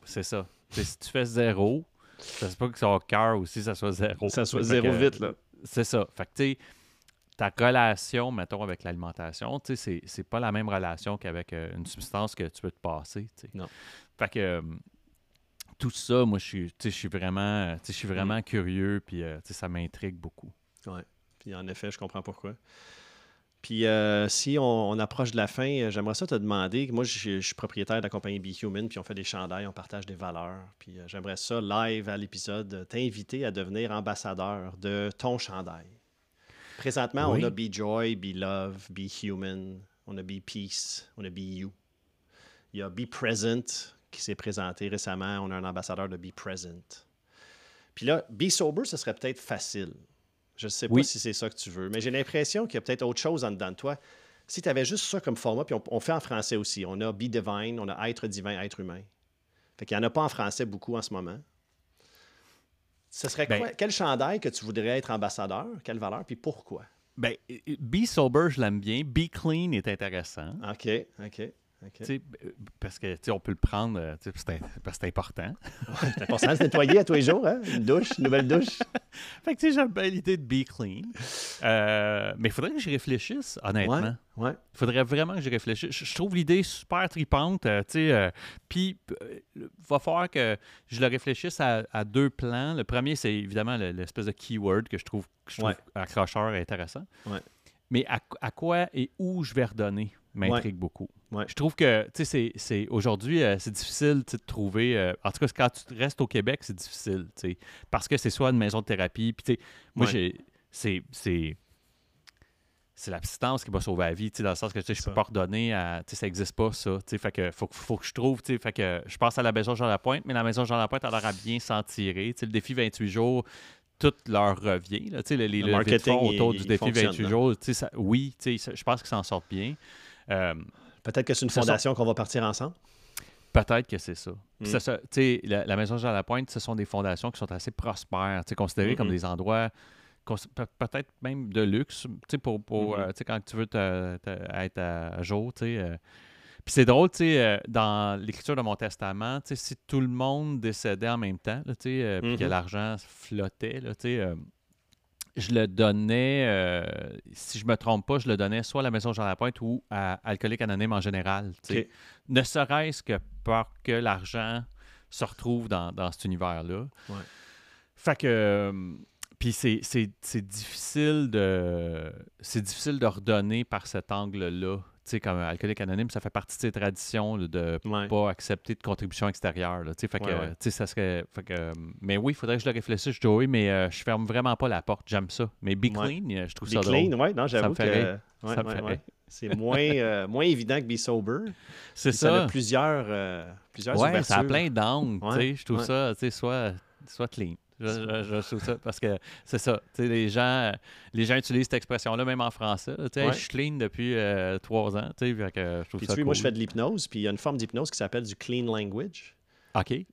[SPEAKER 2] C'est ça. Si tu fais zéro, ça se peut que son cœur aussi, ça soit zéro.
[SPEAKER 1] ça soit zéro
[SPEAKER 2] que,
[SPEAKER 1] vite. là.
[SPEAKER 2] C'est ça. Fait que, tu sais, ta relation, mettons, avec l'alimentation, tu sais, c'est- pas la même relation qu'avec euh, une substance que tu peux te passer, tu sais.
[SPEAKER 1] Non.
[SPEAKER 2] Fait que tout ça, moi, je suis, je vraiment, je suis vraiment
[SPEAKER 1] Mm.
[SPEAKER 2] curieux, puis euh, tu sais, ça m'intrigue beaucoup.
[SPEAKER 1] Puis en effet, je comprends pourquoi. Puis euh, si on, on approche de la fin, euh, j'aimerais ça te demander. Moi, je, je suis propriétaire de la compagnie Be Human, puis on fait des chandails, on partage des valeurs. Puis euh, j'aimerais ça, live à l'épisode, t'inviter à devenir ambassadeur de ton chandail. Présentement,
[SPEAKER 2] Oui.
[SPEAKER 1] on a Be Joy, Be Love, Be Human, on a Be Peace, on a Be You. Il y a Be Present qui s'est présenté récemment. On a un ambassadeur de Be Present. Puis là, Be Sober, ce serait peut-être facile. Je ne sais pas
[SPEAKER 2] Oui.
[SPEAKER 1] si c'est ça que tu veux, mais j'ai l'impression qu'il y a peut-être autre chose en dedans de toi. Si tu avais juste ça comme format, puis on, on fait en français aussi. On a Be Divine, on a Être divin, être humain. Fait qu'il n'y en a pas en français beaucoup en ce moment. Ce serait
[SPEAKER 2] Ben-
[SPEAKER 1] quoi? Quel chandail que tu voudrais être ambassadeur? Quelle valeur? Puis pourquoi?
[SPEAKER 2] Ben, Be Sober, je l'aime bien. Be Clean est intéressant.
[SPEAKER 1] OK, OK.
[SPEAKER 2] Parce que on peut le prendre, euh, parce que c'est important.
[SPEAKER 1] c'est important de se nettoyer à tous les jours, hein? Une douche, une nouvelle douche.
[SPEAKER 2] fait que j'aime bien l'idée de be clean. Euh, mais il faudrait que j'y réfléchisse, honnêtement.
[SPEAKER 1] Ouais.
[SPEAKER 2] Il faudrait vraiment que j'y réfléchisse. Je, trouve l'idée super tripante. Euh, euh, Puis, il va falloir que je le réfléchisse à, deux plans. Le premier, c'est évidemment l'espèce de keyword que je trouve, que je trouve accrocheur et intéressant. Mais à, à, quoi et où je vais redonner? M'intrigue beaucoup. Je trouve que, tu sais, c'est, aujourd'hui, euh, c'est difficile de trouver. Euh, en tout cas, quand tu restes au Québec, c'est difficile, tu sais, parce que c'est soit une maison de thérapie, puis, tu sais, moi, j'ai. C'est. c'est c'est l'assistance qui va sauver la vie, dans le sens que je peux pas redonner à. Ça n'existe pas, ça. Fait que faut, faut que je trouve. Fait que je pense à la maison Jean-Lapointe, mais la maison Jean-Lapointe a l'air à bien s'en tirer. le défi 28 jours, tout leur revient. Là, les, le marketing autour du défi 28 jours, ça, oui, je pense qu'ils s'en sortent bien.
[SPEAKER 1] Euh, Peut-être que c'est une fondation qu'on va partir ensemble.
[SPEAKER 2] Peut-être que c'est ça. Hmm. la, la, Maison Jean Lapointe, ce sont des fondations qui sont assez prospères, considérées comme des endroits peut-être même de luxe pour, pour mm-hmm. euh, quand tu veux être à jour. Euh. Puis c'est drôle, dans l'écriture de mon testament, si tout le monde décédait en même temps, puis que mm-hmm. l'argent flottait, là, je le donnais, euh, si je me trompe pas, je le donnais soit à la Maison Jean Lapointe ou à Alcoolique Anonyme en général. Ne serait-ce que pour que l'argent se retrouve dans, cet univers-là. Fait que. Euh, puis c'est difficile de. C'est difficile de redonner par cet angle-là comme alcoolique anonyme, ça fait partie de ses traditions de ne pas accepter de contribution extérieure. Là, fait que, ça serait. que, mais oui, il faudrait que je le réfléchisse, Joey, mais euh, je ferme vraiment pas la porte. J'aime ça. Mais Be Clean, euh, je trouve
[SPEAKER 1] be
[SPEAKER 2] ça
[SPEAKER 1] clean, oui, non, j'avoue que. C'est moins, euh, moins évident que Be Sober.
[SPEAKER 2] C'est ça.
[SPEAKER 1] Ça a plusieurs, plusieurs
[SPEAKER 2] ouais, ça a plein d'angles. Je trouve ça, soit, soit clean. Je, trouve ça parce que c'est ça. Les gens, les gens utilisent cette expression-là même en français. Je suis clean depuis euh, trois ans. Fait que je trouve ça
[SPEAKER 1] Moi, je fais de l'hypnose, puis il y a une forme d'hypnose qui s'appelle du clean language.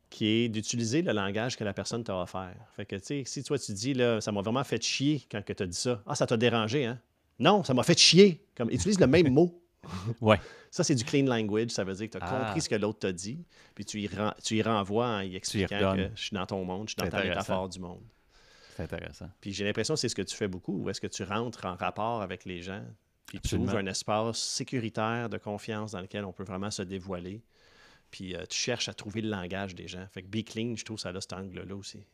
[SPEAKER 1] Qui est d'utiliser le langage que la personne t'a offert. Fait que, tu sais, si toi, tu dis, là, ça m'a vraiment fait chier quand tu as dit ça. Ah, ça t'a dérangé, hein? Non, ça m'a fait chier. Comme, utilise le même mot.
[SPEAKER 2] Ouais.
[SPEAKER 1] Ça, c'est du clean language. Ça veut dire que tu as compris ah. ce que l'autre t'a dit, puis tu y, tu y renvoies en y expliquant que je suis dans ton monde, je suis dans ta métaphore du monde.
[SPEAKER 2] C'est intéressant.
[SPEAKER 1] Puis j'ai l'impression que c'est ce que tu fais beaucoup. Ou est-ce que tu rentres en rapport avec les gens, puis tu ouvres un espace sécuritaire de confiance dans lequel on peut vraiment se dévoiler, puis euh, tu cherches à trouver le langage des gens. Fait que Be Clean, je trouve ça a cet angle-là aussi.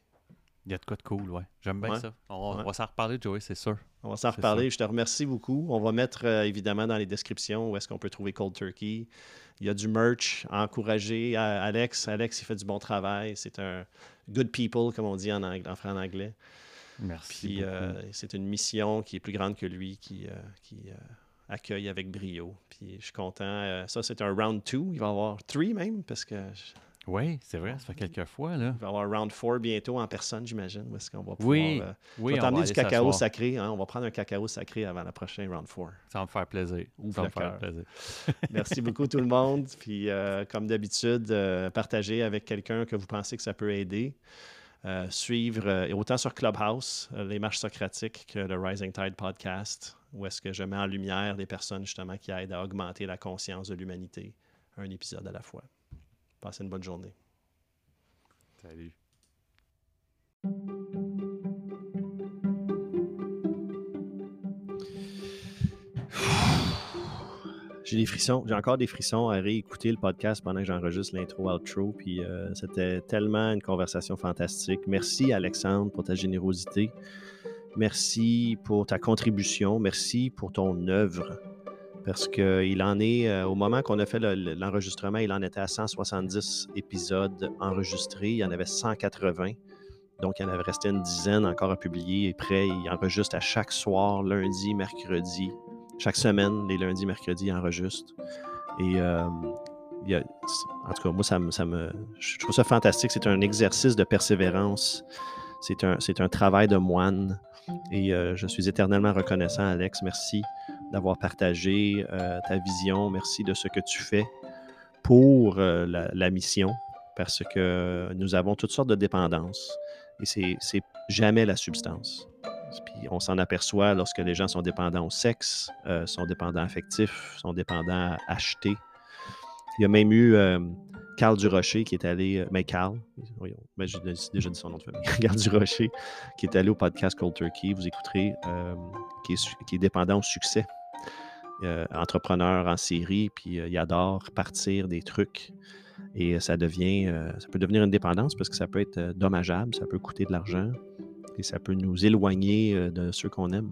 [SPEAKER 2] Il y a de quoi de cool, ouais. J'aime bien ça. On, va s'en reparler, Joey, c'est sûr.
[SPEAKER 1] On va s'en reparler. Je te remercie beaucoup. On va mettre euh, évidemment dans les descriptions où est-ce qu'on peut trouver Cold Turkey. Il y a du merch à encourager. Alex, Alex, il fait du bon travail. C'est un good people, comme on dit en, anglais, en anglais.
[SPEAKER 2] Merci.
[SPEAKER 1] Puis euh, c'est une mission qui est plus grande que lui, qui, euh, qui accueille avec brio. Puis je suis content. ça, c'est un round 2. Il va y avoir 3 même, parce que
[SPEAKER 2] oui, c'est vrai, ça fait quelques fois. Là.
[SPEAKER 1] Il va y avoir round 4 bientôt en personne, j'imagine. Où est-ce qu'on va pouvoir.
[SPEAKER 2] Oui, euh,
[SPEAKER 1] oui.
[SPEAKER 2] On
[SPEAKER 1] du cacao sacré. Hein? On va prendre un cacao sacré avant la prochaine round 4.
[SPEAKER 2] Ça va me faire plaisir. ça va me faire plaisir.
[SPEAKER 1] Merci beaucoup, tout le monde. Puis, euh, comme d'habitude, euh, partagez avec quelqu'un que vous pensez que ça peut aider. suivre autant sur Clubhouse, les marches socratiques, que le Rising Tide podcast, où est-ce que je mets en lumière des personnes justement qui aident à augmenter la conscience de l'humanité, un épisode à la fois. Passez une bonne journée.
[SPEAKER 2] Salut.
[SPEAKER 1] J'ai des frissons, j'ai encore des frissons à réécouter le podcast pendant que j'enregistre l'intro outro. Puis euh, c'était tellement une conversation fantastique. Merci Alexandre pour ta générosité. Merci pour ta contribution. Merci pour ton œuvre parce qu'il en est, euh, au moment qu'on a fait l'enregistrement, il en était à 170 épisodes enregistrés. Il y en avait 180. Donc, il en avait resté une dizaine encore à publier. Et prêt, il enregistre à chaque soir, lundi, mercredi. Chaque semaine, les lundis, mercredis, il enregistre. Et euh, en tout cas, moi, ça me, je trouve ça fantastique. C'est un exercice de persévérance. C'est un, un travail de moine. Et euh, je suis éternellement reconnaissant, Alex. Merci d'avoir partagé euh, ta vision. Merci de ce que tu fais pour euh, la, mission, parce que nous avons toutes sortes de dépendances. Et c'est jamais la substance. Puis on s'en aperçoit lorsque les gens sont dépendants au sexe, sont dépendants affectifs, sont dépendants à acheter. Il y a même eu Carl Durocher qui est allé. Mais Carl, voyons, ben, j'ai déjà dit son nom de famille. Carl Durocher qui est allé au podcast Cold Turkey. Vous écouterez, est, qui, est, dépendant au succès. Entrepreneur en série, puis il adore partir des trucs. Et ça devient, ça peut devenir une dépendance parce que ça peut être dommageable, ça peut coûter de l'argent et ça peut nous éloigner de ceux qu'on aime.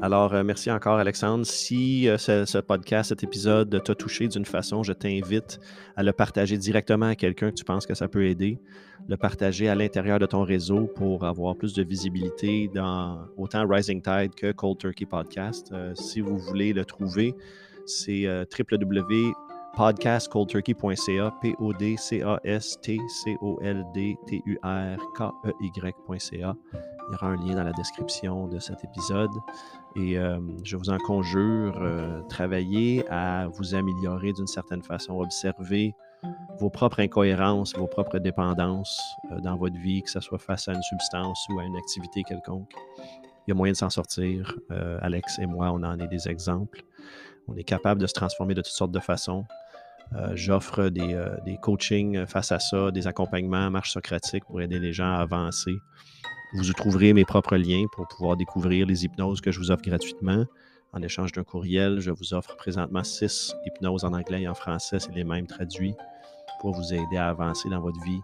[SPEAKER 1] Alors, euh, merci encore, Alexandre. Si euh, ce, podcast, cet épisode t'a touché d'une façon, je t'invite à le partager directement à quelqu'un que tu penses que ça peut aider, le partager à l'intérieur de ton réseau pour avoir plus de visibilité dans autant Rising Tide que Cold Turkey Podcast. Euh, si vous voulez le trouver, c'est www.podcastcoldturkey.ca, P-O-D-C-A-S-T-C-O-L-D-T-U-R-K-E-Y.ca. Il y aura un lien dans la description de cet épisode. Et euh, je vous en conjure, euh, travaillez à vous améliorer d'une certaine façon, observez vos propres incohérences, vos propres dépendances euh, dans votre vie, que ce soit face à une substance ou à une activité quelconque. Il y a moyen de s'en sortir. Alex et moi, on en est des exemples. On est capable de se transformer de toutes sortes de façons. J'offre des, des coachings face à ça, des accompagnements, marche socratique pour aider les gens à avancer vous trouverez mes propres liens pour pouvoir découvrir les hypnoses que je vous offre gratuitement. En échange d'un courriel, je vous offre présentement six hypnoses en anglais et en français, c'est les mêmes traduits, pour vous aider à avancer dans votre vie.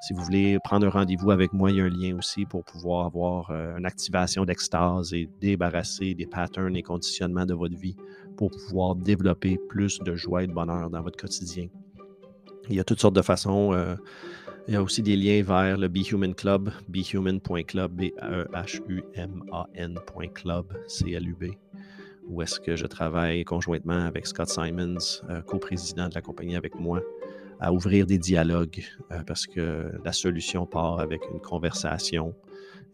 [SPEAKER 1] Si vous voulez prendre un rendez-vous avec moi, il y a un lien aussi pour pouvoir avoir euh, une activation d'extase et débarrasser des patterns et conditionnements de votre vie pour pouvoir développer plus de joie et de bonheur dans votre quotidien. Il y a toutes sortes de façons. Euh, il y a aussi des liens vers le Be Human Club, behuman.club, B-E-H-U-M-A-N.club, C-L-U-B, où est-ce que je travaille conjointement avec Scott Simons, euh, co-président de la compagnie avec moi, à ouvrir des dialogues, euh, parce que la solution part avec une conversation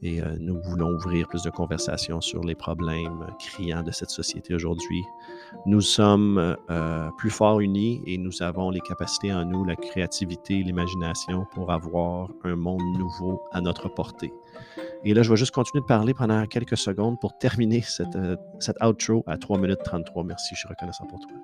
[SPEAKER 1] et euh, nous voulons ouvrir plus de conversations sur les problèmes criants de cette société aujourd'hui. Nous sommes euh, plus forts unis et nous avons les capacités en nous, la créativité, l'imagination pour avoir un monde nouveau à notre portée. Et là, je vais juste continuer de parler pendant quelques secondes pour terminer cette, euh, cette outro à 3 minutes 33. Merci, je suis reconnaissant pour toi.